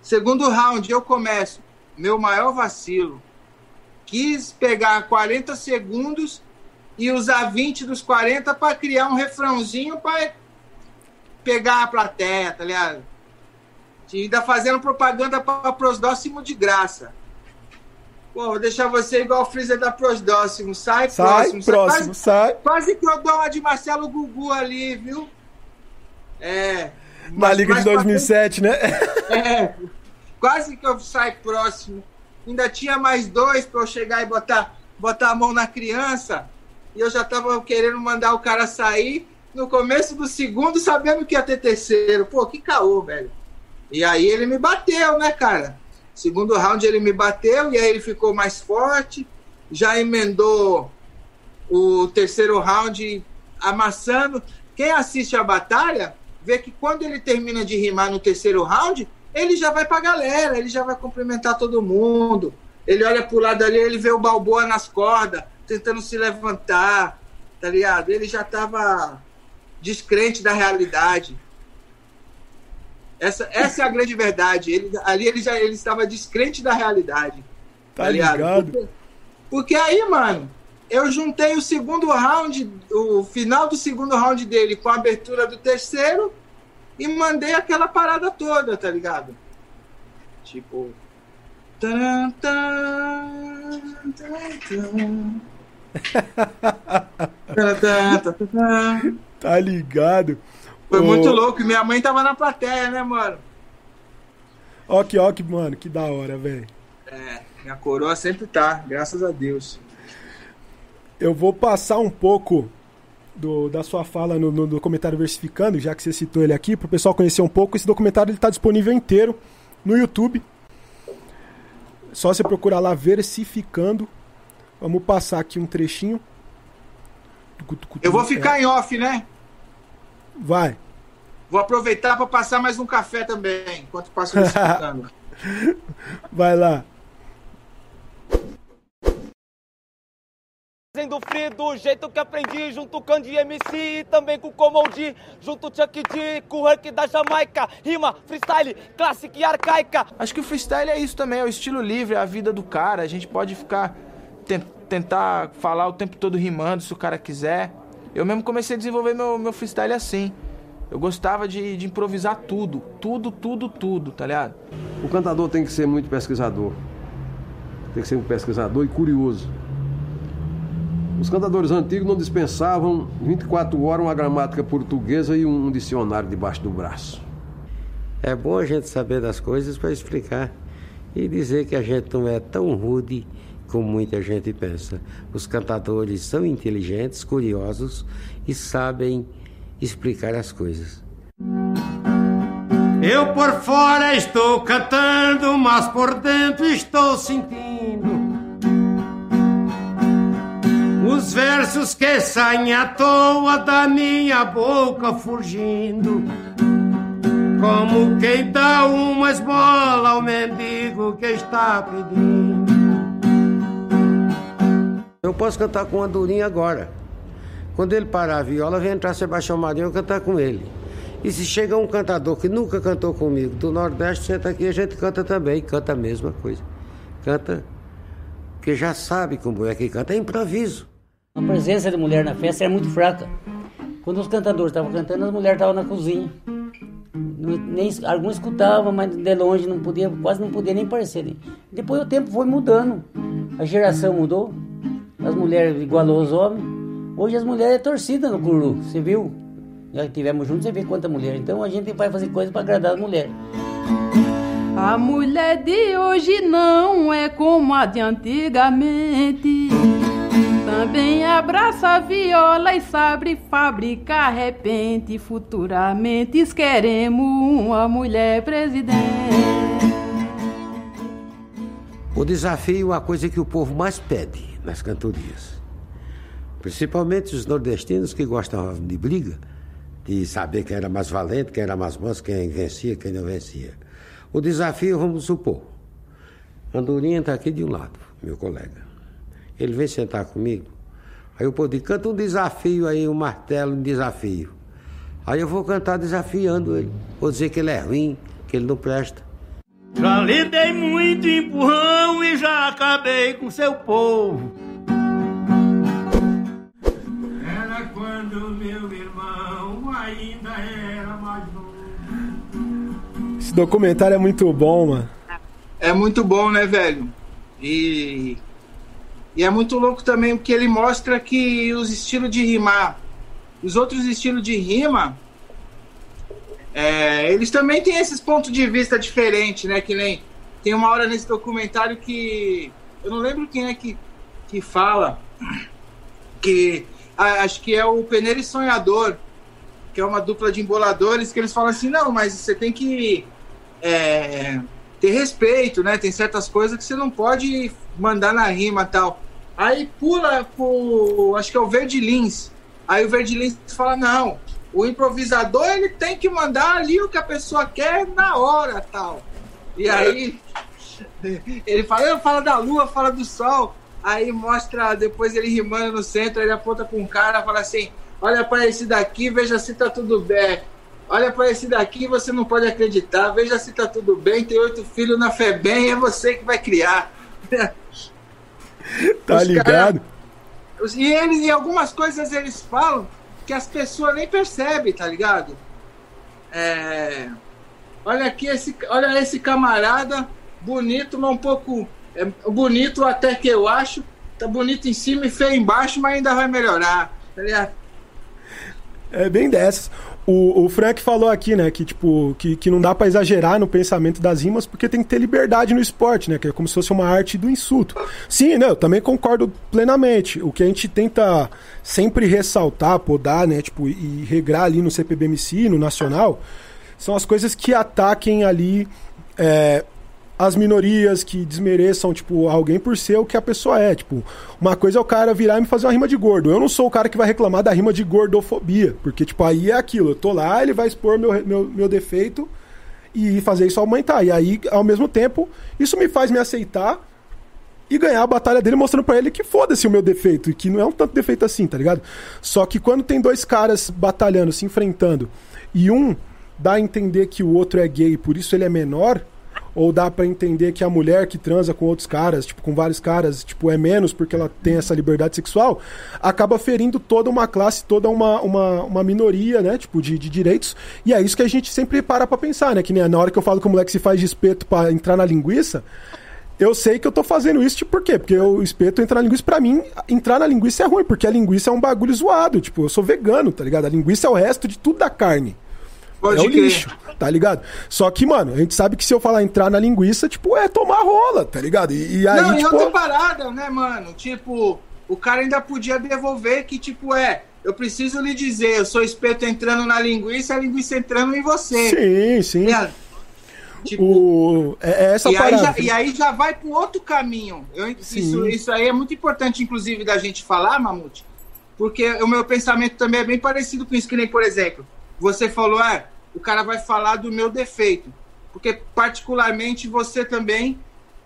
Segundo round, eu começo. Meu maior vacilo. Quis pegar 40 segundos e usar 20 dos 40 para criar um refrãozinho para pegar a plateia, tá ligado? E ainda fazendo propaganda para Prosdóximo de graça. Pô, vou deixar você igual o freezer da Próximo. Sai, sai próximo. Próximo, quase, sai. Quase que eu dou uma de Marcelo Gugu ali, viu? É. Na Liga de 2007, né? É. Quase que eu saio próximo. Ainda tinha mais dois para eu chegar e botar, botar a mão na criança. E eu já tava querendo mandar o cara sair no começo do segundo, sabendo que ia ter terceiro. Pô, que caô, velho. E aí ele me bateu, né, cara? Segundo round ele me bateu e aí ele ficou mais forte, já emendou o terceiro round amassando. Quem assiste a batalha vê que quando ele termina de rimar no terceiro round, ele já vai pra galera, ele já vai cumprimentar todo mundo. Ele olha pro lado ali, ele vê o Balboa nas cordas, tentando se levantar, tá ligado? Ele já tava descrente da realidade. Essa, essa é a grande verdade. Ele, ali ele já ele estava descrente da realidade. Tá, tá ligado? Porque, porque, aí, mano, eu juntei o segundo round, o final do segundo round dele com a abertura do terceiro e mandei aquela parada toda, tá ligado? Tipo. tá ligado? Foi o... muito louco. E minha mãe tava na plateia, né, mano? Ok, ok, mano. Que da hora, velho. É, minha coroa sempre tá, graças a Deus. Eu vou passar um pouco do, da sua fala no, no, documentário Versificando, já que você citou ele aqui, para o pessoal conhecer um pouco. Esse documentário está disponível inteiro no YouTube. Só você procurar lá Versificando. Vamos passar aqui um trechinho. Eu vou ficar em off, né? Vai. Vou aproveitar para passar mais um café também, enquanto passo escutando. Vai lá. Fazendo free do jeito que aprendi, junto com o MC e também com o Comodi, junto Chuck D, com o Herc da Jamaica, rima, freestyle, clássica e arcaica. Acho que o freestyle é isso também, é o estilo livre, é a vida do cara, a gente pode ficar, tentar falar o tempo todo rimando se o cara quiser. Eu mesmo comecei a desenvolver meu, meu freestyle assim. Eu gostava de, de improvisar tudo, tudo, tudo, tudo, tá ligado? O cantador tem que ser muito pesquisador. Tem que ser um pesquisador e curioso. Os cantadores antigos não dispensavam 24 horas uma gramática portuguesa e um dicionário debaixo do braço. É bom a gente saber das coisas para explicar e dizer que a gente não é tão rude como muita gente pensa. Os cantadores são inteligentes, curiosos e sabem explicar as coisas. Eu por fora estou cantando, mas por dentro estou sentindo os versos que saem à toa da minha boca fugindo. Como quem dá uma esmola ao mendigo que está pedindo. Eu posso cantar com a Durinha agora. Quando ele parar a viola, vem entrar Sebastião Marinho cantar com ele. E se chega um cantador que nunca cantou comigo do Nordeste, senta aqui, a gente canta também, canta a mesma coisa. Canta, porque já sabe como é que canta, é improviso. A presença da mulher na festa era muito fraca. Quando os cantadores estavam cantando, as mulheres estavam na cozinha. Nem, alguns escutavam, mas de longe não podia, quase não podia nem parecer. Depois o tempo foi mudando, a geração mudou, as mulheres igualou os homens. Hoje as mulheres é torcida no curu, você viu? Já tivemos juntos, você vê quanta mulher. Então a gente vai fazer coisas para agradar as mulheres. A mulher de hoje não é como a de antigamente. Também abraça a viola e sabe fabricar repente. Futuramente queremos uma mulher presidente. O desafio é a coisa que o povo mais pede nas cantorias. Principalmente os nordestinos que gostam de briga de saber quem era mais valente, quem era mais manso, quem vencia, quem não vencia. O desafio, vamos supor, Andorinha está aqui de um lado, meu colega. Ele vem sentar comigo, aí eu poder canta um desafio aí, um martelo, um desafio. Aí eu vou cantar desafiando ele. Vou dizer que ele é ruim, que ele não presta. Já lhe dei muito empurrão e já acabei com seu povo. Quando meu irmão ainda era mais novo. Esse documentário é muito bom, mano. É muito bom, né, velho? E, e é muito louco também porque ele mostra que os estilos de rimar, os outros estilos de rima, é, eles também têm esses pontos de vista diferentes, né? Que nem tem uma hora nesse documentário que eu não lembro quem é que, que fala que acho que é o Peneira e Sonhador, que é uma dupla de emboladores que eles falam assim, não, mas você tem que é, ter respeito, né? Tem certas coisas que você não pode mandar na rima tal. Aí pula pro. Acho que é o Verde Lins. Aí o Verde Lins fala, não, o improvisador ele tem que mandar ali o que a pessoa quer na hora tal. E aí ele fala, fala da lua, fala do sol. Aí mostra depois ele rimando no centro, ele aponta com um cara fala assim: olha para esse daqui, veja se tá tudo bem. Olha para esse daqui, você não pode acreditar. Veja se tá tudo bem. Tem oito filhos na fé bem, é você que vai criar. Tá Os ligado? cara- e eles, em algumas coisas eles falam que as pessoas nem percebem, tá ligado? É, olha aqui esse, olha esse camarada bonito, mas um pouco é, bonito até que eu acho. Tá bonito em cima e feio embaixo, mas ainda vai melhorar, tá? É bem dessas. O, o Frank falou aqui, né, que tipo, que, que não dá pra exagerar no pensamento das rimas, porque tem que ter liberdade no esporte, né, que é como se fosse uma arte do insulto. Sim, né, eu também concordo plenamente. O que a gente tenta sempre ressaltar, podar, né, tipo, e regrar ali no CPBMC, no nacional, são as coisas que ataquem ali é, as minorias, que desmereçam, tipo, alguém por ser o que a pessoa é. Tipo, uma coisa é o cara virar e me fazer uma rima de gordo. Eu não sou o cara que vai reclamar da rima de gordofobia, porque, tipo, aí é aquilo. Eu tô lá, ele vai expor meu, meu, meu defeito e fazer isso aumentar. E aí, ao mesmo tempo, isso me faz me aceitar e ganhar a batalha dele mostrando pra ele que foda-se o meu defeito e que não é um tanto defeito assim, tá ligado? Só que quando tem dois caras batalhando, se enfrentando e um dá a entender que o outro é gay por isso ele é menor, ou dá pra entender que a mulher que transa com outros caras, tipo, com vários caras, tipo, é menos porque ela tem essa liberdade sexual, acaba ferindo toda uma classe, toda uma, uma, uma minoria, né, tipo, de, de direitos. E é isso que a gente sempre para pra pensar, né? Que nem na hora que eu falo que o moleque se faz de espeto pra entrar na linguiça, eu sei que eu tô fazendo isso, tipo, por quê? Porque o espeto entrar na linguiça, pra mim, entrar na linguiça é ruim, porque a linguiça é um bagulho zoado. Tipo, eu sou vegano, tá ligado? A linguiça é o resto de tudo da carne. Pode é o lixo, tá ligado? Só que, mano, a gente sabe que se eu falar entrar na linguiça, tipo, é tomar rola, tá ligado? E, e aí, não, e tipo. outra parada, né, mano? Tipo, o cara ainda podia devolver que, tipo, é, eu preciso lhe dizer, eu sou espeto entrando na linguiça, a linguiça entrando em você. Sim, sim. Ligado? o... é, é essa e, aí parada. já, e aí já vai para outro caminho. Eu, isso, isso aí é muito importante, inclusive, da gente falar, Mamute, porque o meu pensamento também é bem parecido com isso, que nem, por exemplo, você falou, ah, o cara vai falar do meu defeito. Porque, particularmente, você também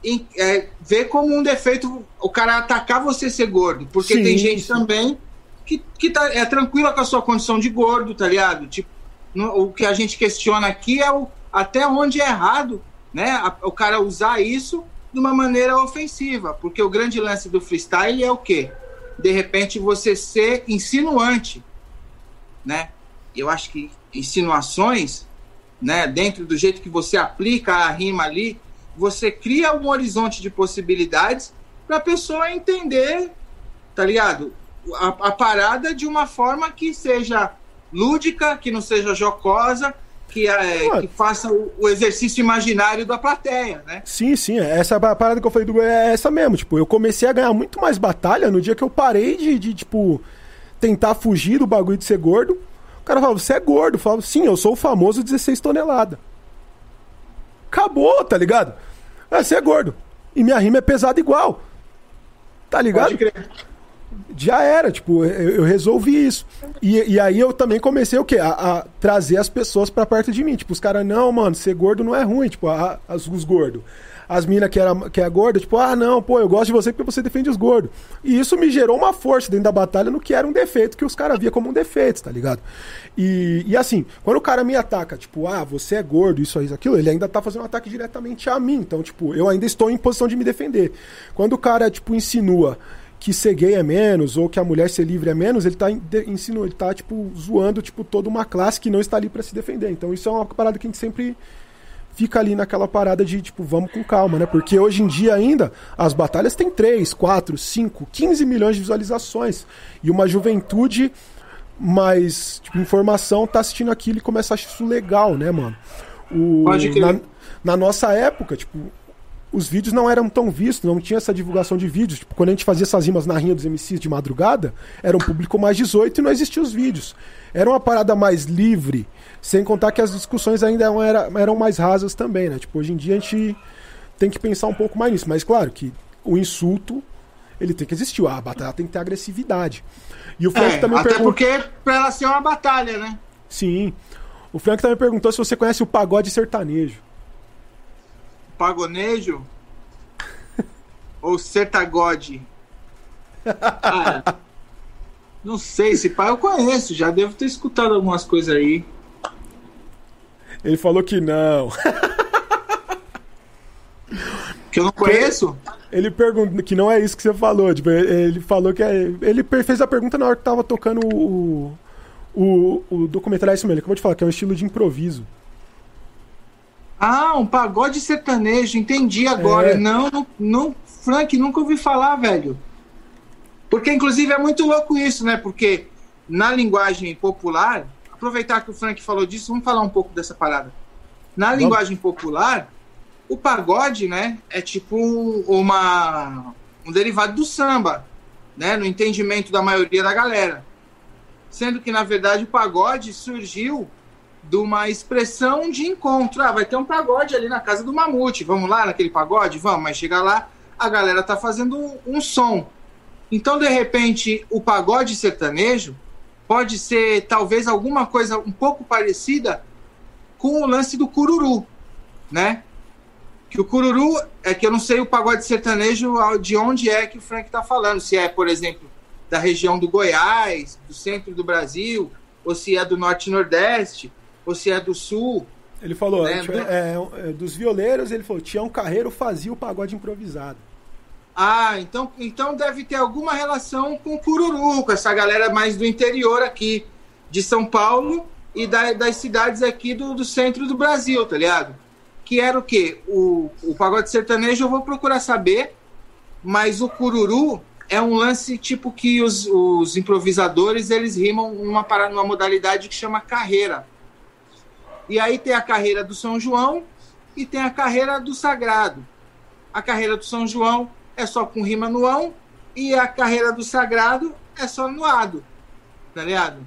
em- é, vê como um defeito o cara atacar você ser gordo. Porque Sim, tem gente sim. também que, que tá, é tranquila com a sua condição de gordo, tá ligado? Tipo, no- o que a gente questiona aqui é o, até onde é errado né, a- o cara usar isso de uma maneira ofensiva. Porque o grande lance do freestyle é o quê? De repente você ser insinuante, né? Eu acho que insinuações, né, dentro do jeito que você aplica a rima ali, você cria um horizonte de possibilidades para a pessoa entender, tá ligado? A, a parada de uma forma que seja lúdica, que não seja jocosa, que, é, que faça o, o exercício imaginário da plateia, né? Sim, sim, é essa parada que eu falei do é essa mesmo. Tipo, eu comecei a ganhar muito mais batalha no dia que eu parei de, de, tipo, tentar fugir do bagulho de ser gordo. O cara falava, você é gordo. Eu falava, sim, eu sou o famoso 16 toneladas. Acabou, tá ligado? Ah, você é gordo. E minha rima é pesada igual. Tá ligado? Já era, tipo, eu, eu resolvi isso. E, e aí eu também comecei o quê? A, a trazer as pessoas pra perto de mim. Tipo, os caras, não, mano, ser gordo não é ruim. Tipo, a- as, os gordos. As minas que, era, que é gorda, tipo, ah, não, pô, eu gosto de você porque você defende os gordos. E isso me gerou uma força dentro da batalha no que era um defeito que os caras via como um defeito, tá ligado? E, e assim, quando o cara me ataca, tipo, ah, você é gordo, isso, isso, aquilo, ele ainda tá fazendo um ataque diretamente a mim. Então, tipo, eu ainda estou em posição de me defender. Quando o cara, tipo, insinua que ser gay é menos, ou que a mulher ser livre é menos, ele tá insinuando, ele tá, tipo, zoando, tipo, toda uma classe que não está ali para se defender. Então isso é uma parada que a gente sempre fica ali naquela parada de, tipo, vamos com calma, né? Porque hoje em dia ainda, as batalhas têm 3, 4, 5, 15 milhões de visualizações. E uma juventude mais, tipo, informação tá assistindo aquilo e começa a achar isso legal, né, mano? O, Pode crer. na, na nossa época, tipo, os vídeos não eram tão vistos, não tinha essa divulgação de vídeos. Tipo, quando a gente fazia essas rimas na rinha dos MCs de madrugada, era um público mais 18 e não existiam os vídeos. Era uma parada mais livre, sem contar que as discussões ainda eram, era- eram mais rasas também, né? Tipo, hoje em dia a gente tem que pensar um pouco mais nisso. Mas claro que o insulto, ele tem que existir. A batalha tem que ter agressividade. E o Frank É, também até perguntou... porque pra ela ser uma batalha, né? Sim. O Frank também perguntou se você conhece o pagode sertanejo. Pagonejo ou sertagode? Ah, não sei, esse pai eu conheço, já devo ter escutado algumas coisas aí. Ele falou que não. Que eu não conheço? Ele perguntou que não é isso que você falou. Tipo, ele falou que é. Ele fez a pergunta na hora que tava tocando o. O, o documentário é isso mesmo, ele acabou de falar, que é um estilo de improviso. Ah, um pagode sertanejo, entendi agora. É. Não, não, não, Frank, nunca ouvi falar, velho. Porque, inclusive, é muito louco isso, né? Porque na linguagem popular, aproveitar que o Frank falou disso, vamos falar um pouco dessa parada. Na linguagem popular, o pagode, né, é tipo uma, um derivado do samba, né? No entendimento da maioria da galera. Sendo que, na verdade, o pagode surgiu de uma expressão de encontro. Ah, vai ter um pagode ali na casa do Mamute. Vamos lá naquele pagode? Vamos, mas chega lá, a galera tá fazendo um som. Então, de repente, o pagode sertanejo pode ser talvez alguma coisa um pouco parecida com o lance do cururu, né? Que o cururu é que eu não sei o pagode sertanejo de onde é que o Frank tá falando, se é, por exemplo, da região do Goiás, do centro do Brasil, ou se é do norte e nordeste, ou se é do sul. Ele falou, Lembra? tipo, é, é, dos violeiros, ele falou, Tião Carreiro fazia o pagode improvisado. Ah, então, então deve ter alguma relação com o Cururu, com essa galera mais do interior aqui de São Paulo e da- das cidades aqui do, do centro do Brasil, tá ligado? Que era o quê? O, o pagode sertanejo eu vou procurar saber, mas o Cururu é um lance tipo que os, os improvisadores eles rimam numa, numa modalidade que chama carreira. E aí tem a carreira do São João e tem a carreira do Sagrado. A carreira do São João é só com rima no ão e a carreira do Sagrado é só no ado. Tá ligado?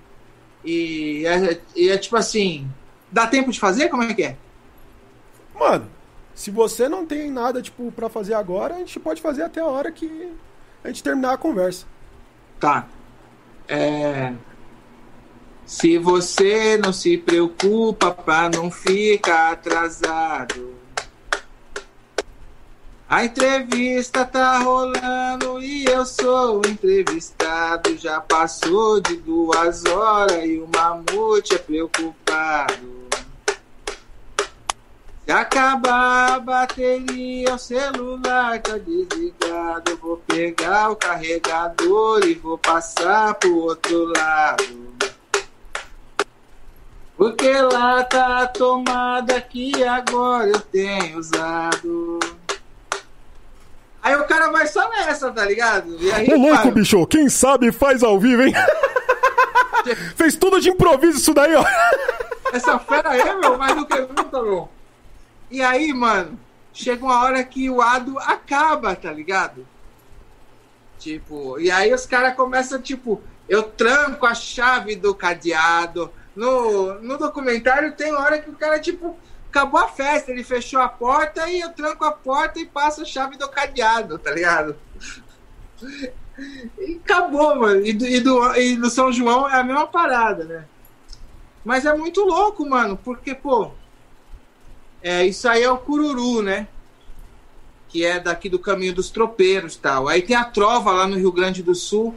E é, e é tipo assim: dá tempo de fazer? Como é que é? Mano, se você não tem nada, tipo, pra fazer agora, a gente pode fazer até a hora que a gente terminar a conversa. Tá. É. Se você não se preocupa pra não ficar atrasado. A entrevista tá rolando e eu sou o entrevistado. Já passou de duas horas e o mamute é preocupado. Se acabar a bateria, o celular tá desligado. Vou pegar o carregador e vou passar pro outro lado. Porque lá tá a tomada que agora eu tenho usado. Aí o cara vai só nessa, tá ligado? E aí, Ô louco, bicho, quem sabe faz ao vivo, hein? Fez tudo de improviso isso daí, ó. Essa fera aí, meu, mais do que nunca, meu. E aí, mano, chega uma hora que o ado acaba, tá ligado? Tipo, e aí os caras começam, tipo, eu tranco a chave do cadeado. No, no documentário tem hora que o cara, tipo, acabou a festa, ele fechou a porta e eu tranco a porta e passo a chave do cadeado, tá ligado? E acabou, mano. E do, e do, e do São João é a mesma parada, né? Mas é muito louco, mano, porque, pô, é, isso aí é o cururu, né? Que é daqui do caminho dos tropeiros tal. Aí tem a trova lá no Rio Grande do Sul,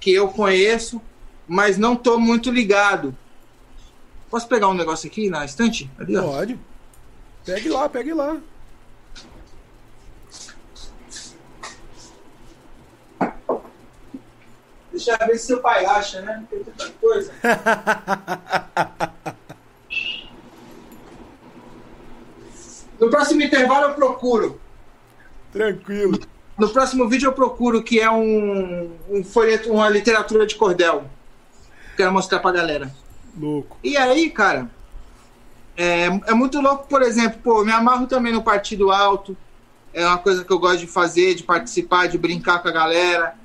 que eu conheço, mas não tô muito ligado. Posso pegar um negócio aqui na estante? Ali, ó. Pode. Pegue lá, pegue lá. Deixa eu ver se seu pai acha, né? Tem tanta coisa. No próximo intervalo eu procuro. Tranquilo. No próximo vídeo eu procuro, que é um, um folheto, uma literatura de cordel. Quero mostrar pra galera. Louco. E aí, cara, é, é muito louco, por exemplo, pô, eu me amarro também no Partido Alto. É uma coisa que eu gosto de fazer, de participar, de brincar com a galera,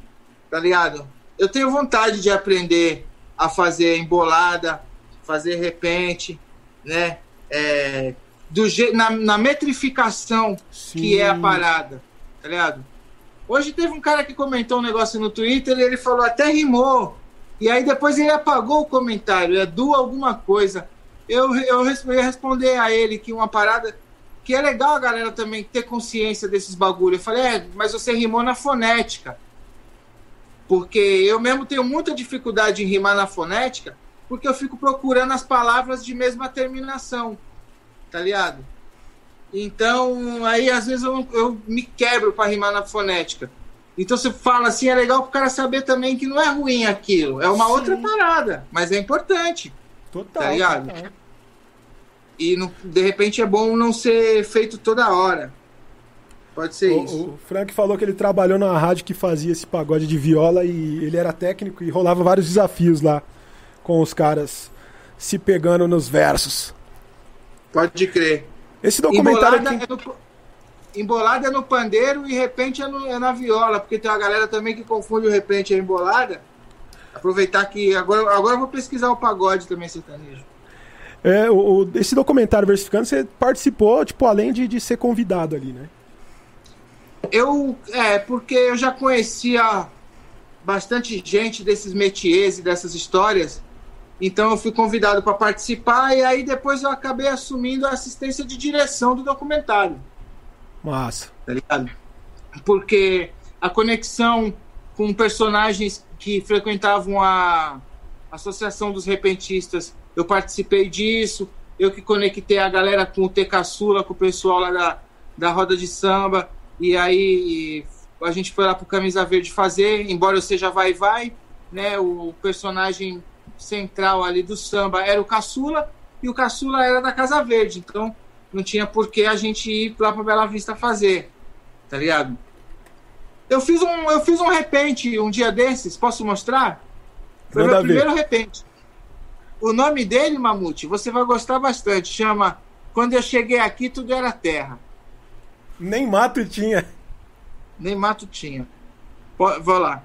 tá ligado? Eu tenho vontade de aprender a fazer embolada, fazer repente, né? É, do je na, na metrificação que é a parada, tá ligado? Hoje teve um cara que comentou um negócio no Twitter e ele falou até rimou. E aí depois ele apagou o comentário, é do alguma coisa. Eu, eu ia responder a ele que uma parada que é legal a galera também ter consciência desses bagulho. Eu falei, é, mas você rimou na fonética. Porque eu mesmo tenho muita dificuldade em rimar na fonética, porque eu fico procurando as palavras de mesma terminação. Tá ligado? Então, aí às vezes eu, eu me quebro para rimar na fonética. Então você fala assim, é legal pro cara saber também que não é ruim aquilo. É uma outra parada, mas é importante. Total. Tá ligado? total. E não- de repente é bom não ser feito toda hora. Pode ser O, isso. o Frank falou que ele trabalhou numa rádio que fazia esse pagode de viola e ele era técnico e rolava vários desafios lá com os caras se pegando nos versos. Pode crer. Esse documentário Embolada aqui. é embolada é no pandeiro e repente é, no- é na viola, porque tem uma galera também que confunde o repente e a embolada. Aproveitar que agora, agora eu vou pesquisar o pagode também sertanejo. É, o, o- esse documentário Versificando, você participou, tipo, além de, de ser convidado ali, né? Eu, é, porque eu já conhecia bastante gente desses métiers e dessas histórias, então eu fui convidado para participar e aí depois eu acabei assumindo a assistência de direção do documentário. Massa. tá ligado? Porque a conexão com personagens que frequentavam a Associação dos Repentistas, eu participei disso. eu que conectei a galera com o T Caçula, com o pessoal lá da, da roda de samba. E aí a gente foi lá pro Camisa Verde fazer, embora eu seja vai vai, né? O personagem central ali do samba era o Caçula e o Caçula era da Casa Verde, então não tinha por que a gente ir lá pra Bela Vista fazer, tá ligado? Eu fiz um, eu fiz um repente um dia desses, posso mostrar? Foi Manda meu ver. primeiro repente. O nome dele, Mamute, você vai gostar bastante. Chama Quando eu cheguei aqui, tudo era terra. Nem mato tinha. Nem mato tinha. Vou lá.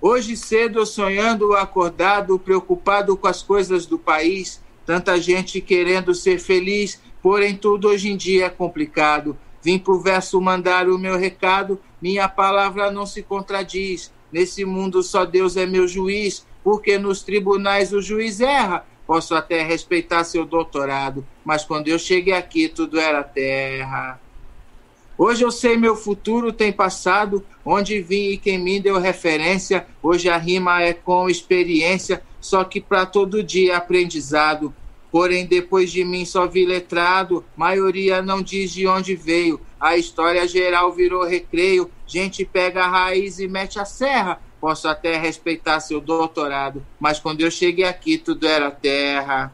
Hoje cedo, sonhando acordado, preocupado com as coisas do país, tanta gente querendo ser feliz, porém tudo hoje em dia é complicado. Vim pro verso mandar o meu recado, minha palavra não se contradiz. Nesse mundo só Deus é meu juiz, porque nos tribunais o juiz erra. Posso até respeitar seu doutorado, mas quando eu cheguei aqui tudo era terra. Hoje eu sei meu futuro tem passado, onde vim e quem me deu referência. Hoje a rima é com experiência, só que para todo dia aprendizado. Porém, depois de mim só vi letrado, maioria não diz de onde veio. A história geral virou recreio, gente pega a raiz e mete a serra. Posso até respeitar seu doutorado, mas quando eu cheguei aqui tudo era terra.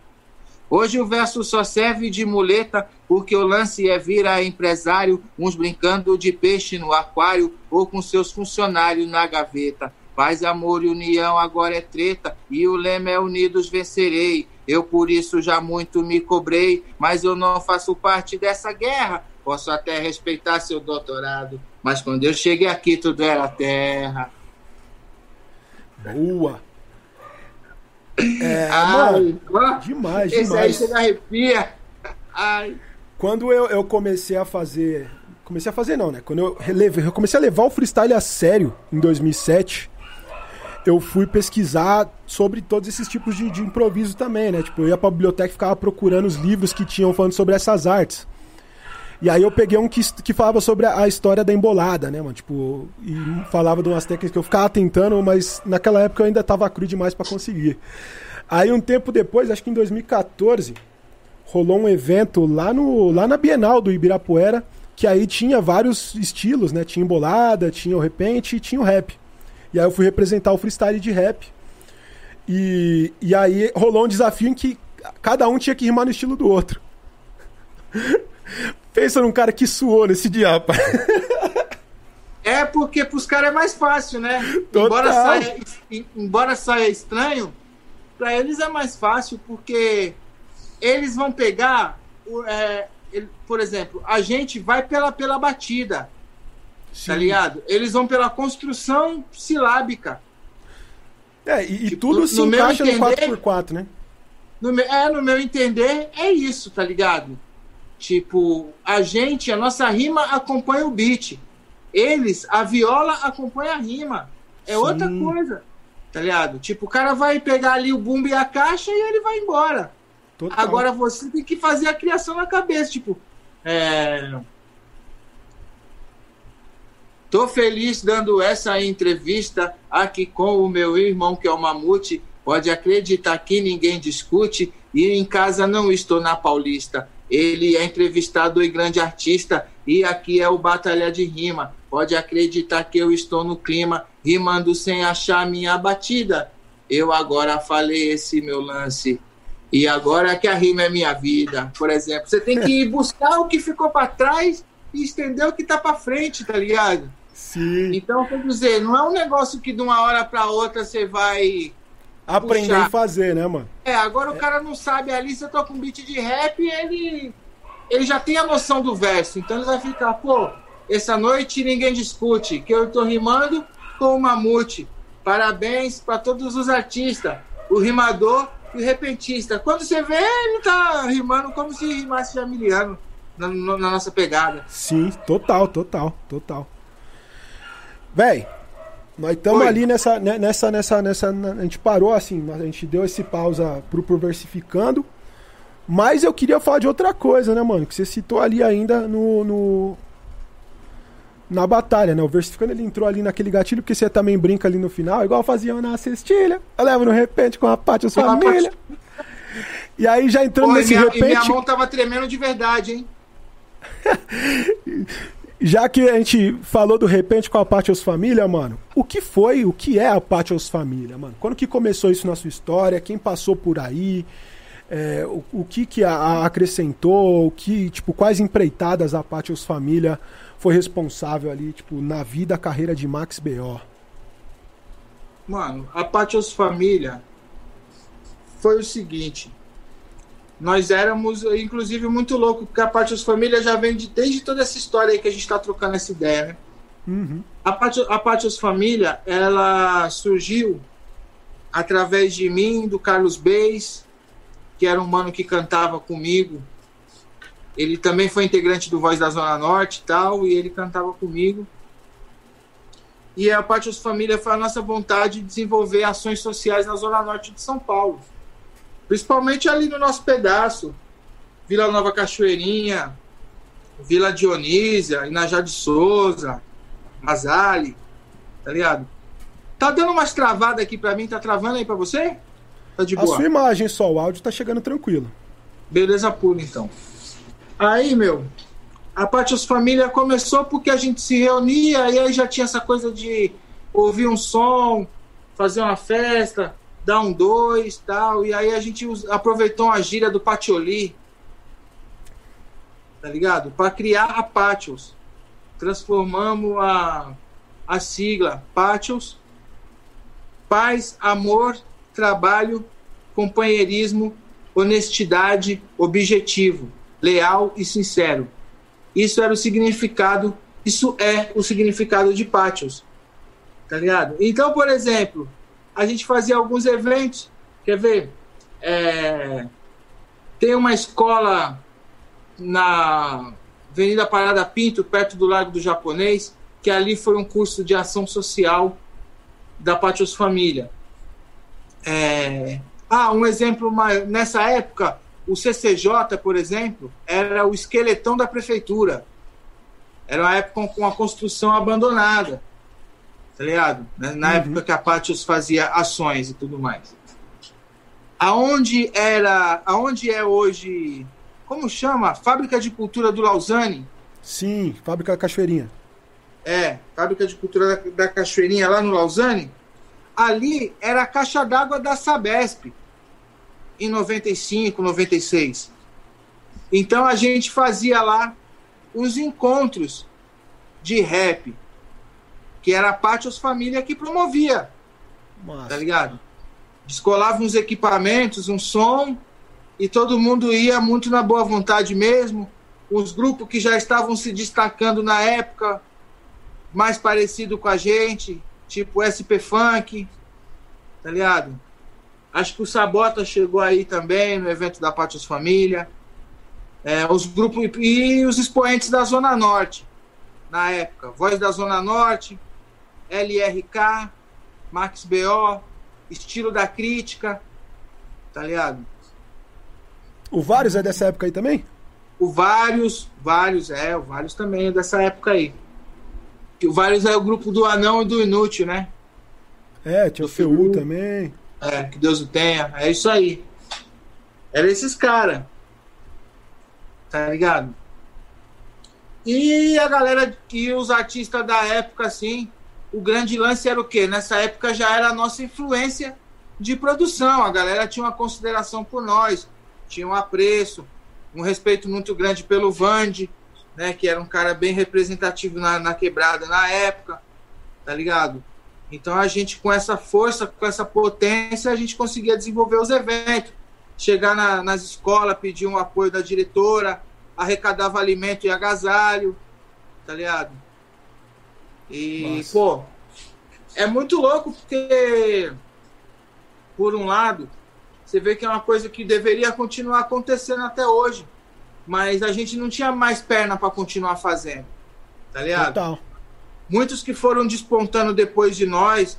Hoje o verso só serve de muleta, porque o lance é vira empresário, uns brincando de peixe no aquário ou com seus funcionários na gaveta. Paz, amor e união agora é treta, e o lema é unidos vencerei. Eu por isso já muito me cobrei, mas eu não faço parte dessa guerra. Posso até respeitar seu doutorado, mas quando eu cheguei aqui tudo era terra. Boa. É, Ai, mano, demais, Esse aí demais. você me arrepia. Ai. Quando eu, eu comecei a fazer. Comecei a fazer, não, né? Quando eu, eu comecei a levar o freestyle a sério em 2007, eu fui pesquisar sobre todos esses tipos de, de improviso também, né? Tipo, eu ia pra biblioteca e ficava procurando os livros que tinham falando sobre essas artes. E aí eu peguei um que, que falava sobre a, história da embolada, né, mano? Tipo, e falava de umas técnicas que eu ficava tentando, mas naquela época eu ainda tava cru demais pra conseguir. Aí um tempo depois, acho que em 2014, rolou um evento lá, no, lá na Bienal do Ibirapuera, que aí tinha vários estilos, né? Tinha embolada, tinha o repente e tinha o rap. E aí eu fui representar o freestyle de rap. E, e aí rolou um desafio em que cada um tinha que rimar no estilo do outro. Pensa num cara que suou nesse dia, rapaz. É porque pros caras é mais fácil, né? Total. Embora saia, embora saia estranho, pra eles é mais fácil porque eles vão pegar, é, ele- por exemplo, a gente vai pela, pela batida, tá ligado? Eles vão pela construção silábica. É, e, e tudo no se meu encaixa no entender- 4x4, né? No, me- é, no meu entender, é isso, tá ligado? Tipo, a gente, a nossa rima acompanha o beat. Eles, a viola acompanha a rima. É Sim. outra coisa, tá ligado? Tipo, o cara vai pegar ali o bumbo e a caixa e ele vai embora. Total. Agora você tem que fazer a criação na cabeça, tipo, é... Tô feliz dando essa entrevista aqui com o meu irmão, que é o Mamute. Pode acreditar que ninguém discute. E em casa não estou na Paulista. Ele é entrevistado e grande artista. E aqui é o Batalha de Rima. Pode acreditar que eu estou no clima, rimando sem achar minha batida. Eu agora falei esse meu lance. E agora que a rima é minha vida, por exemplo. Você tem que ir buscar o que ficou para trás e estender o que tá para frente, tá ligado? Sim. Então, quer dizer, não é um negócio que de uma hora para outra você vai Aprender puxar. e fazer, né, mano? É, agora o cara não sabe ali, você toca um beat de rap e ele, ele já tem a noção do verso. Então ele vai ficar, pô, essa noite ninguém discute, que eu tô rimando com o Mamute. Parabéns para todos os artistas, o rimador e o repentista. Quando você vê, ele tá rimando como se rimasse Jamiliano na na nossa pegada. Sim, total, total, total. Véi, nós estamos ali nessa, né, nessa, nessa, nessa. na- A gente parou assim, a gente deu esse pausa pro, pro versificando. Mas eu queria falar de outra coisa, né, mano? Que você citou ali ainda no. no- na batalha, né? O versificando ele entrou ali naquele gatilho, porque você também brinca ali no final, igual faziam na cestilha. Eu levo no repente com a Pátio Com a família. E aí, já entrando Pô, nesse minha, repente. e minha mão tava tremendo de verdade, hein? Já que a gente falou do repente com a Patios Família, mano, o que foi, o que é a Patios Família, mano? Quando que começou isso na sua história? Quem passou por aí? É, o, o que que a, a acrescentou? O que, tipo, quais empreitadas a Patios Família foi responsável ali, tipo, na vida, carreira de Max B.O.? Mano, a Patios Família foi o seguinte. Nós éramos, inclusive, muito louco, porque a Patios Família já vem de, desde toda essa história aí que a gente está trocando essa ideia, né? Uhum. A Patios, a Patios Família, ela surgiu através de mim, do Carlos Beis, que era um mano que cantava comigo. Ele também foi integrante do Voz da Zona Norte e tal, e ele cantava comigo. E a Patios Família foi a nossa vontade de desenvolver ações sociais na Zona Norte de São Paulo. Principalmente ali no nosso pedaço. Vila Nova Cachoeirinha, Vila Dionísia, Inajá de Souza, Mazali, tá ligado? Tá dando umas travadas aqui pra mim, tá travando aí pra você? Tá de A boa? sua imagem só, o áudio tá chegando tranquilo. Beleza pura, então. Aí, meu, a Patios Família começou porque a gente se reunia e aí já tinha essa coisa de ouvir um som, fazer uma festa, dar um dois tal. E aí a gente aproveitou uma gíria do Patioli, tá ligado? Para criar a Patios. Transformamos a, a sigla Patios, paz, amor, trabalho, companheirismo, honestidade, objetivo, leal e sincero. Isso era o significado, isso é o significado de Patios. Tá ligado? Então, por exemplo, a gente fazia alguns eventos. Quer ver? É, tem uma escola na Avenida Parada Pinto, perto do Largo do Japonês, que ali foi um curso de ação social da Patios Família. É, Ah, um exemplo, nessa época, o CCJ, por exemplo, era o esqueletão da prefeitura. Era uma época com a construção abandonada, tá ligado? Na na época que a Patios fazia ações e tudo mais. Aonde era, aonde é hoje, como chama? Fábrica de Cultura do Lausanne? Sim, Fábrica da Cachoeirinha. É, Fábrica de Cultura da, da Cachoeirinha, lá no Lausanne. Ali era a caixa d'água da Sabesp, em 95, 96. Então a gente fazia lá os encontros de rap, que era a Pátios Família que promovia, tá ligado? Descolava uns equipamentos, um som, e todo mundo ia muito na boa vontade mesmo. Os grupos que já estavam se destacando na época, mais parecido com a gente, tipo SP Funk, tá ligado? Acho que o Sabota chegou aí também no evento da Pátios Família. É, os grupos e os expoentes da Zona Norte, na época. Voz da Zona Norte, LRK, Max BO, Estilo da Crítica, tá ligado? O Vários é dessa época aí também? O Vários, Vários, é, o Vários também é dessa época aí. O Vários é o grupo do Anão e do Inútil, né? É, tinha o Feu também. É, que Deus o tenha. É isso aí. Era esses caras. Tá ligado? E a galera e os artistas da época, assim, o grande lance era o quê? Nessa época já era a nossa influência de produção. A galera tinha uma consideração por nós, tinha um apreço, um respeito muito grande pelo Vande, né? Que era um cara bem representativo na, na quebrada na época, tá ligado? Então a gente, com essa força, com essa potência, a gente conseguia desenvolver os eventos. Chegar na- nas escolas, pedir um apoio da diretora, arrecadava alimento e agasalho, tá ligado? E, pô, é muito louco porque, por um lado, você vê que é uma coisa que deveria continuar acontecendo até hoje, mas a gente não tinha mais perna para continuar fazendo, tá ligado? Total. muitos que foram despontando depois de nós,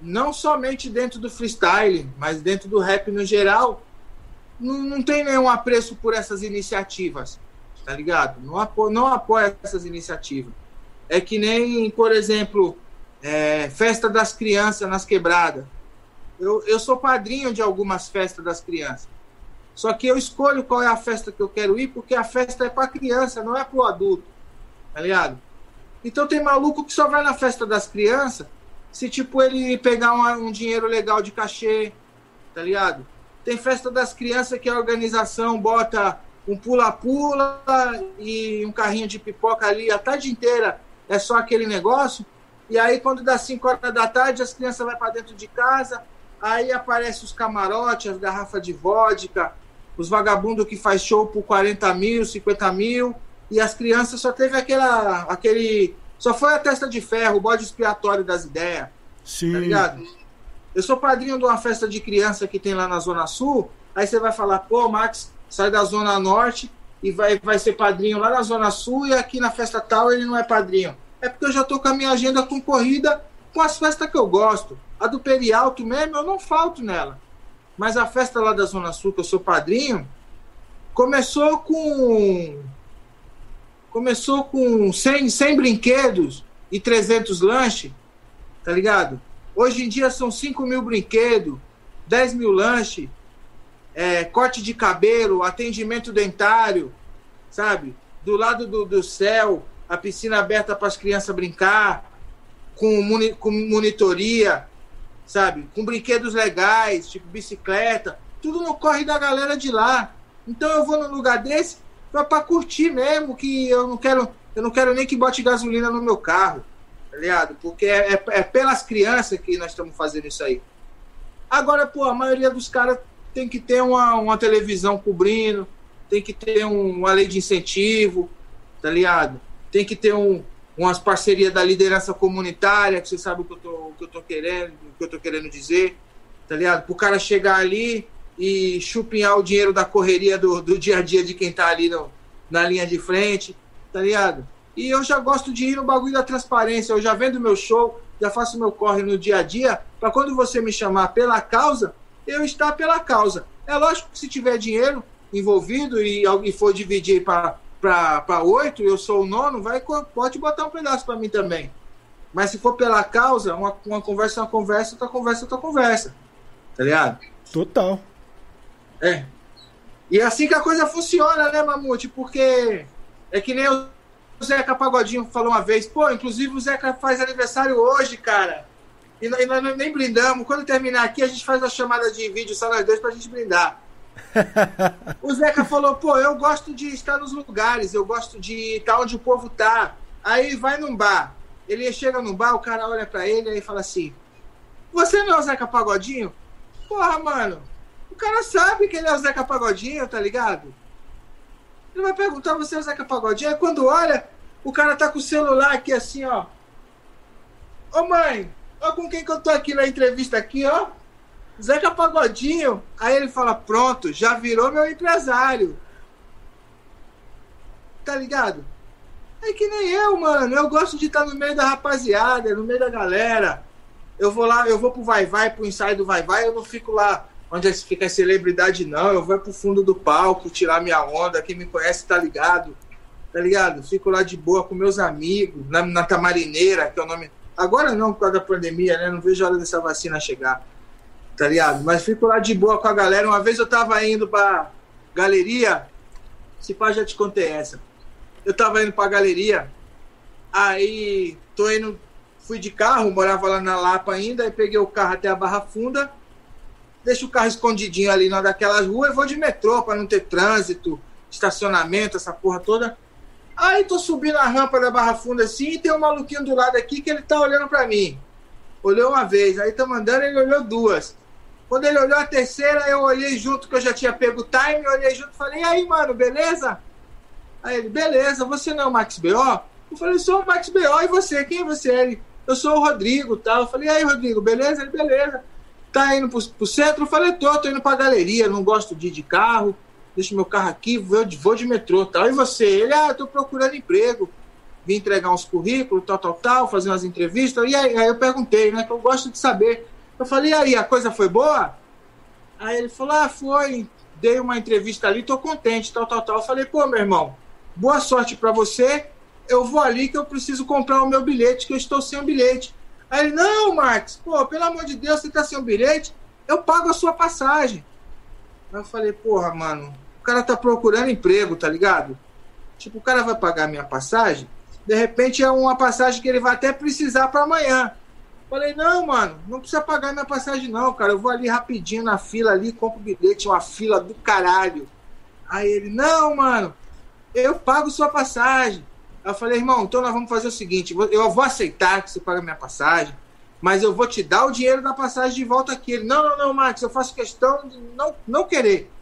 não somente dentro do freestyle, mas dentro do rap no geral, não, não tem nenhum apreço por essas iniciativas, tá ligado? Não, apo, não apoia essas iniciativas. É que nem, por exemplo, é, festa das crianças nas quebradas. Eu, eu sou padrinho de algumas festas das crianças. Só que eu escolho qual é a festa que eu quero ir, porque a festa é para criança, não é para o adulto. Tá ligado? Então tem maluco que só vai na festa das crianças se, tipo, ele pegar um, um dinheiro legal de cachê, tá ligado? Tem festa das crianças que a organização bota um pula-pula e um carrinho de pipoca ali a tarde inteira. É só aquele negócio. E aí, quando dá 5 horas da tarde, as crianças vão para dentro de casa. Aí aparece os camarotes, as garrafas de vodka, os vagabundos que faz show por 40 mil, 50 mil. E as crianças só teve aquela, aquele. Só foi a testa de ferro, o bode expiatório das ideias. Sim. Tá ligado? Eu sou padrinho de uma festa de criança que tem lá na Zona Sul. Aí você vai falar, pô, Max, sai da Zona Norte e vai, vai ser padrinho lá na Zona Sul e aqui na festa tal ele não é padrinho. É porque eu já tô com a minha agenda concorrida com as festas que eu gosto. A do Perialto mesmo, eu não falto nela. Mas a festa lá da Zona Sul, que eu sou padrinho, começou com. Começou com 100, 100 brinquedos e 300 lanches, tá ligado? Hoje em dia são 5 mil brinquedos, 10 mil lanches, é, corte de cabelo, atendimento dentário, sabe? Do lado do, do céu, a piscina aberta para as crianças brincar, com, moni, com monitoria, sabe? Com brinquedos legais, tipo bicicleta, tudo no corre da galera de lá. Então eu vou num lugar desse para curtir mesmo, que eu não quero, eu não quero nem que bote gasolina no meu carro, tá ligado? Porque é, é, é pelas crianças que nós estamos fazendo isso aí. Agora, pô, a maioria dos caras tem que ter uma, uma televisão cobrindo, tem que ter um, uma lei de incentivo, tá ligado? Tem que ter um, umas parcerias da liderança comunitária, que você sabe o que eu tô, o que eu tô querendo, o que eu tô querendo dizer, tá ligado? Pro cara chegar ali e chupinhar o dinheiro da correria do, do dia a dia de quem tá ali no, na linha de frente, tá ligado? E eu já gosto de ir no bagulho da transparência, eu já vendo meu show, já faço meu corre no dia a dia, para quando você me chamar pela causa, eu estar pela causa. É lógico que se tiver dinheiro envolvido e alguém for dividir para oito, eu sou o nono, vai, pode botar um pedaço para mim também. Mas se for pela causa, uma, uma conversa é uma conversa, outra conversa é outra conversa. Tá ligado? Total. É. E é assim que a coisa funciona, né, Mamute? Porque é que nem o Zeca Pagodinho falou uma vez, pô, inclusive o Zeca faz aniversário hoje, cara. E nós, e nós nem brindamos. Quando terminar aqui, a gente faz a chamada de vídeo só nós dois pra gente brindar. o Zeca falou, pô, eu gosto de estar nos lugares, eu gosto de estar onde o povo tá. Aí vai num bar. Ele chega num bar, o cara olha pra ele e fala assim: Você não é o Zeca Pagodinho? Porra, mano. O cara sabe que ele é o Zeca Pagodinho, tá ligado? Ele vai perguntar: Você é o Zeca Pagodinho? Aí quando olha, o cara tá com o celular aqui assim, ó. Ô mãe, Olha com quem que eu tô aqui na entrevista aqui, ó. Zeca Pagodinho. Aí ele fala, pronto, já virou meu empresário. Tá ligado? É que nem eu, mano. Eu gosto de estar no meio da rapaziada, no meio da galera. Eu vou lá, eu vou pro Vai Vai, pro ensaio do Vai Vai, eu não fico lá onde fica a celebridade, não. Eu vou pro fundo do palco tirar minha onda. Quem me conhece tá ligado. Tá ligado? Fico lá de boa com meus amigos, na, na Tamarineira, que é o nome Agora não, por causa da pandemia, né? Não vejo a hora dessa vacina chegar. Tá ligado? Mas fico lá de boa com a galera. Uma vez eu tava indo pra galeria. Se pá, já te contei essa. Eu tava indo pra galeria. Aí tô indo. Fui de carro, morava lá na Lapa ainda. Aí peguei o carro até a Barra Funda. Deixo o carro escondidinho ali na daquelas ruas vou de metrô pra não ter trânsito, estacionamento, essa porra toda. Aí tô subindo a rampa da Barra Funda assim e tem um maluquinho do lado aqui que ele tá olhando para mim. Olhou uma vez, aí tá mandando, ele olhou duas. Quando ele olhou a terceira, eu olhei junto, que eu já tinha pego o time, olhei junto e falei, e aí, mano, beleza? Aí ele, beleza, você não é o Max B.O.? Eu falei, sou o Max B.O. e você? Quem é você? Ele, eu sou o Rodrigo tal. Eu falei, e aí, Rodrigo, beleza? Ele, beleza. Tá indo pro, pro centro? Eu falei, tô, tô indo pra galeria, não gosto de ir de carro deixo meu carro aqui, vou de, vou de metrô, tal. E você? Ele, ah, tô procurando emprego. Vim entregar uns currículos, tal, tal, tal, fazer umas entrevistas. E aí, aí eu perguntei, né, que eu gosto de saber. Eu falei, aí, a coisa foi boa? Aí ele falou, ah, foi, dei uma entrevista ali, tô contente, tal, tal, tal. Eu falei, pô, meu irmão, boa sorte para você. Eu vou ali que eu preciso comprar o meu bilhete, que eu estou sem o bilhete. Aí ele, não, Marcos, pô, pelo amor de Deus, você tá sem o bilhete? Eu pago a sua passagem. Aí eu falei, porra, mano, o cara tá procurando emprego, tá ligado? Tipo, o cara vai pagar minha passagem, de repente é uma passagem que ele vai até precisar para amanhã. Falei, não, mano, não precisa pagar minha passagem, não, cara. Eu vou ali rapidinho na fila ali, compro bilhete, uma fila do caralho. Aí ele, não, mano, eu pago sua passagem. Eu falei, irmão, então nós vamos fazer o seguinte: eu vou aceitar que você paga minha passagem, mas eu vou te dar o dinheiro da passagem de volta aqui. Ele, não, não, não, Max, eu faço questão de não, não querer.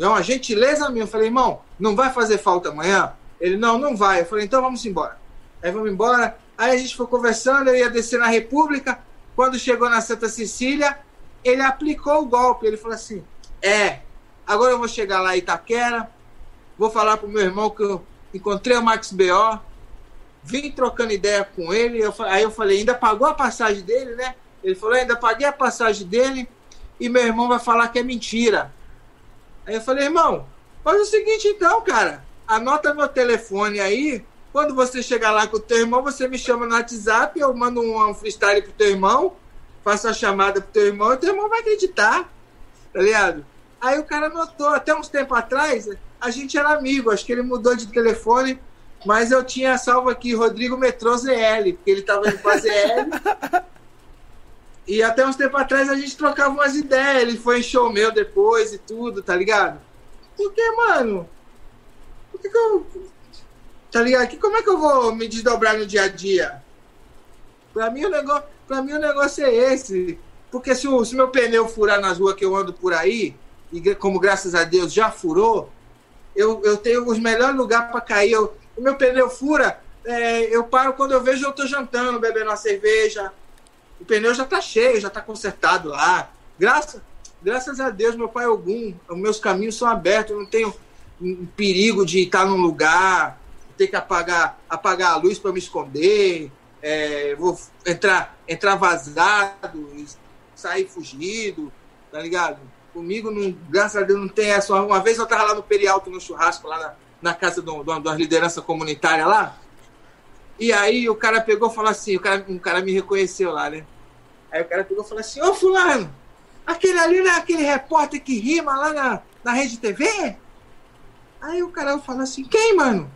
É uma gentileza minha. Eu falei, irmão, não vai fazer falta amanhã? Ele, não, não vai. Eu falei, então vamos embora. Aí vamos embora. Aí a gente foi conversando, eu ia descer na República. Quando chegou na Santa Cecília, ele aplicou o golpe. Ele falou assim: é, agora eu vou chegar lá em Itaquera, vou falar pro meu irmão que eu encontrei o Max B.O., vim trocando ideia com ele. Eu, aí eu falei: ainda pagou a passagem dele, né? Ele falou: ainda paguei a passagem dele e meu irmão vai falar que é mentira. Aí eu falei: irmão, faz o seguinte então, cara, anota meu telefone aí quando você chegar lá com o teu irmão, você me chama no WhatsApp, eu mando um, um freestyle pro teu irmão, faço a chamada pro teu irmão, e teu irmão vai acreditar, tá ligado? Aí o cara notou, até uns tempos atrás, a gente era amigo, acho que ele mudou de telefone, mas eu tinha salvo aqui Rodrigo Metrô ZL, porque ele tava indo pra ZL. e até uns tempos atrás a gente trocava umas ideias, ele foi em show meu depois e tudo, tá ligado? Porque, mano, por que, que eu Tá ligado? Que, como é que eu vou me desdobrar no dia a dia? Pra mim o negócio, pra mim, o negócio é esse. Porque se o se meu pneu furar nas ruas que eu ando por aí, e como graças a Deus já furou, eu, eu tenho os melhores lugares para cair. Eu, o meu pneu fura, é, eu paro quando eu vejo eu tô jantando, bebendo uma cerveja. O pneu já tá cheio, já tá consertado lá. Graças, graças a Deus, meu pai Ogum, os meus caminhos são abertos, eu não tenho um perigo de estar num lugar ter que apagar, apagar a luz para me esconder, é, vou entrar, entrar vazado, sair fugido, tá ligado? Comigo, não, graças a Deus, não tem essa. Uma vez eu tava lá no Perialto, no churrasco, lá na, na casa de uma liderança comunitária lá, e aí o cara pegou e falou assim, o cara, um cara me reconheceu lá, né? Aí o cara pegou e falou assim, ô fulano, aquele ali não é aquele repórter que rima lá na, na Rede TV? Aí o cara falou assim, quem, mano?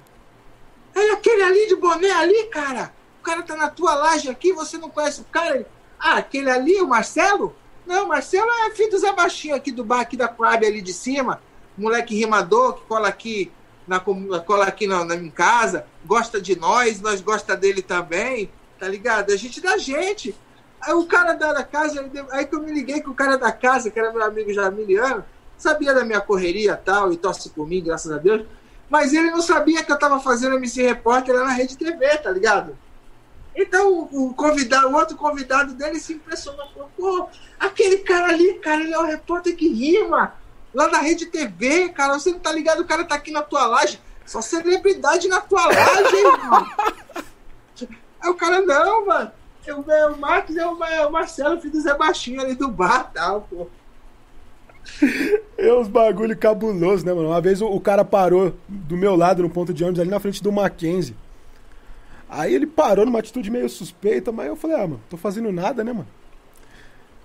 É aquele ali de boné ali, cara. O cara tá na tua laje aqui, você não conhece o cara. Ah, aquele ali, o Marcelo? Não, Marcelo é filho do Zé Baixinho aqui do bar aqui da Coab ali de cima. Moleque rimador que cola aqui na cola aqui na, na, em casa, gosta de nós, nós gosta dele também, tá ligado? A gente da gente. Aí o cara da, da casa, aí que eu me liguei que o cara da casa, que era meu amigo Jamiliano, sabia da minha correria tal, e torce por mim, graças a Deus. Mas ele não sabia que eu tava fazendo MC Repórter lá na Rede TV, tá ligado? Então o convidado, o outro convidado dele se impressionou, falou, pô, aquele cara ali, cara, ele é o repórter que rima lá na Rede TV, cara, você não tá ligado, o cara tá aqui na tua laje, só celebridade na tua laje, mano? Aí o cara, não, mano, eu, o Marcos é o, é o Marcelo, filho do Zé Baixinho ali do bar tal, pô. É uns bagulho cabuloso, né, mano? Uma vez o, o, cara parou do meu lado no ponto de ônibus ali na frente do Mackenzie. Aí ele parou numa atitude meio suspeita, mas eu falei, ah, mano, tô fazendo nada, né, mano?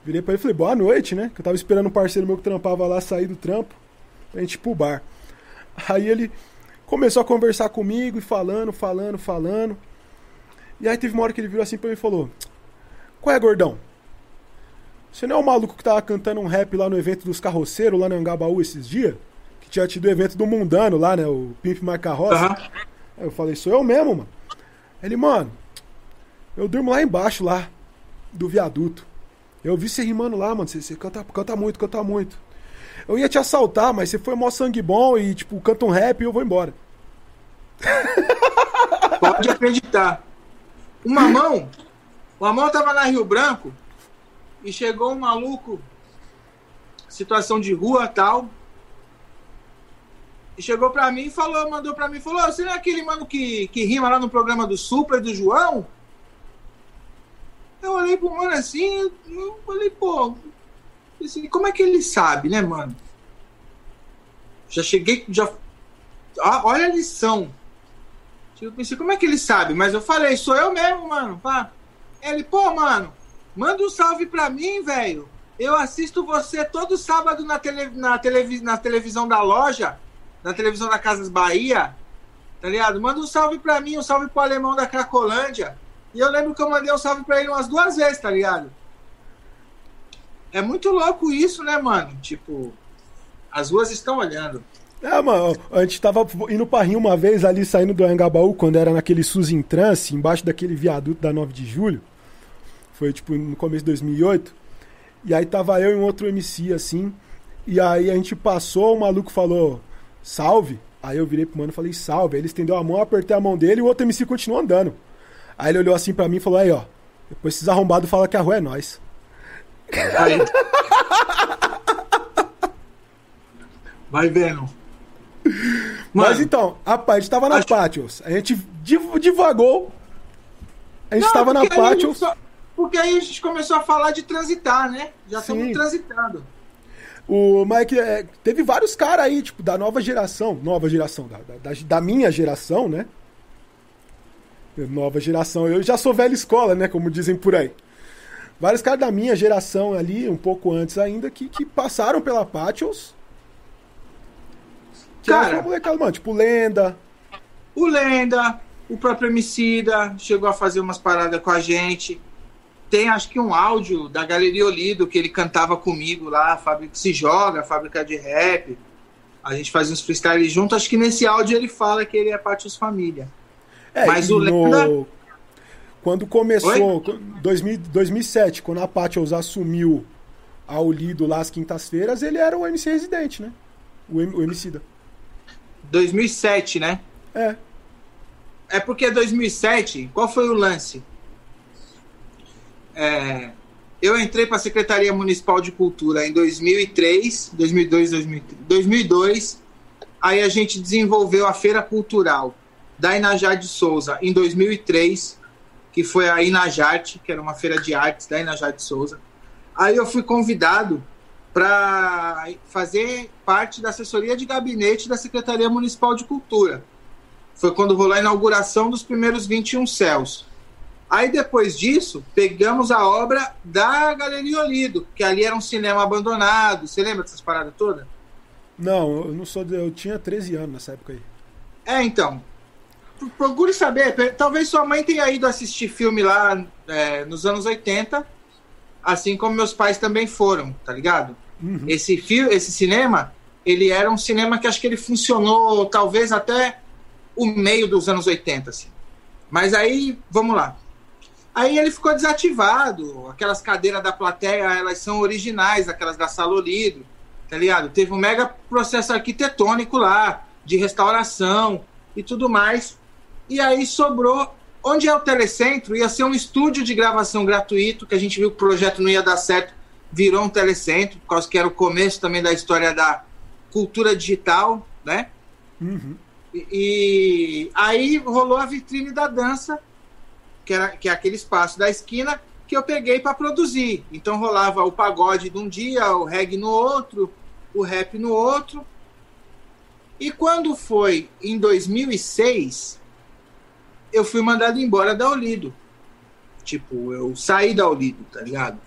Virei pra ele e falei, boa noite, né? Que eu tava esperando um parceiro meu que trampava lá sair do trampo pra gente ir pro bar. Aí ele começou a conversar comigo e falando, falando, falando. E aí teve uma hora que ele virou assim pra mim e falou: Qual é, gordão? Você não é o maluco que tava cantando um rap lá no evento dos carroceiros, lá no Angabaú esses dias? Que tinha tido o evento do Mundano lá, né? O Pimp My Carroça. Uhum. Aí eu falei, sou eu mesmo, mano. Ele, mano, eu durmo lá embaixo, lá, do viaduto. Eu vi você rimando lá, mano. Você, você canta, canta muito, canta muito. Eu ia te assaltar, mas você foi mó sangue bom e, tipo, canta um rap e eu vou embora. Pode acreditar. O Mamão, o Mamão tava na Rio Branco, e chegou um maluco, situação de rua tal. E chegou pra mim e falou, mandou pra mim falou: Você não é aquele mano que, que rima lá no programa do Super do João? Eu olhei pro mano assim, eu falei, pô, assim, como é que ele sabe, né, mano? Já cheguei, já. olha a lição. Eu pensei, como é que ele sabe? Mas eu falei, sou eu mesmo, mano. Pá. Ele, pô, mano, Manda um salve pra mim, velho. eu assisto você todo sábado na, tele, na, televi, na televisão da loja, na televisão da Casas Bahia, tá ligado? Manda um salve pra mim, um salve pro alemão da Cracolândia. E eu lembro que eu mandei um salve pra ele umas duas vezes, tá ligado? É muito louco isso, né, mano? Tipo, as ruas estão olhando. É, mano, a gente tava indo pra Rio uma vez ali, saindo do Angabaú, quando era naquele SUS em trance, embaixo daquele viaduto da 9 de julho. Foi, tipo, no começo de 2008. E aí tava eu e um outro MC, assim. E aí a gente passou, o maluco falou, salve. Aí eu virei pro mano e falei, salve. Aí ele estendeu a mão, eu apertei a mão dele e o outro MC continuou andando. Aí ele olhou assim pra mim e falou, aí, ó. Depois esses arrombados falam que a rua é nós. Aí. Vai vendo. Mas então, rapaz, a gente tava na acho- Patios. A gente div- divagou. A gente Não, tava na Patios. só- Porque aí a gente começou a falar de transitar, né? Já Sim. estamos transitando. O Mike, é, teve vários caras aí, tipo, da nova geração. Nova geração, da, da, da- minha geração, né? Nova geração. Eu já sou velha escola, né? Como dizem por aí. Vários caras da minha geração ali, um pouco antes ainda, que, que passaram pela Patios. Que Cara- era molecada, mano, tipo Lenda. O Lenda, o próprio Emicida chegou a fazer umas paradas com a gente. Tem acho que um áudio da Galeria Olido que ele cantava comigo lá, Fábrica Se Joga, Fábrica de Rap. A gente fazia uns freestyle junto. Acho que nesse áudio ele fala que ele é Patios Família. É, Mas o Lenda. no... Quando começou, 2000, 2007, quando a Patios assumiu a Olido lá às quintas-feiras, ele era o MC residente, né? O, M, o Emicida. 2007, né? É. É porque 2007, qual foi o lance? É, eu entrei para a Secretaria Municipal de Cultura em 2003, 2002, 2003, 2002. Aí a gente desenvolveu a Feira Cultural da Inajá de Souza em 2003, que foi a Inajarte, que era uma feira de artes da Inajá de Souza. Aí eu fui convidado para fazer parte da assessoria de gabinete da Secretaria Municipal de Cultura. Foi quando rolou a inauguração dos primeiros 21 céus. Aí depois disso, pegamos a obra da Galeria Olido, que ali era um cinema abandonado. Você lembra dessas paradas todas? Não, eu não sou. de- Eu tinha 13 anos nessa época aí. É, então. Pro- Procure saber. Talvez sua mãe tenha ido assistir filme lá é, nos anos 80, assim como meus pais também foram, tá ligado? Esse, fi esse cinema, ele era um cinema que acho que ele funcionou talvez até o meio dos anos 80, assim. Mas aí, vamos lá. Aí ele ficou desativado. Aquelas cadeiras da plateia, elas são originais, aquelas da Sala Olido, tá ligado? Teve um mega processo arquitetônico lá, de restauração e tudo mais. E aí sobrou. Onde é o telecentro? Ia ser um estúdio de gravação gratuito, que a gente viu que o projeto não ia dar certo, virou um telecentro, por causa que era o começo também da história da cultura digital, né? E, e aí rolou a vitrine da dança, que, era, que é aquele espaço da esquina, que eu peguei para produzir. Então rolava o pagode de um dia, o reggae no outro, o rap no outro. E quando foi em 2006, eu fui mandado embora da Olido. Tipo, eu saí da Olido, tá ligado?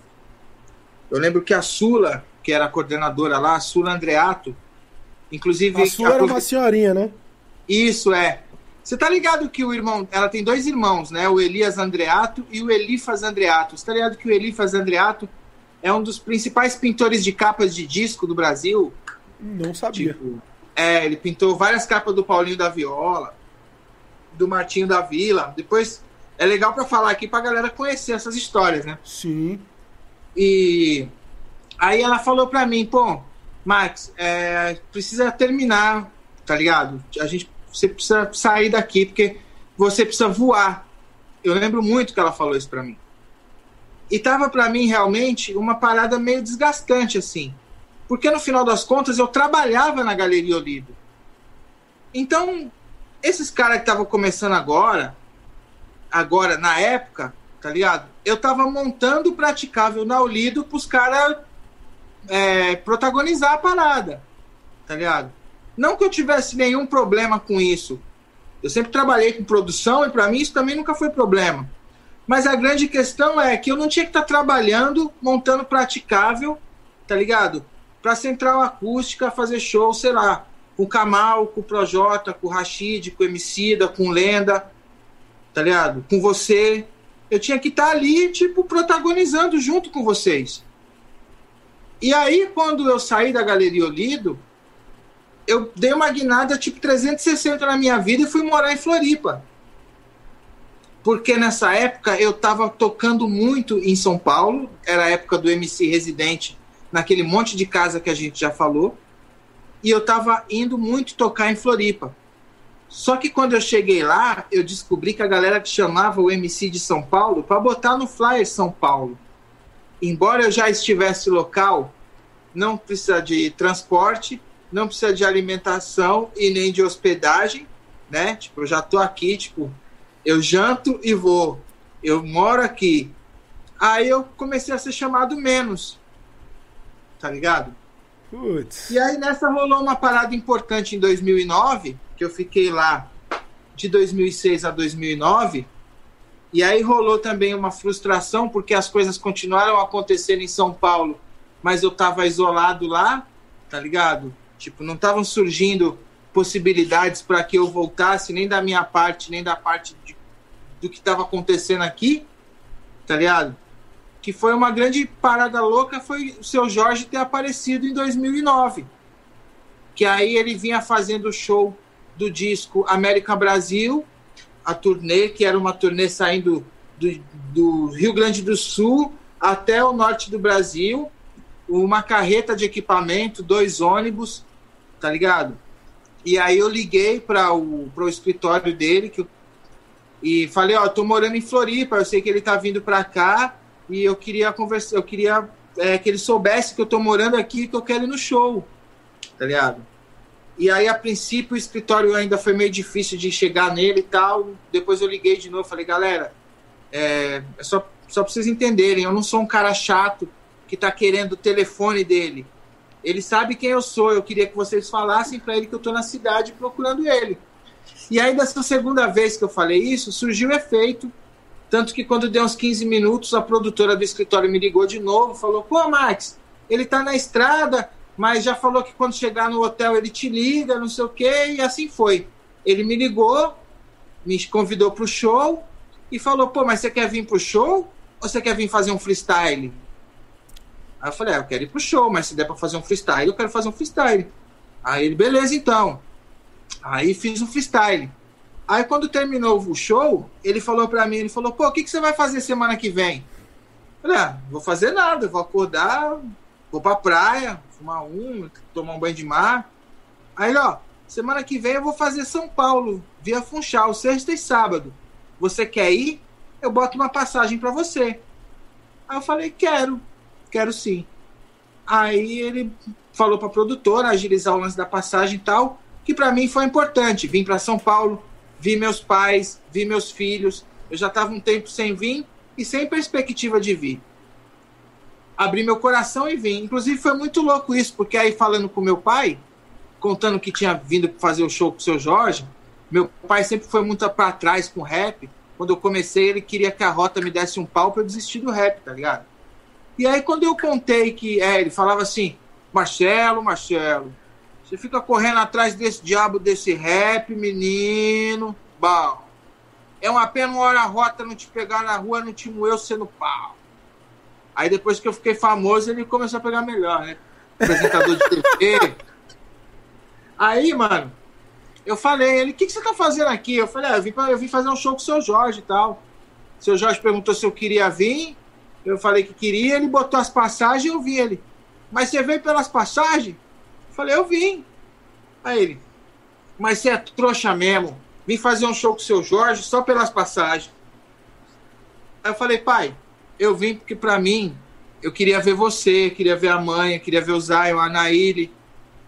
Eu lembro que a Sula, que era a coordenadora lá, a Sula Andreato, inclusive. A sua era uma senhorinha, né? Isso é. Você tá ligado que o irmão. Ela tem dois irmãos, né? O Elias Andreato e o Elifas Andreato. Você tá ligado que o Elifas Andreato é um dos principais pintores de capas de disco do Brasil? Não sabia. É, ele pintou várias capas do Paulinho da Viola, do Martinho da Vila. Depois é legal para falar aqui pra galera conhecer essas histórias, né? Sim. E aí ela falou pra mim, pô, Max, é, precisa terminar, tá ligado? A gente você precisa sair daqui porque você precisa voar. Eu lembro muito que ela falou isso pra mim. E tava pra mim realmente uma parada meio desgastante assim. Porque no final das contas eu trabalhava na Galeria Olido. Então, esses caras que estavam começando agora, agora na época, tá ligado? Eu tava montando o praticável na Olido pros caras é, protagonizar a parada, tá ligado? Não que eu tivesse nenhum problema com isso. Eu sempre trabalhei com produção e para mim isso também nunca foi problema. Mas a grande questão é que eu não tinha que estar trabalhando, montando praticável, tá ligado? Pra central acústica fazer show, sei lá, com o Kamal, com o Projota, com o Rashid, com o Emicida, com o Lenda, tá ligado? Com você. Eu tinha que estar ali, tipo, protagonizando junto com vocês. E aí, quando eu saí da Galeria Olido, eu dei uma guinada tipo 360 na minha vida e fui morar em Floripa. Porque nessa época eu estava tocando muito em São Paulo, era a época do MC Residente, naquele monte de casa que a gente já falou, e eu estava indo muito tocar em Floripa. Só que quando eu cheguei lá, eu descobri que a galera que chamava o MC de São Paulo para botar no flyer São Paulo. Embora eu já estivesse local, não precisa de transporte, não precisa de alimentação e nem de hospedagem, né? Tipo, eu já tô aqui, tipo, eu janto e vou. Eu moro aqui. Aí eu comecei a ser chamado menos. Tá ligado? Putz. E aí nessa rolou uma parada importante em 2009, que eu fiquei lá de 2006 a 2009. E aí rolou também uma frustração, porque as coisas continuaram acontecendo em São Paulo, mas eu tava isolado lá, tá ligado? Tipo, não estavam surgindo possibilidades para que eu voltasse, nem da minha parte, nem da parte de, do que estava acontecendo aqui, tá ligado? Que foi uma grande parada louca, foi o seu Jorge ter aparecido em 2009. Que aí ele vinha fazendo o show do disco América Brasil, a turnê, que era uma turnê saindo do, do Rio Grande do Sul até o norte do Brasil, uma carreta de equipamento, dois ônibus, tá ligado? E aí eu liguei para o pro escritório dele que e falei, ó, tô morando em Floripa, eu sei que ele tá vindo para cá e eu queria conversar, eu queria é, que ele soubesse que eu tô morando aqui e que eu quero ir no show, tá ligado? E aí, a princípio, o escritório ainda foi meio difícil de chegar nele e tal. Depois eu liguei de novo, falei, galera, é, é só, só pra vocês entenderem, eu não sou um cara chato que tá querendo o telefone dele. Ele sabe quem eu sou. Eu queria que vocês falassem para ele que eu tô na cidade procurando ele. E aí, dessa segunda vez que eu falei isso, surgiu o efeito. Tanto que quando deu uns 15 minutos, a produtora do escritório me ligou de novo, falou: pô, Max, ele tá na estrada, mas já falou que quando chegar no hotel ele te liga, não sei o quê, e assim foi. Ele me ligou, me convidou pro show e falou: pô, mas você quer vir pro show ou você quer vir fazer um freestyle? Aí eu falei: ah, eu quero ir pro show, mas se der pra fazer um freestyle, eu quero fazer um freestyle. Aí ele, beleza então. Aí fiz um freestyle. Aí quando terminou o show, ele falou pra mim, ele falou, pô, o que, que você vai fazer semana que vem? Eu falei, ah, vou fazer nada, vou acordar, vou pra praia, fumar um, tomar um banho de mar. Aí, ó, semana que vem eu vou fazer São Paulo, via Funchal, sexta e sábado. Você quer ir? Eu boto uma passagem para você. Aí eu falei, quero, quero sim. Aí ele falou pra produtora agilizar o lance da passagem e tal, que para mim foi importante. Vim para São Paulo, vi meus pais, vi meus filhos. Eu já estava um tempo sem vir e sem perspectiva de vir. Abri meu coração e vim. Inclusive foi muito louco isso, porque aí falando com meu pai, contando que tinha vindo fazer o show com o seu Jorge, meu pai sempre foi muito para trás com rap. Quando eu comecei, ele queria que a Rota me desse um pau para eu desistir do rap, tá ligado? E aí quando eu contei que, é, ele falava assim, Marcelo, Marcelo, você fica correndo atrás desse diabo desse rap, menino. Bom, é uma pena uma hora a rota não te pegar na rua, não te moeu sendo pau. Aí depois que eu fiquei famoso, ele começou a pegar melhor, né? Apresentador de TV. Aí, mano, eu falei, ele, o que, que você tá fazendo aqui? Eu falei, ah, eu, vim pra, eu vim fazer um show com o seu Jorge e tal. Seu Jorge perguntou se eu queria vir. Eu falei que queria, ele botou as passagens e eu vi ele. Mas você veio pelas passagens? Eu falei, eu vim. Aí ele, mas você é trouxa mesmo. Vim fazer um show com o seu Jorge só pelas passagens. Aí eu falei, pai, eu vim porque para mim, eu queria ver você, queria ver a mãe, queria ver o Zion, a Naíri,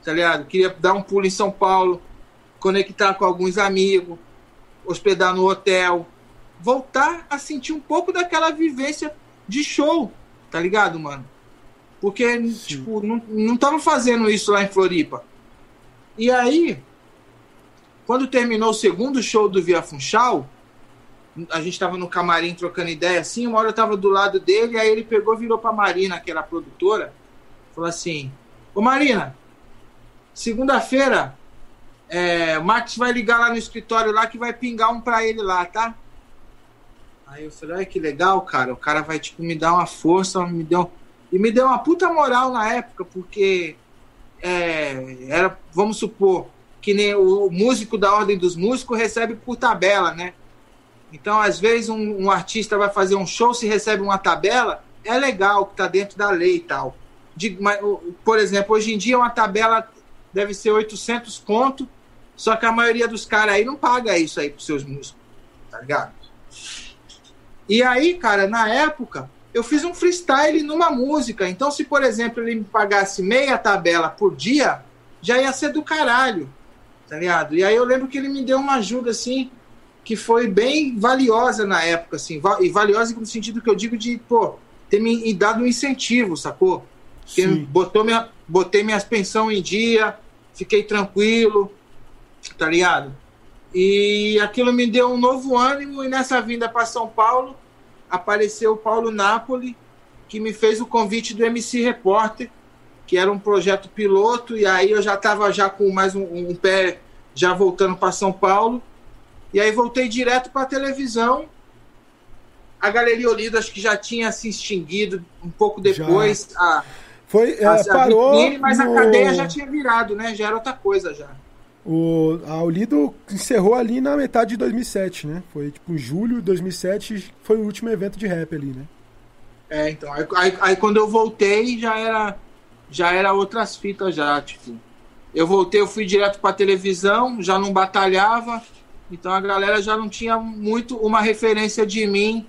tá ligado? Queria dar um pulo em São Paulo, conectar com alguns amigos, hospedar no hotel, voltar a sentir um pouco daquela vivência de show, tá ligado, mano? Porque, tipo, não, não tava fazendo isso lá em Floripa. E aí, quando terminou o segundo show do Via Funchal, a gente tava no camarim trocando ideia assim, uma hora eu tava do lado dele, aí ele pegou, virou pra Marina, que era a produtora, falou assim: Ô Marina, segunda-feira, é, o Max vai ligar lá no escritório lá que vai pingar um pra ele lá, tá? Aí eu falei, ai que legal, cara. O cara vai tipo me dar uma força, me deu e me deu uma puta moral na época, porque é, era, vamos supor, que nem o músico da ordem dos músicos recebe por tabela, né? Então, às vezes, um, um artista vai fazer um show, se recebe uma tabela, é legal, que tá dentro da lei e tal. De, mas, por exemplo, hoje em dia uma tabela deve ser 800 conto, só que a maioria dos caras aí não paga isso aí pros seus músicos, tá ligado? E aí, cara, na época, eu fiz um freestyle numa música. Então, se, por exemplo, ele me pagasse meia tabela por dia, já ia ser do caralho, tá ligado? E aí eu lembro que ele me deu uma ajuda, assim, que foi bem valiosa na época, assim, e valiosa no sentido que eu digo de, pô, ter me dado um incentivo, sacou? Que botou minha, botei minhas pensão em dia, fiquei tranquilo, tá ligado? E aquilo me deu um novo ânimo e nessa vinda para São Paulo apareceu o Paulo Napoli, que me fez o convite do MC Repórter, que era um projeto piloto, e aí eu já estava já com mais um, um pé já voltando para São Paulo. E aí voltei direto para a televisão. A Galeria Olido acho que já tinha se extinguido um pouco depois. A, Foi, a, é, a parou vitrine, mas no- a cadeia já tinha virado, né? Já era outra coisa já. O, a Olido encerrou ali na metade de 2007, né? Foi tipo julho de 2007, foi o último evento de rap ali, né? É, então. Aí, aí- aí quando eu voltei já era já era outras fitas já, tipo. Eu voltei, eu fui direto pra televisão, já não batalhava, então a galera já não tinha muito uma referência de mim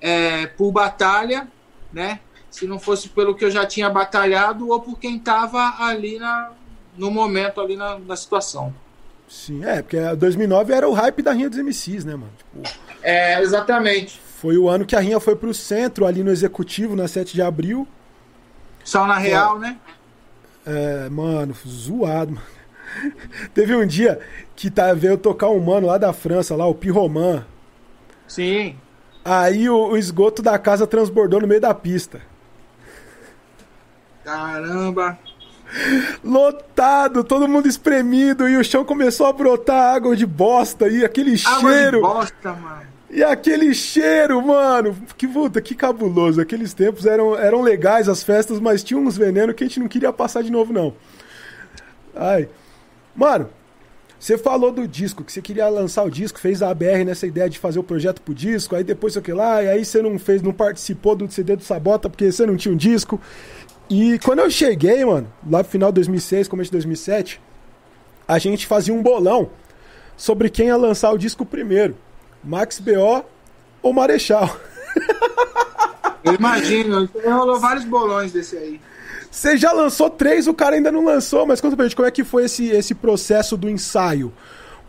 é, por batalha, né? Se não fosse pelo que eu já tinha batalhado ou por quem tava ali na, no momento, ali na, na situação. Sim, é, porque 2009 era o hype da Rinha dos MCs, né, mano? Tipo, É, exatamente. foi o ano que a Rinha foi pro centro, ali no Executivo, na 7 de abril. Só na real, né? É, mano, zoado, mano. Teve um dia que tá, veio tocar um mano lá da França, lá, o Pirroman. Sim. Aí o, o esgoto da casa transbordou no meio da pista. Caramba. Lotado, todo mundo espremido e o chão começou a brotar água de bosta e aquele Água cheiro. de bosta, mano. E aquele cheiro, mano, que puta, que cabuloso. Aqueles tempos eram, eram legais as festas, mas tinha uns venenos que a gente não queria passar de novo, não. Ai. Mano, você falou do disco, que você queria lançar o disco, fez a ABR nessa ideia de fazer o projeto pro disco, aí depois sei o que lá, e aí você não fez, não participou do CD do Sabota porque você não tinha um disco. E quando eu cheguei, mano, lá no final de 2006, começo de 2007, a gente fazia um bolão sobre quem ia lançar o disco primeiro. Max BO ou Marechal. Eu imagino, rolou vários bolões desse aí. Você já lançou três, o cara ainda não lançou, mas conta pra gente como é que foi esse, esse processo do ensaio.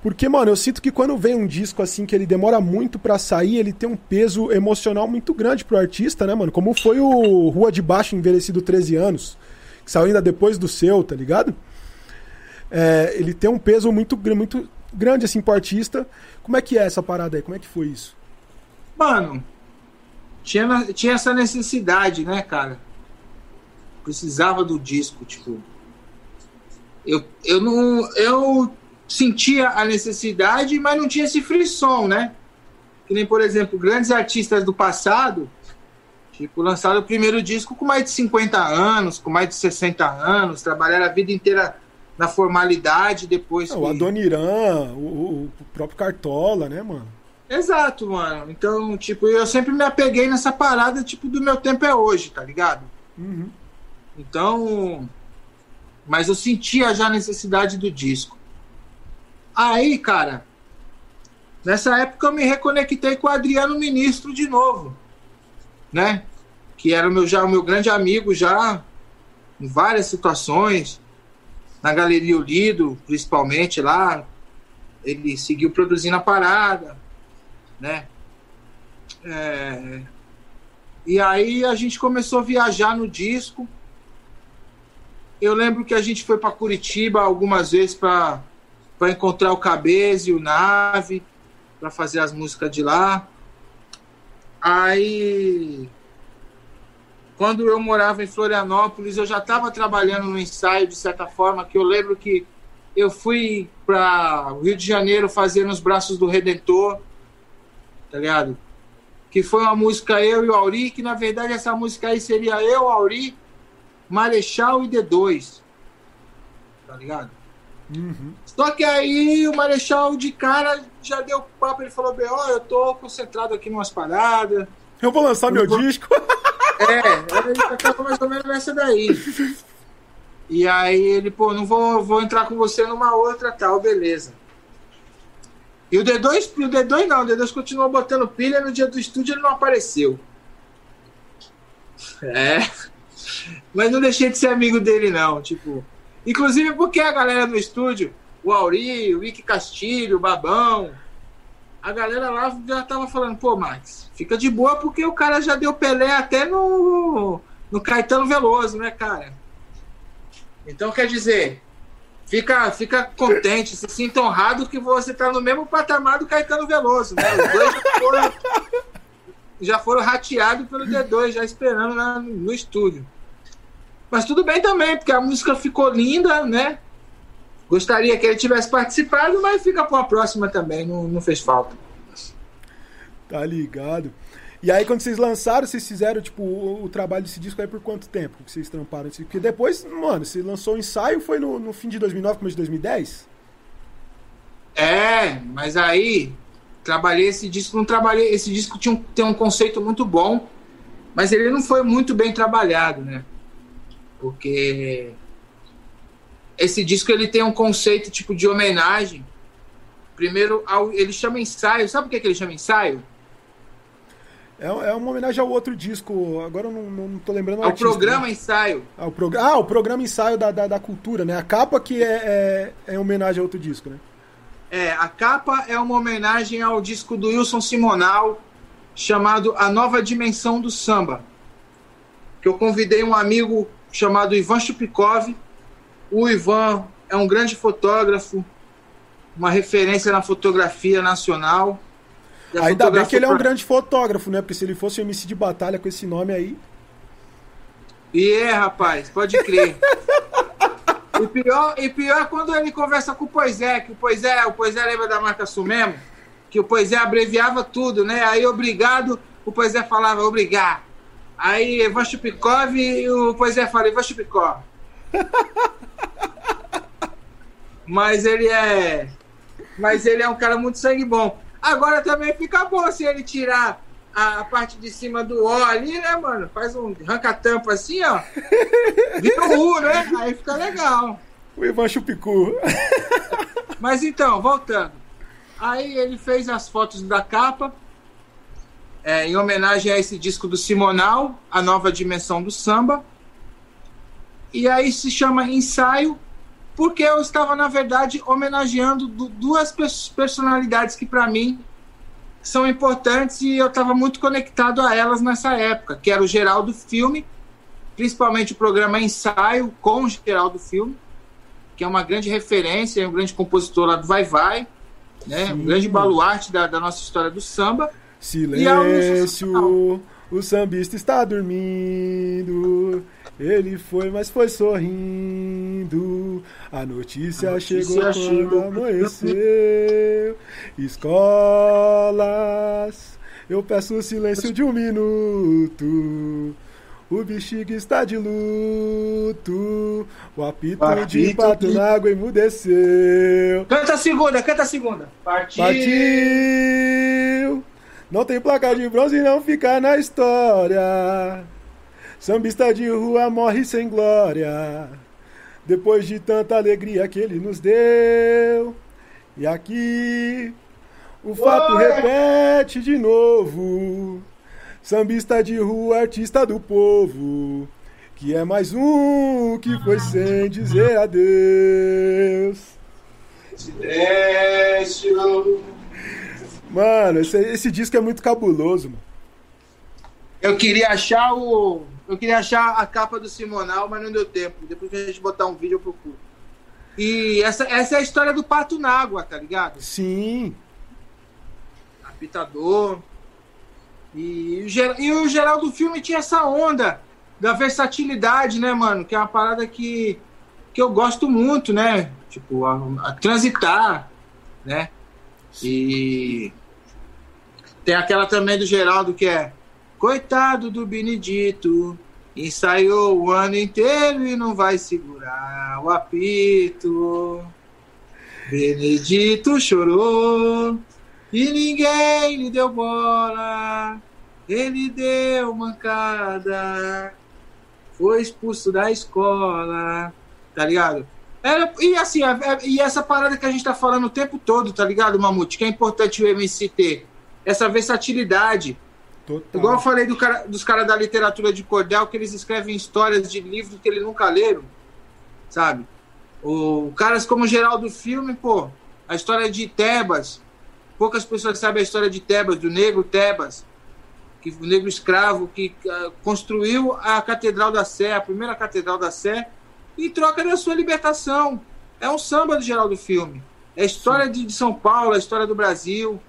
Porque, mano, eu sinto que quando vem um disco assim que ele demora muito pra sair, ele tem um peso emocional muito grande pro artista, né, mano? Como foi o Rua de Baixo Envelhecido 13 anos, que saiu ainda depois do seu, tá ligado? É, ele tem um peso muito, muito grande assim pro artista. Como é que é essa parada aí? Como é que foi isso? Mano, tinha, tinha essa necessidade, né, cara? Precisava do disco, tipo. Eu, eu não. Eu sentia a necessidade, mas não tinha esse frisson, né? Que nem, por exemplo, grandes artistas do passado, tipo, lançaram o primeiro disco com mais de 50 anos, com mais de 60 anos, trabalharam a vida inteira na formalidade, depois. Ah, o que- Adoniran, o, o- o próprio Cartola, né, mano? Exato, mano. Então, tipo, eu sempre me apeguei nessa parada, tipo, do meu tempo é hoje, tá ligado? Uhum. Então. Mas eu sentia já a necessidade do disco. Aí, cara, nessa época eu me reconectei com o Adriano Ministro de novo, né? Que era o meu, já o meu grande amigo já em várias situações, na Galeria Olido, principalmente lá. Ele seguiu produzindo a parada, né? É, E aí a gente começou a viajar no disco. Eu lembro que a gente foi para Curitiba algumas vezes para encontrar o Cabeze, o Nave, para fazer as músicas de lá. Aí, quando eu morava em Florianópolis, eu já estava trabalhando no ensaio, de certa forma, que eu lembro que eu fui para Rio de Janeiro fazer nos Braços do Redentor, tá ligado? Que foi uma música eu e o Auri, que na verdade essa música aí seria eu, Auri, Marechal e D2, tá ligado? Só que aí o Marechal de cara já deu papo, ele falou, ó, eu tô concentrado aqui em umas paradas. Eu vou lançar meu vou... disco. É, ele já tava mais ou menos nessa daí. E aí ele, pô, não vou, vou entrar com você numa outra tal, beleza. E o D2, o D2 não, o D2 continuou botando pilha, no dia do estúdio ele não apareceu. É. Mas não deixei de ser amigo dele, não. Tipo, Inclusive porque a galera do estúdio, o Auri, o Ike Castilho, o Babão, a galera lá já tava falando, pô, Max, fica de boa porque o cara já deu Pelé até no, no Caetano Veloso, né, cara? Então, quer dizer, fica, fica contente, se sinta honrado que você tá no mesmo patamar do Caetano Veloso, né? Os dois já foram, já foram rateados pelo D2, já esperando lá no estúdio. Mas tudo bem também, porque a música ficou linda, né? Gostaria que ele tivesse participado, mas fica para a próxima também, não, não fez falta. Tá ligado. E aí, quando vocês lançaram, vocês fizeram, tipo, o, o trabalho desse disco aí por quanto tempo que vocês tramparam? Porque depois, mano, você lançou o ensaio, foi no, no fim de 2009, começo de 2010? É, mas aí, trabalhei esse disco, não trabalhei, esse disco tinha um, tem um conceito muito bom, mas ele não foi muito bem trabalhado, né? porque esse disco ele tem um conceito tipo de homenagem. Primeiro, ao, ele chama ensaio. Sabe por que, que ele chama ensaio? É, é uma homenagem ao outro disco. Agora eu não, não tô lembrando. Ao artista, programa né? ensaio. Ah o, prog ah, o programa ensaio da, da, da, cultura, né? A capa que é, é, é homenagem a outro disco, né? É, a capa é uma homenagem ao disco do Wilson Simonal chamado A Nova Dimensão do Samba. Que eu convidei um amigo chamado Ivan Chupikov. O Ivan é um grande fotógrafo, uma referência na fotografia nacional. Ainda bem que ele é um grande fotógrafo, né? Porque se ele fosse um MC de batalha com esse nome aí. E é, rapaz, pode crer. e, pior, e pior é quando ele conversa com o Poisé, que o Poisé, o Poisé lembra da marca Sumemo? Que o Poisé abreviava tudo, né? Aí obrigado, o Poisé falava obrigado. Aí Ivan Chupikov e o Poisé fala Ivan Chupikov. Mas ele é. Mas ele é um cara muito sangue bom. Agora também fica bom se ele tirar a, parte de cima do O ali, né, mano? Faz um arranca-tampa assim, ó. Vira o U, né? Aí fica legal. O Ivan Chupicu. Mas então, voltando. Aí ele fez as fotos da capa é, em homenagem a esse disco do Simonal, A Nova Dimensão do Samba. E aí se chama Ensaio, porque eu estava, na verdade, homenageando duas personalidades que, para mim, são importantes e eu estava muito conectado a elas nessa época, que era o Geraldo Filme, principalmente o programa Ensaio com o Geraldo Filme, que é uma grande referência, um grande compositor lá do Vai Vai, né? um grande baluarte da, da nossa história do samba. Silêncio, o sambista está dormindo. Ele foi, mas foi sorrindo. A notícia, a notícia chegou, chegou quando amanheceu. Escolas, eu peço o silêncio de um minuto. O bexiga está de luto. O apito, o apito de pato na água emudeceu. Canta a segunda, canta a segunda. Partiu. Partiu. Não tem placa de bronze não fica na história. Sambista de rua morre sem glória. Depois de tanta alegria que ele nos deu. E aqui o fato Oi. repete de novo. Sambista de rua, artista do povo. Que é mais um que foi sem dizer adeus. Silêncio. Mano, esse, esse disco é muito cabuloso, mano. Eu queria achar o. Eu queria achar a capa do Simonal, mas não deu tempo. Depois que a gente botar um vídeo, eu procuro. E essa, essa é a história do pato na água, tá ligado? Sim. Pitador. E, e o geral do filme tinha essa onda da versatilidade, né, mano? Que é uma parada que, que eu gosto muito, né? Tipo, a, a transitar, né? E tem aquela também do Geraldo que é Coitado do Benedito, ensaiou o ano inteiro e não vai segurar o apito. Benedito chorou e ninguém lhe deu bola. Ele deu mancada, foi expulso da escola, tá ligado? Era, e assim, a- a- e essa parada que a gente tá falando o tempo todo, tá ligado, Mamute? Que é importante o MC ter essa versatilidade. Igual eu falei do cara, dos caras da literatura de cordel, que eles escrevem histórias de livros que eles nunca leram, sabe? O caras como o Geraldo Filme, pô, a história de Tebas. Poucas pessoas sabem a história de Tebas, do negro Tebas, que o negro escravo que ah, construiu a Catedral da Sé, a primeira Catedral da Sé, em troca da sua libertação. É um samba do Geraldo Filme. É a história de, de São Paulo, a história do Brasil,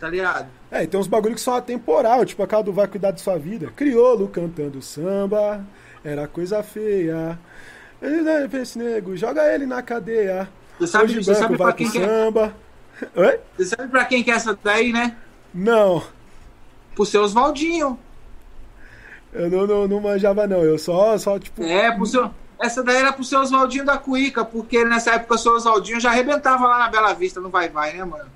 tá ligado? É, e tem uns bagulho que são atemporal, tipo aquela do Vai Cuidar de Sua Vida. Criolo cantando samba, era coisa feia. Ele né, esse nego, joga ele na cadeia. Você sabe- Hoje você sabe vai pra quem que é? samba. Oi? Você sabe pra quem que é essa daí, né? Não. Pro seu Oswaldinho. Eu não, não, não manjava, não. Eu só, só tipo. É, pro seu... essa daí era pro seu Oswaldinho da Cuíca, porque nessa época o seu Oswaldinho já arrebentava lá na Bela Vista, no Vai Vai, né, mano?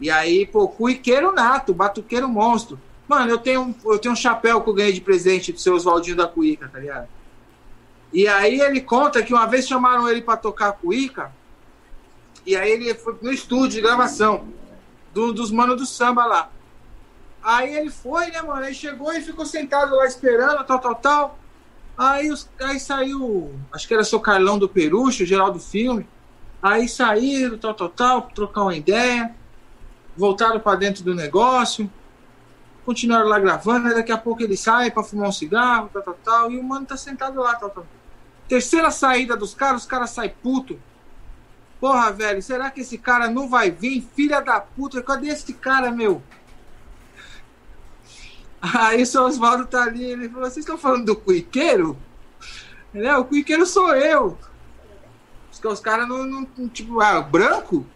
E aí, pô, cuiqueiro nato, batuqueiro monstro. Mano, eu tenho, um- eu tenho um chapéu que eu ganhei de presente do seu Oswaldinho da Cuíca, tá ligado? E aí ele conta que uma vez chamaram ele pra tocar cuíca, e aí ele foi no estúdio de gravação do- dos manos do samba lá. Aí ele foi, né, mano? Aí chegou e ficou sentado lá esperando, tal, tal, tal. Aí, os, aí saiu, acho que era seu Carlão do Perucho, geral do filme. Aí saíram, tal, tal, tal, trocar uma ideia. Voltaram pra dentro do negócio. Continuaram lá gravando. Daqui a pouco ele sai pra fumar um cigarro, tal, tal, tal. E o mano tá sentado lá, tal, tal. Terceira saída dos caras, os caras saem puto. Porra, velho, será que esse cara não vai vir? Filha da puta, cadê esse cara, meu? Aí o seu Oswaldo tá ali, ele falou: Vocês estão falando do cuiqueiro? Ele, é, o cuiqueiro sou eu. Os, os caras não, não- Tipo, ah, branco?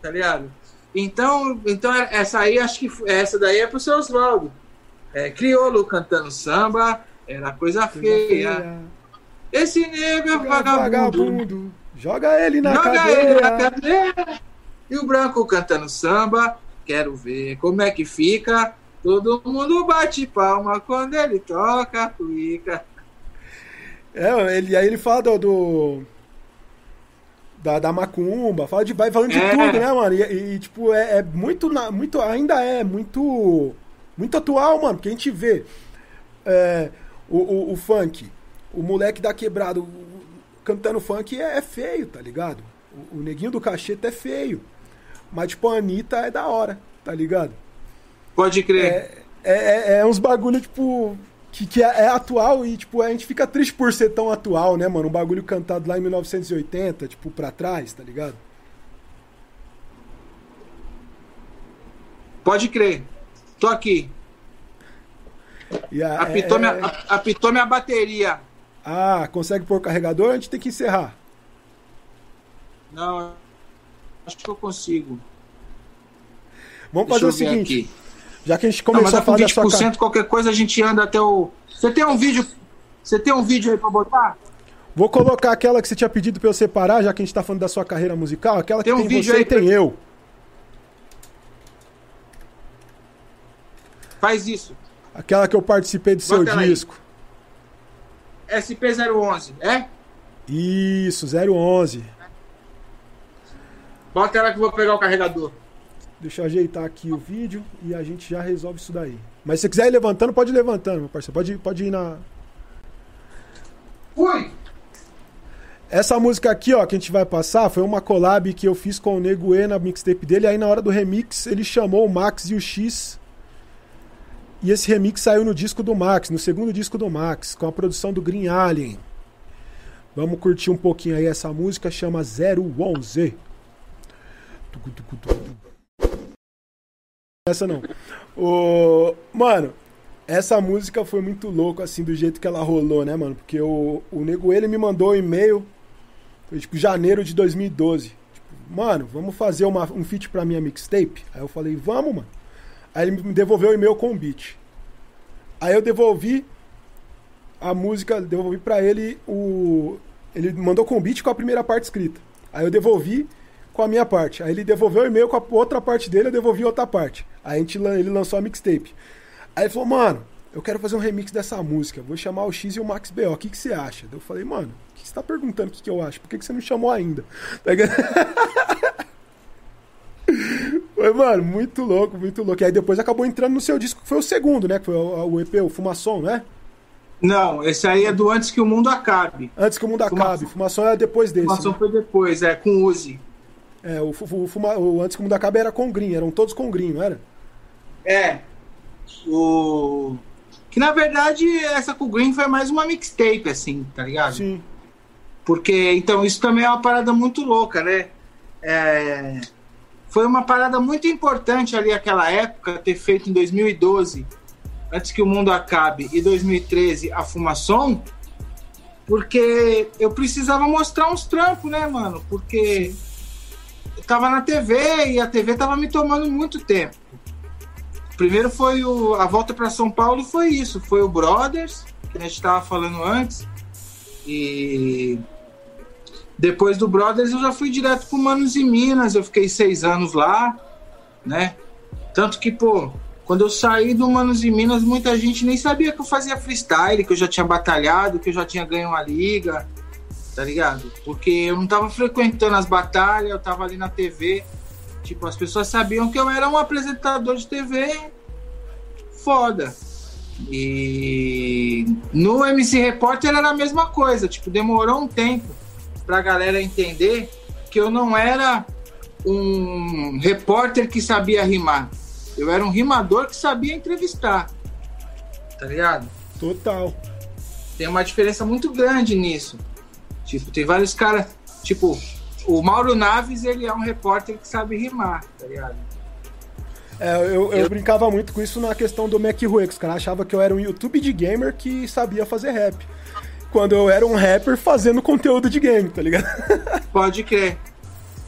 Tá ligado? Então, então essa aí, acho que essa daí é pro seu Oswaldo. É, crioulo cantando samba, era coisa feia. Esse nego é vagabundo. Vagabundo. Joga ele na Joga cadeia. ele na cadeia. E o branco cantando samba, quero ver como é que fica. Todo mundo bate palma quando ele toca cuica. É, ele, aí ele fala do. do- da, da macumba, fala de. Vai falando de É. tudo, né, mano? E, e, tipo, é, é muito, muito. Ainda é muito. Muito atual, mano, porque a gente vê é, o, o, o funk, o moleque da quebrada o- o- cantando funk é, é feio, tá ligado? O, o neguinho do cacheta é feio. Mas, tipo, a Anitta é da hora, tá ligado? Pode crer. É, é, é uns bagulho, tipo, que, que é, é atual e, tipo, a gente fica triste por ser tão atual, né, mano? Um bagulho cantado lá em 1980, tipo, pra trás, tá ligado? Pode crer. Tô aqui. A- Apitou, é- minha, é- apitou minha bateria. Ah, consegue pôr carregador? A gente tem que encerrar. Não, acho que eu consigo. Vamos Deixa fazer o eu seguinte. aqui. Já que a gente Não, começou é a com falar da sua 20%, ca- qualquer coisa a gente anda até o. Você tem um vídeo. Você tem um vídeo aí pra botar? Vou colocar aquela que você tinha pedido pra eu separar, já que a gente tá falando da sua carreira musical, aquela Tem que um tem vídeo você aí e tem eu. Faz isso. Aquela que eu participei do seu Bota aí. disco. SP011, é? Isso, 011. Bota ela que eu vou pegar o carregador. Deixa eu ajeitar aqui o vídeo e a gente já resolve isso daí. Mas se você quiser ir levantando, pode ir levantando, meu parceiro. Pode, pode ir na. Fui! Essa música aqui, ó, que a gente vai passar, foi uma collab que eu fiz com o Nego E na mixtape dele. Aí na hora do remix, ele chamou o Max e o X. E esse remix saiu no disco do Max, no segundo disco do Max, com a produção do Green Alien. Vamos curtir um pouquinho aí essa música, chama 011. Tucu, tucu, tucu. Essa não. O... Mano, essa música foi muito louco, assim, do jeito que ela rolou, né, mano? Porque o, o Nego ele me mandou um e-mail, foi tipo janeiro de 2012. Tipo, mano, vamos fazer uma, um feat pra minha mixtape? Aí eu falei, vamos, mano. Aí ele me devolveu o e-mail com o beat. Aí eu devolvi a música, devolvi pra ele o. Ele mandou com o beat com a primeira parte escrita. Aí eu devolvi com a minha parte. Aí ele devolveu o e-mail com a outra parte dele, eu devolvi outra parte. Aí a gente, ele lançou a mixtape. Aí ele falou, mano, eu quero fazer um remix dessa música. Vou chamar o X e o Max B.O. O que, que você acha? Eu falei, mano, o que você tá perguntando o que, que eu acho? Por que, que você não chamou ainda? Tá Foi, mano, muito louco, muito louco. E aí depois acabou entrando no seu disco, que foi o segundo, né? Que foi o, EP, o Fumação, né? Não, esse aí é do Antes que o Mundo Acabe. Antes que o Mundo Fumação. Acabe. Fumação é depois desse. Fumação né? foi depois, é, com Uzi. É, o, o, fuma, o Antes que o Mundo Acabe era com Green, eram todos com Green, não era? É. O. Que na verdade essa com o Green foi mais uma mixtape, assim, tá ligado? Sim. Porque, então, isso também é uma parada muito louca, né? É, Foi uma parada muito importante ali aquela época, ter feito em 2012, antes que o mundo acabe, e 2013 a Fumação, porque eu precisava mostrar uns trampos, né, mano? Porque eu tava na TV e a TV tava me tomando muito tempo. Primeiro foi o, a volta para São Paulo, foi isso, foi o Brothers, que a gente tava falando antes, e depois do Brothers eu já fui direto pro Manos e Minas, eu fiquei seis anos lá, né? Tanto que, pô, quando eu saí do Manos e Minas, muita gente nem sabia que eu fazia freestyle, que eu já tinha batalhado, que eu já tinha ganho uma liga, tá ligado? Porque eu não tava frequentando as batalhas, eu tava ali na TV. Tipo, as pessoas sabiam que eu era um apresentador de TV foda. E no MC Repórter era a mesma coisa, tipo, demorou um tempo pra galera entender que eu não era um repórter que sabia rimar. Eu era um rimador que sabia entrevistar. Tá ligado? Total. Tem uma diferença muito grande nisso. Tipo, tem vários caras. Tipo, o Mauro Naves, ele é um repórter que sabe rimar, tá ligado? É, eu, eu, brincava muito com isso na questão do Mac Rue, que os caras achavam que eu era um YouTube de gamer que sabia fazer rap. Quando eu era um rapper fazendo conteúdo de game, tá ligado? Pode crer.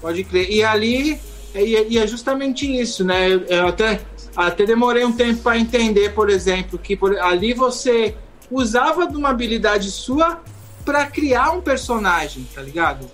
Pode crer. E ali, e, e é justamente isso, né? Eu, eu até, até demorei um tempo para entender, por exemplo, que por, ali você usava de uma habilidade sua para criar um personagem, tá ligado?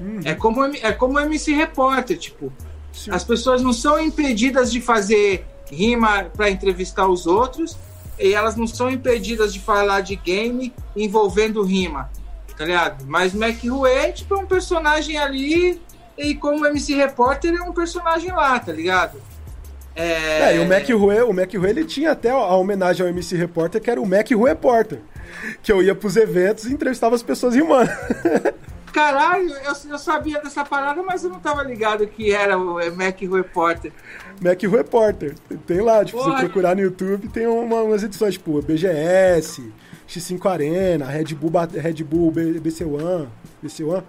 Uhum. É como é como MC Repórter, tipo, Sim. as pessoas não são impedidas de fazer rima para entrevistar os outros e elas não são impedidas de falar de game envolvendo rima, tá ligado? Mas Mac Rue, tipo, é um personagem ali e como MC Repórter é um personagem lá, tá ligado? É, é e o Mac Rue, o Mac Rue, ele tinha até a homenagem ao MC Repórter, que era o Mac Rue Repórter. Que eu ia pros eventos e entrevistava as pessoas rimando. Caralho, eu, eu sabia dessa parada, mas eu não tava ligado que era o Mac Repórter. Mac Repórter. Tem lá, tipo, Porra. você procurar no YouTube, tem uma, umas edições, tipo, BGS, X5 Arena, Red Bull, Red Bull BC1, BC1,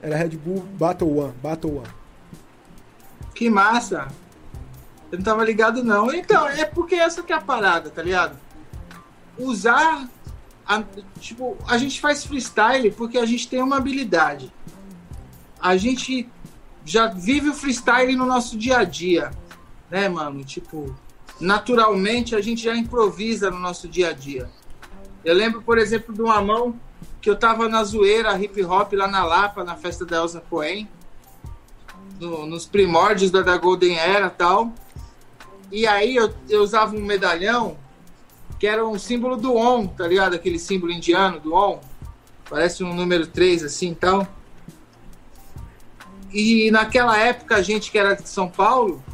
era Red Bull Battle One, Battle One. Que massa! Eu não tava ligado não. Então, é porque essa que é a parada, tá ligado? Usar a, tipo, a gente faz freestyle porque a gente tem uma habilidade. A gente já vive o freestyle no nosso dia a dia, né, mano? Tipo, naturalmente a gente já improvisa no nosso dia a dia. Eu lembro, por exemplo, de uma mão que eu tava na zoeira hip hop lá na Lapa, na festa da Elza Cohen, no, nos primórdios da, da Golden Era tal. E aí eu, eu usava um medalhão que era um símbolo do ON, tá ligado? Aquele símbolo indiano do ON. Parece um número 3 assim e tal. E naquela época a gente que era de São Paulo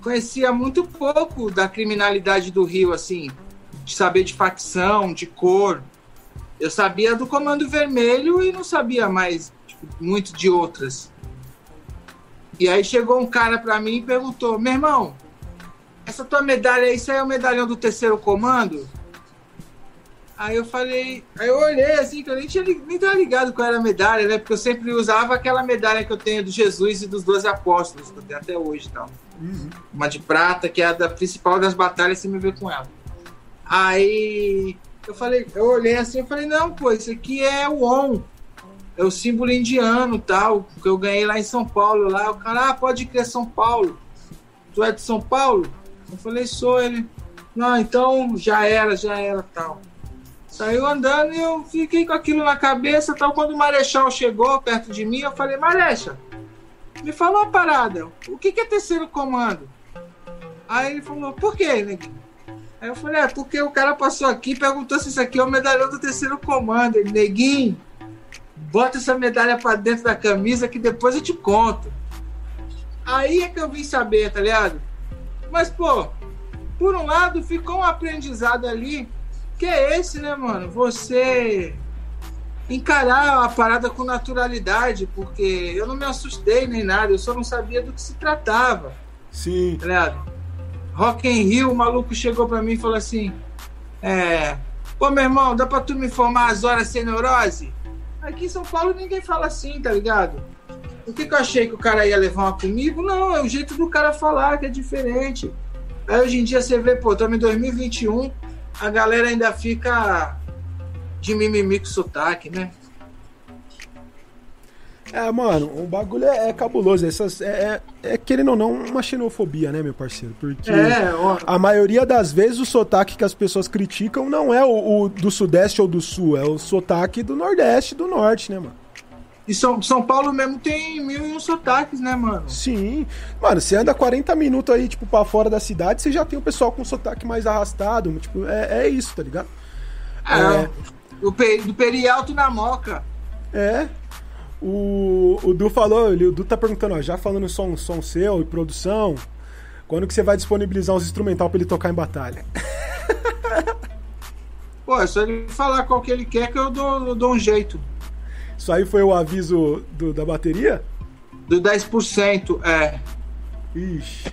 conhecia muito pouco da criminalidade do Rio, assim, de saber de facção, de cor. Eu sabia do Comando Vermelho e não sabia mais tipo, muito de outras. E aí chegou um cara para mim e perguntou: meu irmão, essa tua medalha, isso aí é o medalhão do terceiro comando? Aí eu falei, aí eu olhei assim, que eu nem tinha nem tava ligado qual era a medalha, né? Porque eu sempre usava aquela medalha que eu tenho do Jesus e dos doze apóstolos, que eu tenho até hoje e tal. Uma de prata, que é a da principal das batalhas, você me vê com ela. Aí eu falei, eu olhei assim e falei, não, pô, isso aqui é o ON. É o símbolo indiano tal, que eu ganhei lá em São Paulo. Lá, o cara, ah, pode crer São Paulo. Tu é de São Paulo? Eu falei, sou ele. Não, então já era, já era tal. Saiu andando e eu fiquei com aquilo na cabeça. Tal. Quando o Marechal chegou perto de mim, eu falei, Marechal, me fala uma parada. O que, que é terceiro comando? Aí ele falou, por quê, neguinho? Aí eu falei, é porque o cara passou aqui e perguntou se isso aqui é o medalhão do terceiro comando. Ele, neguinho, bota essa medalha pra dentro da camisa que depois eu te conto. Aí é que eu vim saber, tá ligado? Mas, pô, por um lado ficou um aprendizado ali, que é esse, né, mano? Você encarar a parada com naturalidade, porque eu não me assustei nem nada, eu só não sabia do que se tratava. Sim. Tá? Rock in Rio, o maluco chegou pra mim e falou assim: É. Pô, meu irmão, dá pra tu me informar as horas sem neurose? Aqui em São Paulo ninguém fala assim, tá ligado? O que, que eu achei que o cara ia levar uma comigo? Não, é o jeito do cara falar que é diferente. Aí hoje em dia você vê, pô, estamos em 2021, a galera ainda fica de mimimi com sotaque, né? É, mano, o bagulho é, é cabuloso. Essas, é, é, é, querendo ou não, uma xenofobia, né, meu parceiro? Porque É, a maioria das vezes o sotaque que as pessoas criticam não é o, o do Sudeste ou do Sul, é o sotaque do Nordeste e do Norte, né, mano? E São, São Paulo mesmo tem mil e um sotaques, né, mano? Sim. Mano, você anda 40 minutos aí, tipo, pra fora da cidade, você já tem o pessoal com sotaque mais arrastado. Tipo, é, é isso, tá ligado? É. Do, pe, do Perialto na Moca. É. O, o Du falou, o Du tá perguntando, ó, já falando som, som seu e produção, quando que você vai disponibilizar uns instrumental pra ele tocar em batalha? Pô, é só ele falar qual que ele quer que eu dou, eu dou um jeito. Isso aí foi o aviso do- da bateria? Do 10%, é. Ixi.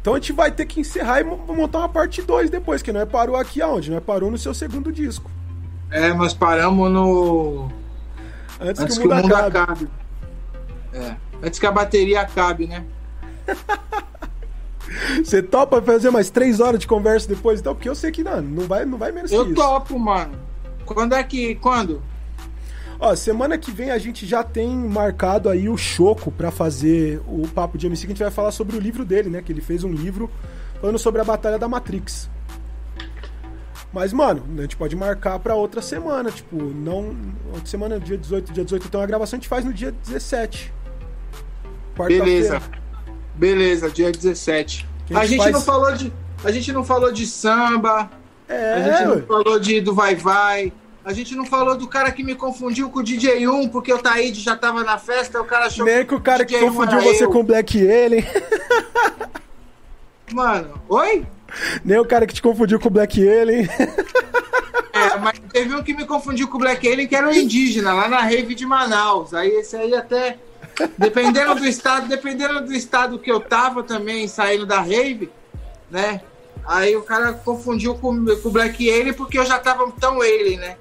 Então a gente vai ter que encerrar e mo- montar uma parte 2 depois, que nós parou aqui aonde? Nós parou no seu segundo disco. É, nós paramos no. Antes, Antes que o mundo, acabe. acabe. É. Antes que a bateria acabe, né? Você topa fazer mais três horas de conversa depois, então? Porque eu sei que não, não vai, não vai menos que Eu isso. topo, mano. Quando é que. Quando? Ó, semana que vem a gente já tem marcado aí o Choco pra fazer o papo de MC, que a gente vai falar sobre o livro dele, né? Que ele fez um livro falando sobre a Batalha da Matrix. Mas, mano, a gente pode marcar pra outra semana, tipo, não. Outra semana, dia 18, dia 18, então a gravação a gente faz no dia 17. Quarta-feira. Beleza. Beleza, dia 17. Que a A gente gente, faz- não falou de. A gente não falou de samba. É, a gente ué. não falou de, do Vai Vai. A gente não falou do cara que me confundiu com o DJ1, porque o Taíde já tava na festa, o cara achou Nem que o cara que DJ1 confundiu você eu. com o Black Alien. Mano, oi? Nem o cara que te confundiu com o Black Alien. É, mas teve um que me confundiu com o Black Alien, que era um indígena, lá na rave de Manaus. Aí esse aí até. Dependendo do estado, dependendo do estado que eu tava também, saindo da rave, né? Aí o cara confundiu com, com o Black Alien porque eu já tava tão Alien, né?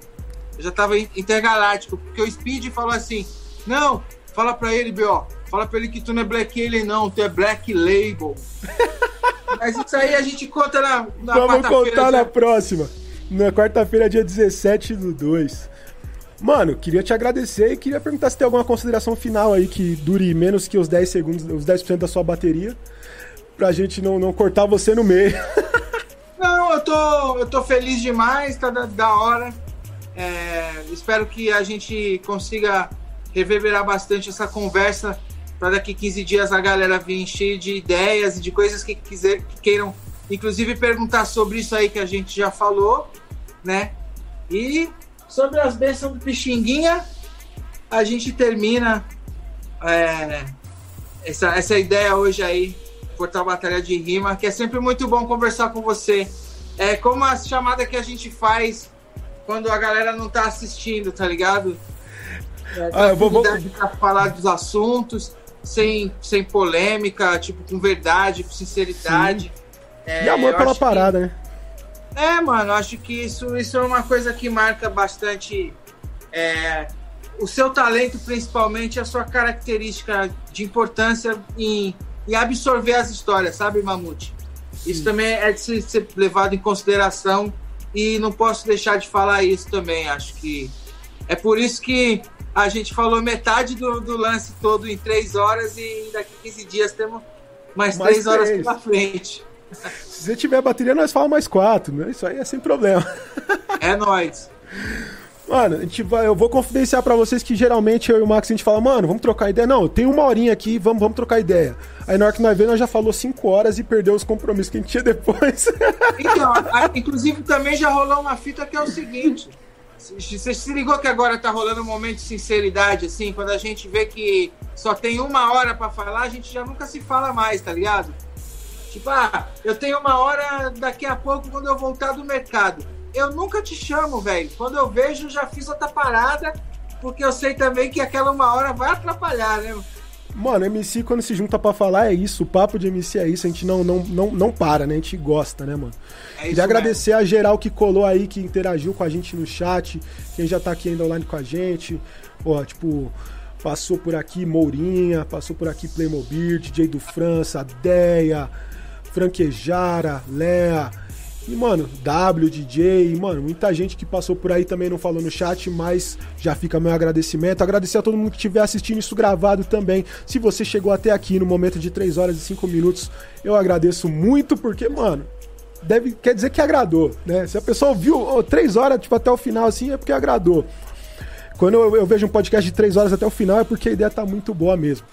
Eu já tava in- intergaláctico. Porque o Speed falou assim: Não, fala pra ele, B.O. Fala pra ele que tu não é Black Alien, não, tu é Black Label. Mas isso aí a gente conta na, na Vamos contar já. na próxima. Na quarta-feira, dia 17 do 2. Mano, queria te agradecer e queria perguntar se tem alguma consideração final aí que dure menos que os 10 segundos, os 10% da sua bateria. Pra gente não, não cortar você no meio. Não, eu tô, eu tô feliz demais, tá da, da hora. É, espero que a gente consiga reverberar bastante essa conversa para daqui 15 dias a galera vir cheia de ideias e de coisas que, quiser, que queiram, inclusive perguntar sobre isso aí que a gente já falou, né? E sobre as bênçãos do Pixinguinha, a gente termina é, essa, essa ideia hoje aí, Portal Batalha de Rima, que é sempre muito bom conversar com você. É como a chamada que a gente faz quando a galera não tá assistindo, tá ligado? É, Ah, eu vou- vou- pra falar dos assuntos sem, sem polêmica, tipo, com verdade, com sinceridade. É, e amor eu pela acho que- parada, né? É, mano, acho que isso, isso é uma coisa que marca bastante é, o seu talento, principalmente, a sua característica de importância em, em absorver as histórias, sabe, Mamute? Isso também é de se- ser levado em consideração e não posso deixar de falar isso também. Acho que é por isso que a gente falou metade do, do lance todo em três horas e daqui 15 dias temos mais, Mais três horas três. pela frente. Se você tiver bateria, nós falamos mais quatro, né? Isso aí é sem problema. É nóis. Mano, a gente vai, eu vou confidenciar pra vocês que geralmente eu e o Max a gente fala, mano, vamos trocar ideia. Não, tem uma horinha aqui, vamos, vamos trocar ideia. Aí na hora que nós vemos, nós já falou cinco horas e perdeu os compromissos que a gente tinha depois. Então, inclusive também já rolou uma fita que é o seguinte. Você se ligou que agora tá rolando um momento de sinceridade, assim, quando a gente vê que só tem uma hora pra falar, a gente já nunca se fala mais, tá ligado? Tipo, ah, eu tenho uma hora daqui a pouco quando eu voltar do mercado. Eu nunca te chamo, velho. Quando eu vejo, já fiz outra parada, porque eu sei também que aquela uma hora vai atrapalhar, né? Mano, MC quando se junta pra falar é isso, o papo de MC é isso, a gente não, não, não, não para, né? A gente gosta, né, mano? É Queria agradecer a geral que colou aí, que interagiu com a gente no chat, quem já tá aqui ainda online com a gente. Ó, tipo, passou por aqui Mourinha, passou por aqui Playmobil, DJ do França, Deia, Franquejara, Lea. E, mano, W, DJ, mano, muita gente que passou por aí também não falou no chat, mas já fica meu agradecimento. Agradecer a todo mundo que estiver assistindo isso gravado também. Se você chegou até aqui no momento de 3 horas e 5 minutos, eu agradeço muito, porque, mano, deve, quer dizer que agradou, né? Se a pessoa ouviu ó, 3 horas, tipo, até o final, assim, é porque agradou. Quando eu, eu vejo um podcast de 3 horas até o final, é porque a ideia tá muito boa mesmo.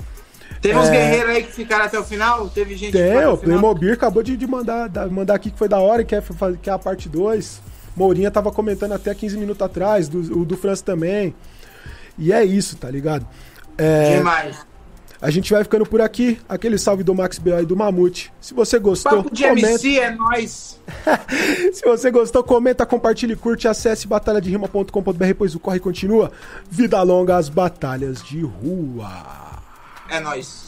Teve uns É. guerreiros aí que ficaram até o final? Teve gente que foi Tem, o? Playmobil acabou de, de mandar, da- mandar aqui que foi da hora, que é, fa- que é a parte 2. Mourinha tava comentando até 15 minutos atrás, do, o do França também. E é isso, tá ligado? É, Demais. A gente vai ficando por aqui. Aquele salve do Max B.O. e do Mamute. Se você gostou, Papo de MC é nóis. Se você gostou, comenta, compartilhe, curte, acesse batalhaderima.com.br, pois o corre continua. Vida longa às batalhas de rua. É nóis.